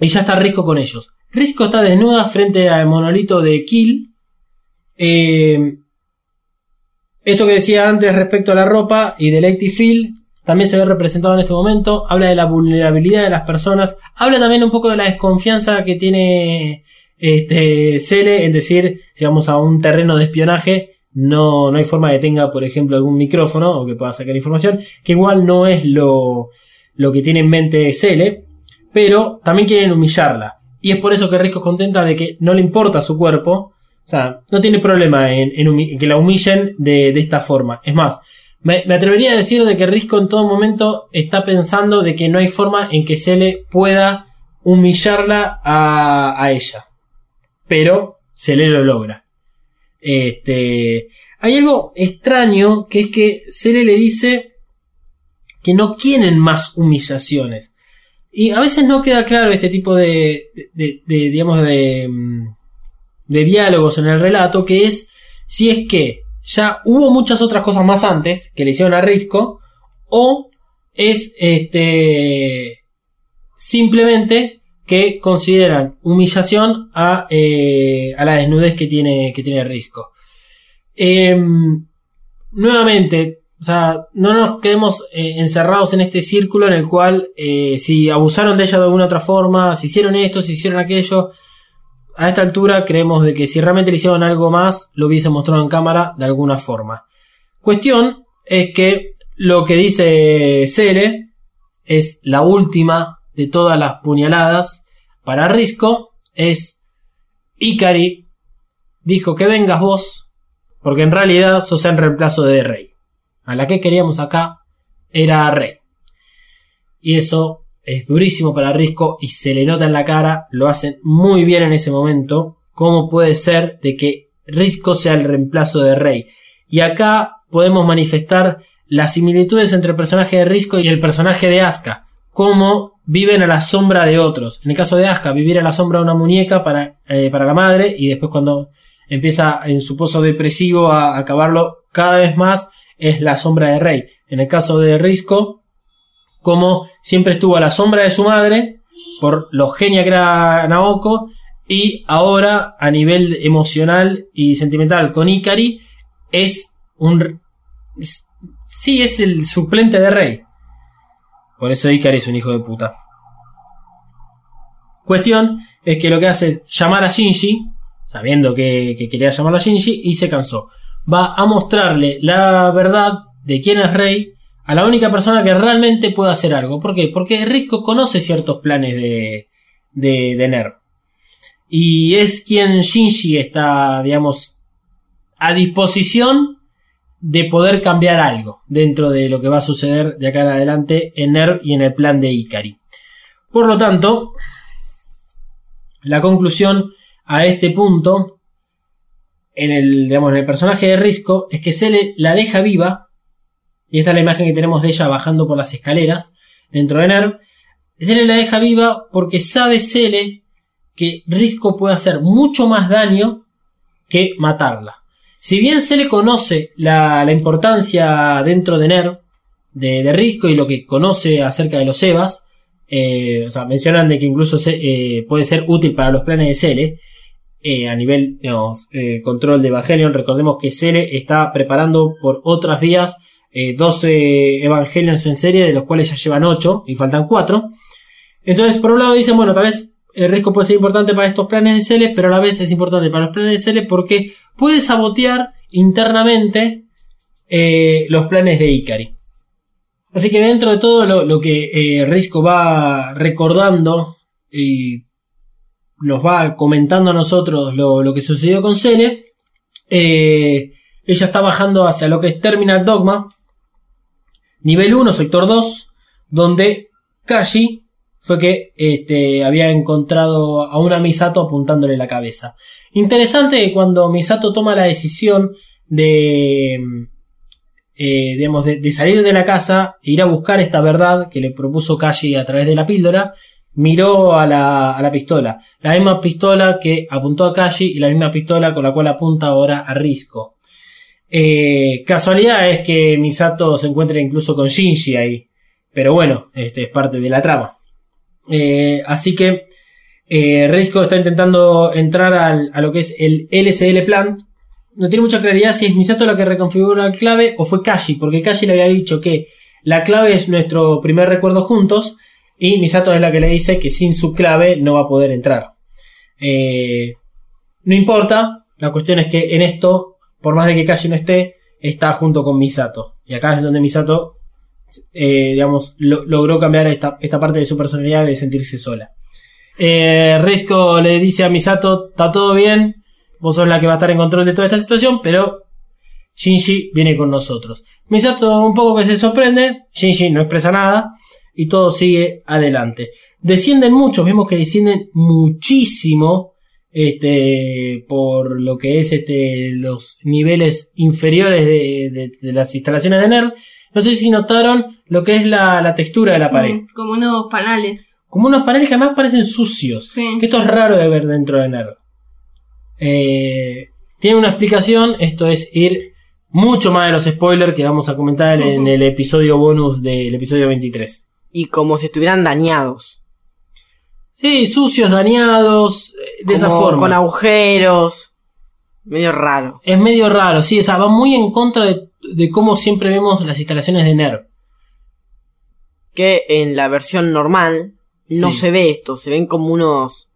Speaker 1: y ya está Risco con ellos. Risco está desnuda frente al monolito de Kill. Eh, esto que decía antes respecto a la ropa y del Active también se ve representado en este momento. Habla de la vulnerabilidad de las personas. Habla también un poco de la desconfianza que tiene este Cele en decir, si vamos a un terreno de espionaje, no, no hay forma de que tenga, por ejemplo, algún micrófono o que pueda sacar información, que igual no es lo, lo que tiene en mente Cele, pero también quieren humillarla. Y es por eso que Risco contenta de que no le importa su cuerpo, o sea, no tiene problema en, en en que la humillen de, de esta forma. Es más, me, me atrevería a decir de que Risco en todo momento está pensando de que no hay forma en que Cele pueda humillarla a, a ella. Pero Cele lo logra. Este, hay algo extraño que es que Cele le dice que no quieren más humillaciones. Y a veces no queda claro este tipo de, de, digamos, de, mm, de diálogos en el relato, que es si es que ya hubo muchas otras cosas más antes que le hicieron a o es este simplemente que consideran humillación a, eh, a la desnudez que tiene, que tiene Risco. Em, nuevamente, o sea, no nos quedemos eh, encerrados en este círculo en el cual eh, si abusaron de ella de alguna otra forma, si hicieron esto, si hicieron aquello, a esta altura creemos de que si realmente le hicieron algo más, lo hubiese mostrado en cámara de alguna forma. Cuestión es que lo que dice Cele es la última de todas las puñaladas para Risco, es Ikari dijo que vengas vos, porque en realidad sos en reemplazo de Rey. A la que queríamos acá era Rey. Y eso es durísimo para Risco y se le nota en la cara, lo hacen muy bien en ese momento. ¿Cómo puede ser de que Risco sea el reemplazo de Rey. Y acá podemos manifestar las similitudes entre el personaje de Risco y el personaje de Asuka. Cómo viven a la sombra de otros. En el caso de Asuka, vivir a la sombra de una muñeca para, eh, para la madre y después cuando empieza en su pozo depresivo a acabarlo cada vez más es la sombra de Rey. En el caso de Risco, como siempre estuvo a la sombra de su madre por lo genia que era Naoko y ahora a nivel emocional y sentimental con Ikari es un sí es el suplente de Rey. Por eso Ikari es un hijo de puta. Cuestión es que lo que hace es llamar a Shinji, sabiendo que, que quería llamarlo a Shinji, y se cansó. Va a mostrarle la verdad de quién es Rey a la única persona que realmente puede hacer algo. ¿Por qué? Porque Risco conoce ciertos planes de, de, de. Y es quien Shinji está, digamos, a disposición de poder cambiar algo dentro de lo que va a suceder de acá en adelante en NERV y en el plan de Ikari. Por lo tanto, la conclusión a este punto en el, digamos, en el personaje de Risco es que Cele la deja viva y esta es la imagen que tenemos de ella bajando por las escaleras dentro de NERV. Cele la deja viva porque sabe Cele que Risco puede hacer mucho más daño que matarla. Si bien Cele conoce la, importancia dentro de NERV de, de Risco y lo que conoce acerca de los Evas, eh, o sea, mencionan de que incluso se- eh, puede ser útil para los planes de Cele. eh, a nivel control de Evangelion, recordemos que Cele está preparando por otras vías eh, 12 Evangelions en serie, de los cuales ya llevan 8 y faltan 4. Entonces, por un lado dicen, bueno, tal vez el riesgo puede ser importante para estos planes de Cele, pero a la vez es importante para los planes de Cele porque puede sabotear internamente eh, los planes de Ikari. Así que dentro de todo lo, que eh, Risco va recordando y nos va comentando a nosotros lo, lo que sucedió con Cele, eh, ella está bajando hacia lo que es Terminal Dogma, nivel 1, sector 2, donde Kashi fue que este, había encontrado a una Misato apuntándole la cabeza. Interesante que cuando Misato toma la decisión de, eh, digamos, de, salir de la casa e ir a buscar esta verdad que le propuso Kashi a través de la píldora, miró a la, a la pistola. La misma pistola que apuntó a Kashi y la misma pistola con la cual apunta ahora a Risco. Eh, casualidad es que Misato se encuentra incluso con Shinji ahí. Pero bueno, este es parte de la trama. Eh, así que eh, Risco está intentando entrar al- a lo que es el LSL Plant. No tiene mucha claridad si es Misato la que reconfigura la clave o fue Kashi, porque Kashi le había dicho que la clave es nuestro primer recuerdo juntos y Misato es la que le dice que sin su clave no va a poder entrar. Eh, no importa, la cuestión es que en esto, por más de que Kashi no esté, está junto con Misato. Y acá es donde Misato eh, digamos, lo- logró cambiar esta, esta parte de su personalidad de sentirse sola. Eh, Risco le dice a Misato, está todo bien, vos sos la que va a estar en control de toda esta situación, pero Shinji viene con nosotros. Misato un poco que se sorprende, Shinji no expresa nada y todo sigue adelante. Descienden muchos, vemos que descienden muchísimo este, por lo que es este, los niveles inferiores de, de- de las instalaciones de NERV. No sé si notaron lo que es la, la textura de la pared.
Speaker 3: Mm, Como unos panales.
Speaker 1: Como unos paneles que además parecen sucios.
Speaker 3: Sí.
Speaker 1: Que esto es raro de ver dentro de NERV. Eh, tiene una explicación. Esto es ir mucho más de los spoilers que vamos a comentar en el episodio bonus del episodio 23.
Speaker 4: Y como si estuvieran dañados.
Speaker 1: Sí, sucios, dañados, eh, de esa forma.
Speaker 4: Con agujeros. Medio raro.
Speaker 1: Es medio raro, sí, o sea, va muy en contra de, de cómo siempre vemos las instalaciones de NERV.
Speaker 4: Que en la versión normal no
Speaker 1: Sí.
Speaker 4: se ve esto. Se ven como unos.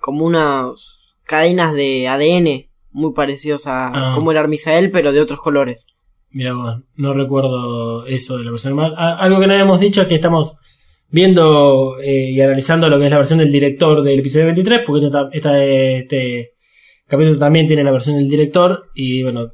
Speaker 4: Como unas cadenas de ADN. Muy parecidos a
Speaker 1: Ah.
Speaker 4: como el Armisael, pero de otros colores.
Speaker 1: Mira, no recuerdo eso de la versión normal. Ah, algo que no habíamos dicho es que estamos viendo eh, y analizando lo que es la versión del director del episodio 23, porque esta- esta- este capítulo también tiene la versión del director y bueno,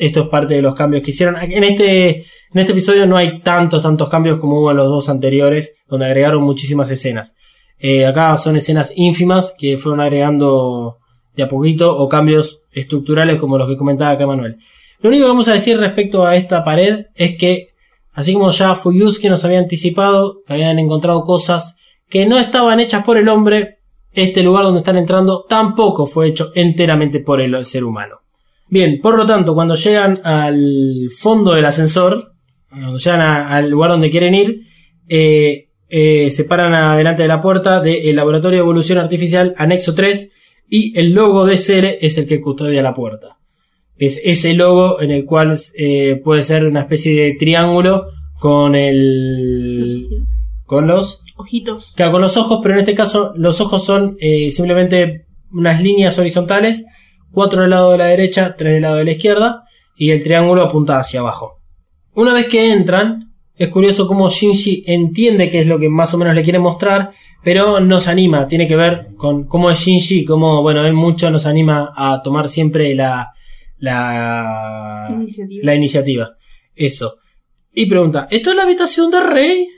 Speaker 1: esto es parte de los cambios que hicieron. En este, en este episodio no hay tantos, tantos cambios como hubo en los dos anteriores, donde agregaron muchísimas escenas. Eh, acá son escenas ínfimas que fueron agregando de a poquito o cambios estructurales como los que comentaba acá Manuel. Lo único que vamos a decir respecto a esta pared es que, así como ya Fuyusuke nos había anticipado, que habían encontrado cosas que no estaban hechas por el hombre, este lugar donde están entrando tampoco fue hecho enteramente por el ser humano. Bien, por lo tanto, cuando llegan al fondo del ascensor, cuando llegan a- al lugar donde quieren ir, eh, eh, se paran adelante de la puerta del Laboratorio de Evolución Artificial Anexo 3 y el logo de Cere es el que custodia la puerta. Es ese logo en el cual eh, puede ser una especie de triángulo con el... con los...
Speaker 3: Ojitos.
Speaker 1: Claro, con los ojos, pero en este caso los ojos son eh, simplemente unas líneas horizontales, cuatro del lado de la derecha, tres del lado de la izquierda, y el triángulo apunta hacia abajo. Una vez que entran, es curioso cómo Shinji entiende qué es lo que más o menos le quiere mostrar, pero nos anima, tiene que ver con cómo es Shinji, cómo, bueno, él mucho nos anima a tomar siempre la, la,
Speaker 3: Iniciativa.
Speaker 1: la iniciativa. Eso. Y pregunta, ¿esto es la habitación de Rey?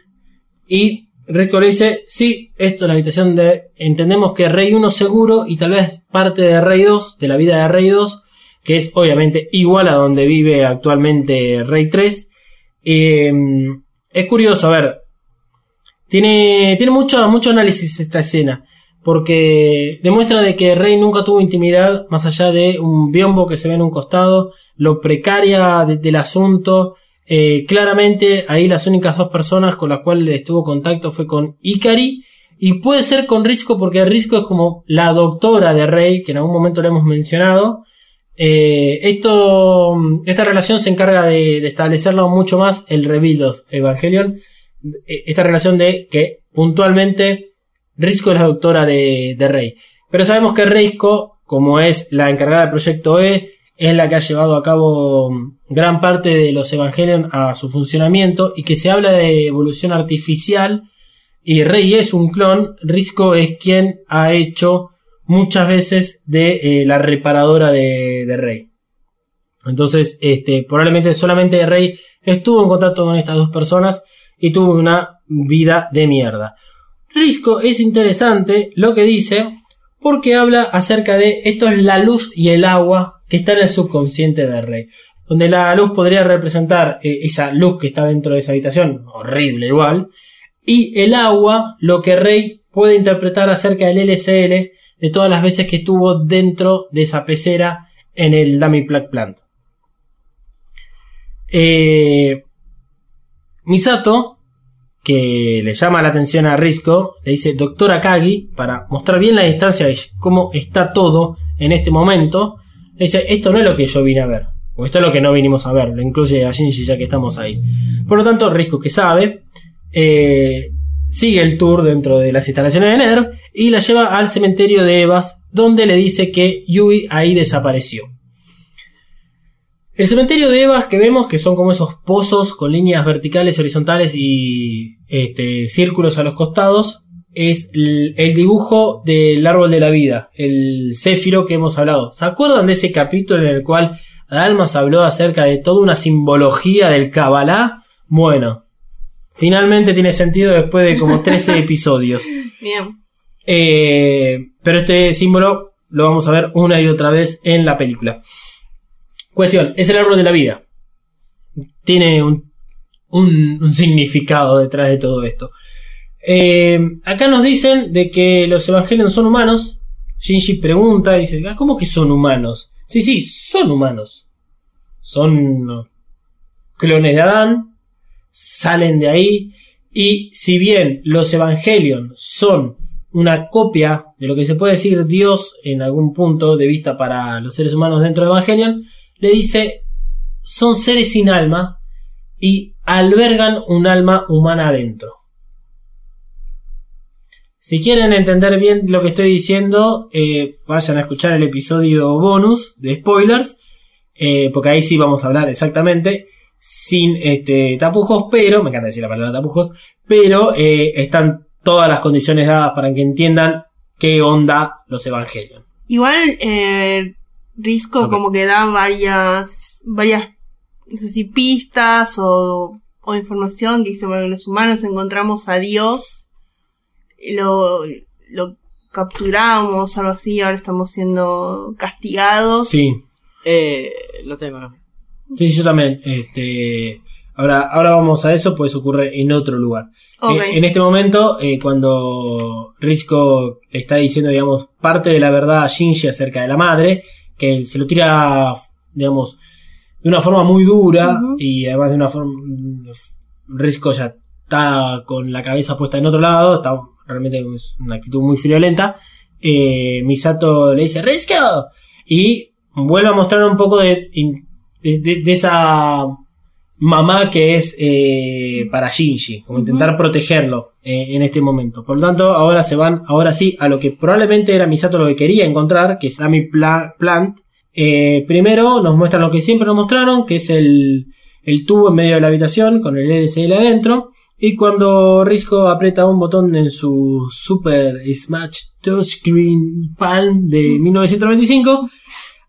Speaker 1: Y Risco le dice, sí, esto es la habitación de... Entendemos que Rey 1 seguro y tal vez parte de Rey 2, de la vida de Rey 2, que es obviamente igual a donde vive actualmente Rey 3. Eh, es curioso, a ver, tiene, tiene mucho, mucho análisis esta escena. Porque demuestra de que Rey nunca tuvo intimidad más allá de un biombo que se ve en un costado, lo precaria de- del asunto. Eh, claramente ahí las únicas dos personas con las cuales estuvo contacto fue con Ikari y puede ser con Risco porque Risco es como la doctora de Rey, que en algún momento le hemos mencionado. Eh, esto, esta relación se encarga de, de establecerlo mucho más el of Evangelion. Eh, Esta relación de que puntualmente Risco es la doctora de, de Rey. Pero sabemos que Risco, como es la encargada del proyecto E, es la que ha llevado a cabo gran parte de los Evangelion a su funcionamiento y que se habla de evolución artificial y Rey es un clon, Risco es quien ha hecho muchas veces de eh, la reparadora de, de Rey. Entonces, este, probablemente solamente Rey estuvo en contacto con estas dos personas y tuvo una vida de mierda. Risco es interesante lo que dice porque habla acerca de esto es la luz y el agua que está en el subconsciente de Rey. Donde la luz podría representar eh, esa luz que está dentro de esa habitación, horrible igual, y el agua lo que Rey puede interpretar acerca del LSL de todas las veces que estuvo dentro de esa pecera en el Dummy Plug Plant. Eh, Misato, que le llama la atención a Risco, le dice Doctora Kagi, para mostrar bien la distancia de cómo está todo en este momento, dice, esto no es lo que yo vine a ver, o esto es lo que no vinimos a ver, lo incluye a Shinji ya que estamos ahí. Por lo tanto, Risco que sabe, eh, sigue el tour dentro de las instalaciones de Nether y la lleva al cementerio de Evas, donde le dice que Yui ahí desapareció. El cementerio de Evas que vemos que son como esos pozos con líneas verticales, horizontales y este, círculos a los costados, es el, el dibujo del árbol de la vida, el céfiro que hemos hablado. ¿Se acuerdan de ese capítulo en el cual Dalmas habló acerca de toda una simbología del Kabbalah? Bueno, finalmente tiene sentido después de como 13 episodios.
Speaker 3: Bien.
Speaker 1: Eh, pero este símbolo lo vamos a ver una y otra vez en la película. Cuestión, es el árbol de la vida. Tiene un, un, un significado detrás de todo esto. Eh, acá nos dicen de que los evangelios son humanos. Shinji pregunta dice, "Ah, ¿cómo que son humanos? Sí, sí, son humanos. Son clones de Adán, salen de ahí y si bien los Evangelion son una copia de lo que se puede decir Dios en algún punto de vista para los seres humanos dentro de Evangelion, le dice son seres sin alma y albergan un alma humana adentro. Si quieren entender bien lo que estoy diciendo, eh, vayan a escuchar el episodio bonus de spoilers, eh, porque ahí sí vamos a hablar exactamente, sin este, tapujos, pero, me encanta decir la palabra tapujos, pero eh, están todas las condiciones dadas para que entiendan qué onda los evangelios.
Speaker 3: Igual, eh, Risco como que da varias, varias, no sé si pistas o, o información que dice, bueno, los humanos encontramos a Dios, lo, lo capturamos, algo así, ahora estamos siendo castigados.
Speaker 1: Sí,
Speaker 4: Eh, lo tengo
Speaker 1: sí, sí, yo también. Este, ahora, ahora vamos a eso, pues ocurre en otro lugar.
Speaker 3: Ok.
Speaker 1: Eh, en este momento, eh, cuando Risco está diciendo, digamos, parte de la verdad a Shinji acerca de la madre, que se lo tira, digamos, de una forma muy dura y además de una forma... Risco ya está con la cabeza puesta en otro lado, está realmente es una actitud muy friolenta. Eh, Misato le dice, Risco, y vuelve a mostrar un poco de, de, de- de esa mamá que es eh, para Shinji, como intentar protegerlo eh, en este momento. Por lo tanto, ahora se van, ahora sí, a lo que probablemente era Misato lo que quería encontrar, que es Ami Pla- Plant. Eh, primero nos muestran lo que siempre nos mostraron, que es el, el tubo en medio de la habitación con el LCL adentro. Y cuando Risco aprieta un botón en su Super Smash Touchscreen Palm de 1995,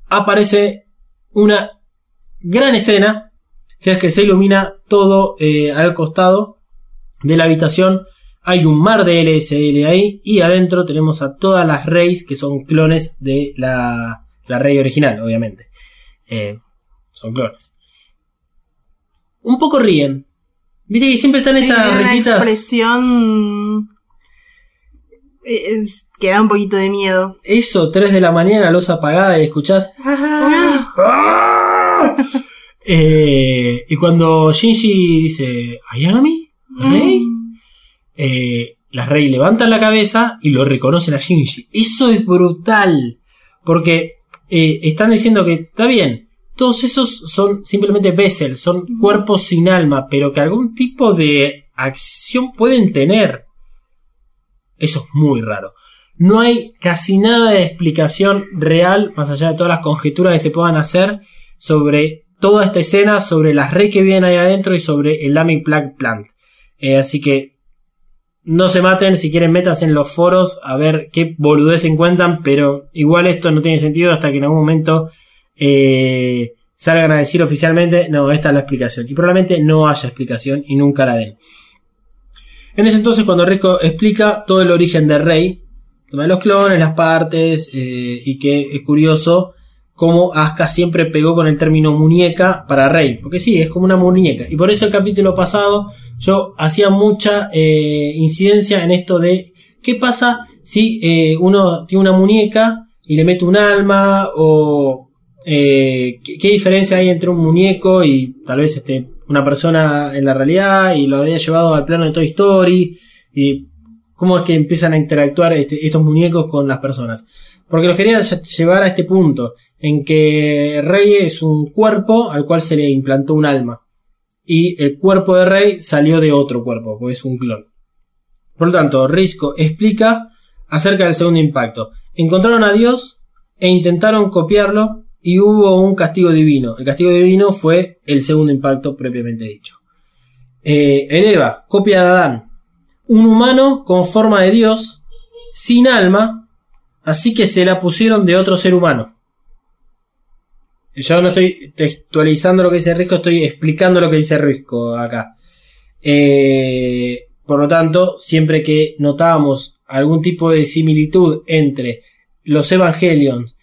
Speaker 1: aparece una gran escena, que es que se ilumina todo eh, al costado de la habitación. Hay un mar de LSL ahí y adentro tenemos a todas las Reys que son clones de la, la Rey original, obviamente. Eh, son clones. Un poco ríen. Viste que siempre están
Speaker 3: Sí,
Speaker 1: esas
Speaker 3: una
Speaker 1: risitas.
Speaker 3: expresión eh, que da un poquito de miedo.
Speaker 1: Eso, 3 de la mañana, luz apagada y escuchás. ¡Ah! Eh, y cuando Shinji dice, ¿Ayanami? ¿Rey? Eh, las Rey levantan la cabeza y lo reconocen a Shinji. Eso es brutal. Porque eh, están diciendo que está bien. Todos esos son simplemente vessels, son cuerpos sin alma, pero que algún tipo de acción pueden tener. Eso es muy raro. No hay casi nada de explicación real, más allá de todas las conjeturas que se puedan hacer, sobre toda esta escena, sobre las rey que vienen ahí adentro y sobre el Lamy Plague Plant. Eh, así que no se maten, si quieren métanse en los foros a ver qué boludez encuentran, pero igual esto no tiene sentido hasta que en algún momento eh, salgan a decir oficialmente, no, esta es la explicación. Y probablemente no haya explicación y nunca la den. En ese entonces, cuando Rico explica todo el origen de Rey, el tema de los clones, las partes, eh, y que es curioso cómo Asuka siempre pegó con el término muñeca para Rey, porque sí, es como una muñeca. Y por eso el capítulo pasado yo hacía mucha eh, incidencia en esto de qué pasa si eh, uno tiene una muñeca y le mete un alma o eh, ¿qué, diferencia hay entre un muñeco y tal vez este, una persona en la realidad y lo había llevado al plano de Toy Story y cómo es que empiezan a interactuar este- estos muñecos con las personas. Porque los quería lle- llevar a este punto en que Rey es un cuerpo al cual se le implantó un alma y el cuerpo de Rey salió de otro cuerpo, porque es un clon. Por lo tanto, Risco explica acerca del segundo impacto. Encontraron a Dios e intentaron copiarlo y hubo un castigo divino. El castigo divino fue el segundo impacto propiamente dicho. Eh, el Eva, copia de Adán. Un humano con forma de Dios, sin alma, así que se la pusieron de otro ser humano. Yo no estoy textualizando lo que dice Risco, estoy explicando lo que dice Risco acá. Eh, por lo tanto, siempre que notábamos algún tipo de similitud entre los Evangelions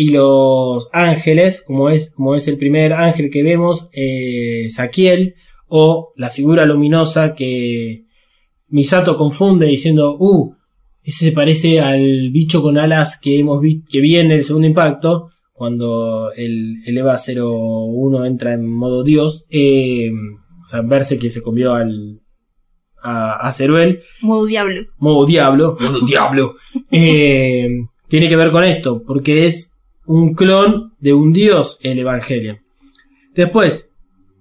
Speaker 1: y los ángeles, como es, como es el primer ángel que vemos, eh, Saquiel, o la figura luminosa que Misato confunde diciendo, uh, ese se parece al bicho con alas que hemos visto, que vi en el segundo impacto, cuando el, el EVA 01 entra en modo Dios, eh, o sea, verse que se comió al, a, a Ceruel,
Speaker 3: Modo diablo.
Speaker 1: modo diablo, modo diablo, eh, tiene que ver con esto, porque es un clon de un dios el Evangelion. Después,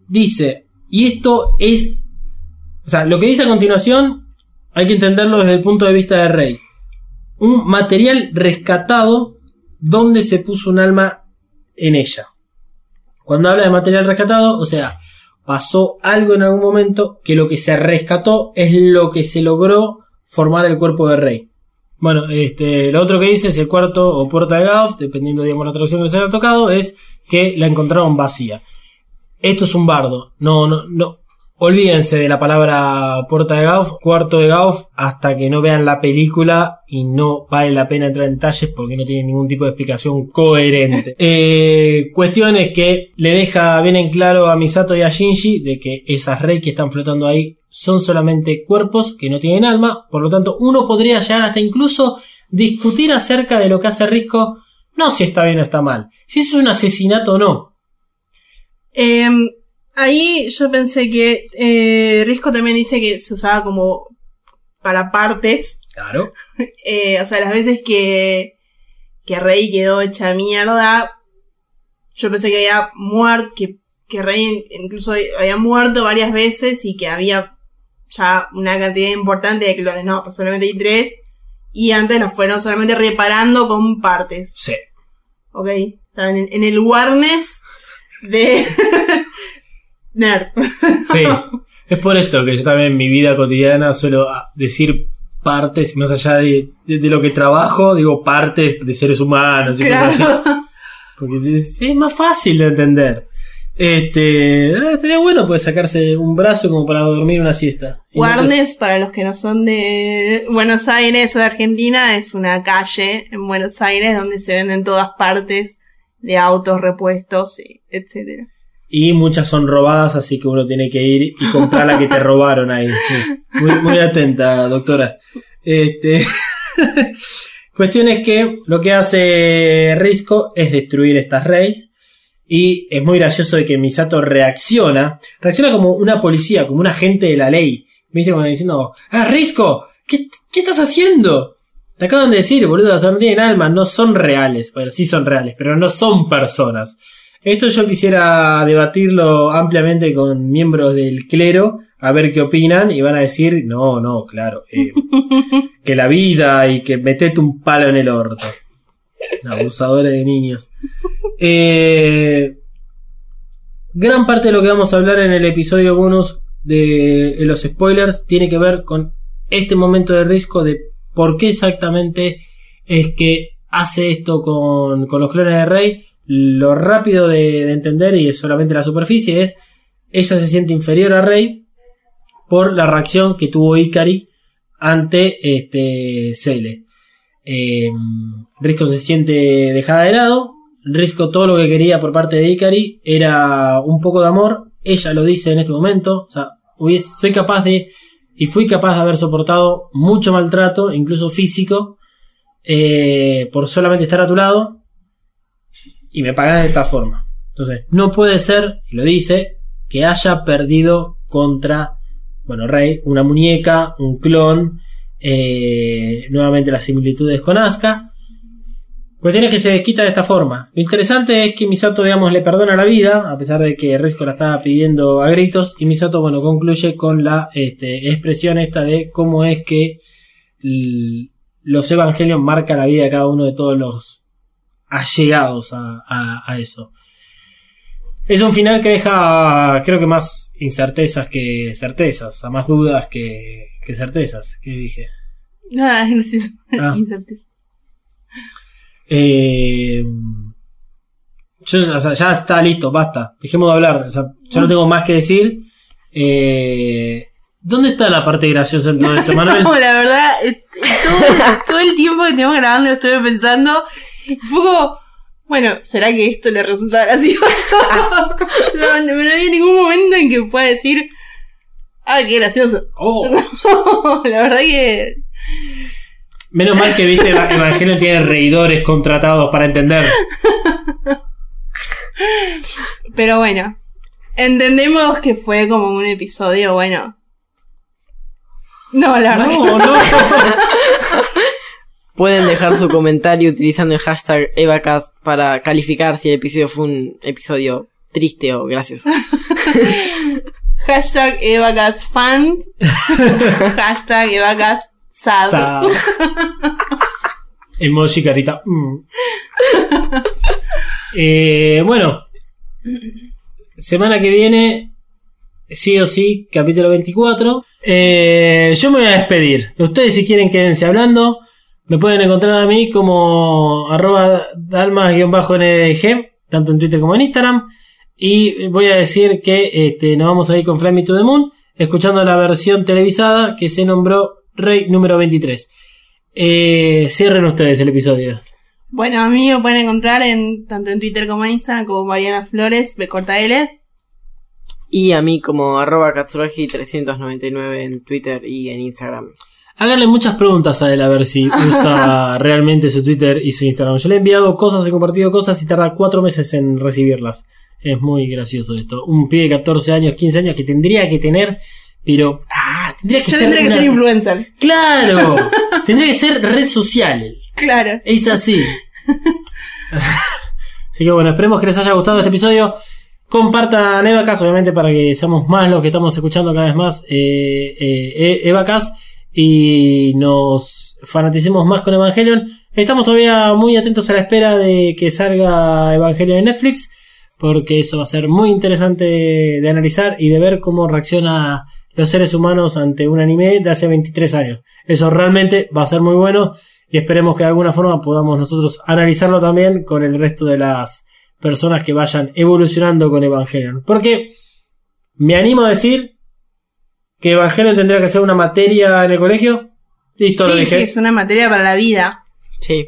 Speaker 1: dice, y esto es, o sea, lo que dice a continuación hay que entenderlo desde el punto de vista de Rey. Un material rescatado donde se puso un alma en ella. Cuando habla de material rescatado, o sea, pasó algo en algún momento que lo que se rescató es lo que se logró formar el cuerpo de Rey. Bueno, este, lo otro que dice es el cuarto o puerta de Gauss, dependiendo digamos la traducción que se haya tocado, es que la encontraron vacía. Esto es un bardo. No, no, no. olvídense de la palabra puerta de Gauss, cuarto de Gauss, hasta que no vean la película y no vale la pena entrar en detalles porque no tiene ningún tipo de explicación coherente. eh, cuestión es que le deja bien en claro a Misato y a Shinji de que esas rey que están flotando ahí son solamente cuerpos que no tienen alma, por lo tanto uno podría llegar hasta incluso discutir acerca de lo que hace Risco, no si está bien o está mal, si es un asesinato o no.
Speaker 3: Em, ahí yo pensé que eh, Risco también dice que se usaba como para partes.
Speaker 1: Claro.
Speaker 3: Eh, o sea, las veces que, que Rey quedó hecha mierda, yo pensé que había muerto, que, que Rey incluso había muerto varias veces y que había ya una cantidad importante de clones. No, pues solamente hay tres. Y antes los fueron solamente reparando con partes.
Speaker 1: Sí.
Speaker 3: ¿Ok? O sea, en, en el Warnes de Nerd.
Speaker 1: Sí. Es por esto que yo también en mi vida cotidiana suelo ah, decir partes, más allá de, de- de lo que trabajo, digo partes de seres humanos y cosas así.
Speaker 3: Claro.
Speaker 1: Porque es, es más fácil de entender. Este, ah, estaría bueno pues sacarse un brazo como para dormir una siesta.
Speaker 3: Warnes, para los que no son de Buenos Aires o de Argentina, es una calle en Buenos Aires donde se venden todas partes de autos, repuestos, y etcétera.
Speaker 1: Y muchas son robadas, así que uno tiene que ir y comprar la que te robaron ahí. sí. Muy, muy atenta, doctora. Este. Cuestión es que lo que hace Risco es destruir estas reyes. Y es muy gracioso de que Misato reacciona. Reacciona como una policía, como un agente de la ley. Me dice como diciendo, ¡Ah, Risco! ¿Qué, qué estás haciendo? Te acaban de decir, boludo, no tienen alma, no son reales. Bueno, sí son reales, pero no son personas. Esto yo quisiera debatirlo ampliamente con miembros del clero, a ver qué opinan, y van a decir, no, no, claro, eh, que la vida y que metete un palo en el orto. Abusadores de niños. Eh, gran parte de lo que vamos a hablar en el episodio bonus de los spoilers tiene que ver con este momento de riesgo de por qué exactamente es que hace esto con, con los clones de Rey. Lo rápido de, de entender y es solamente la superficie es ella se siente inferior a Rey por la reacción que tuvo Ikari ante este Cele. Eh, Risco se siente dejada de lado. Risco todo lo que quería por parte de Ikari era un poco de amor. Ella lo dice en este momento. O sea, hubies- soy capaz de y fui capaz de haber soportado mucho maltrato, incluso físico, eh, por solamente estar a tu lado y me pagas de esta forma. Entonces, no puede ser, y lo dice, que haya perdido contra, bueno, Rey, una muñeca, un clon, eh, nuevamente las similitudes con Asuka. Cuestión es que se desquita de esta forma. Lo interesante es que Misato, digamos, le perdona la vida, a pesar de que Risco la estaba pidiendo a gritos, y Misato, bueno, concluye con la este, expresión esta de cómo es que los evangelios marcan la vida de cada uno de todos los allegados a, a- a eso. Es un final que deja, creo que más incertezas que certezas, sea, más dudas que, que certezas. ¿Qué dije?
Speaker 3: Nada, es gracioso.
Speaker 1: Ah.
Speaker 3: Incerteza.
Speaker 1: Eh, yo, o sea, ya está listo, basta. Dejemos de hablar. O sea, yo no tengo más que decir. Eh, ¿Dónde está la parte graciosa en todo esto, Manuel?
Speaker 3: No, la verdad, eh, todo, todo el tiempo que estuvimos grabando estuve pensando, fue como, bueno, ¿será que esto le resulta gracioso? no, no, no había ningún momento en que pueda decir, ah, qué gracioso.
Speaker 1: Oh,
Speaker 3: la verdad que,
Speaker 1: menos mal que viste Eva- Evangelio tiene reidores contratados para entender.
Speaker 3: pero bueno, entendemos que fue como un episodio, bueno. No, la verdad
Speaker 1: No, no.
Speaker 4: Pueden dejar su comentario utilizando el hashtag EvaCast para calificar si el episodio fue un episodio triste o gracioso.
Speaker 3: hashtag EvaGasFan, hashtag EvaGasSad.
Speaker 1: Sa- Emoji carita. mm. Eh, bueno. Semana que viene. Sí o sí, capítulo 24. Eh, yo me voy a despedir. Ustedes si quieren quédense hablando. Me pueden encontrar a mí como arroba dalmas-ndg, tanto en Twitter como en Instagram. Y voy a decir que este, nos vamos a ir con Fly Me to the Moon, escuchando la versión televisada que se nombró Rey número 23. Eh, cierren ustedes el episodio.
Speaker 3: Bueno, a mí me pueden encontrar en tanto en Twitter como en Instagram como Mariana Flores, B corta L.
Speaker 5: Y a mí como arroba Katsurogi399 en Twitter y en Instagram.
Speaker 1: Háganle muchas preguntas a él a ver si usa realmente su Twitter y su Instagram. Yo le he enviado cosas, he compartido cosas y tarda cuatro meses en recibirlas. Es muy gracioso esto. Un pibe de 14 años, 15 años que tendría que tener, pero... Ah, tendría que
Speaker 3: Yo
Speaker 1: ser...
Speaker 3: tendría que
Speaker 1: una-
Speaker 3: ser influencer.
Speaker 1: ¡Claro! tendría que ser red social.
Speaker 3: Claro.
Speaker 1: Es así. así que bueno, esperemos que les haya gustado este episodio. Compartan Evacas, obviamente, para que seamos más los que estamos escuchando cada vez más eh, eh, Evacas y nos fanaticemos más con Evangelion. Estamos todavía muy atentos a la espera de que salga Evangelion en Netflix, porque eso va a ser muy interesante de analizar y de ver cómo reacciona los seres humanos ante un anime de hace 23 años. Eso realmente va a ser muy bueno y esperemos que de alguna forma podamos nosotros analizarlo también con el resto de las personas que vayan evolucionando con Evangelion. Porque me animo a decir que Evangelion tendría que ser una materia en el colegio. Listo, lo
Speaker 3: Sí, sí,
Speaker 1: dije.
Speaker 3: es una materia para la vida.
Speaker 5: Sí.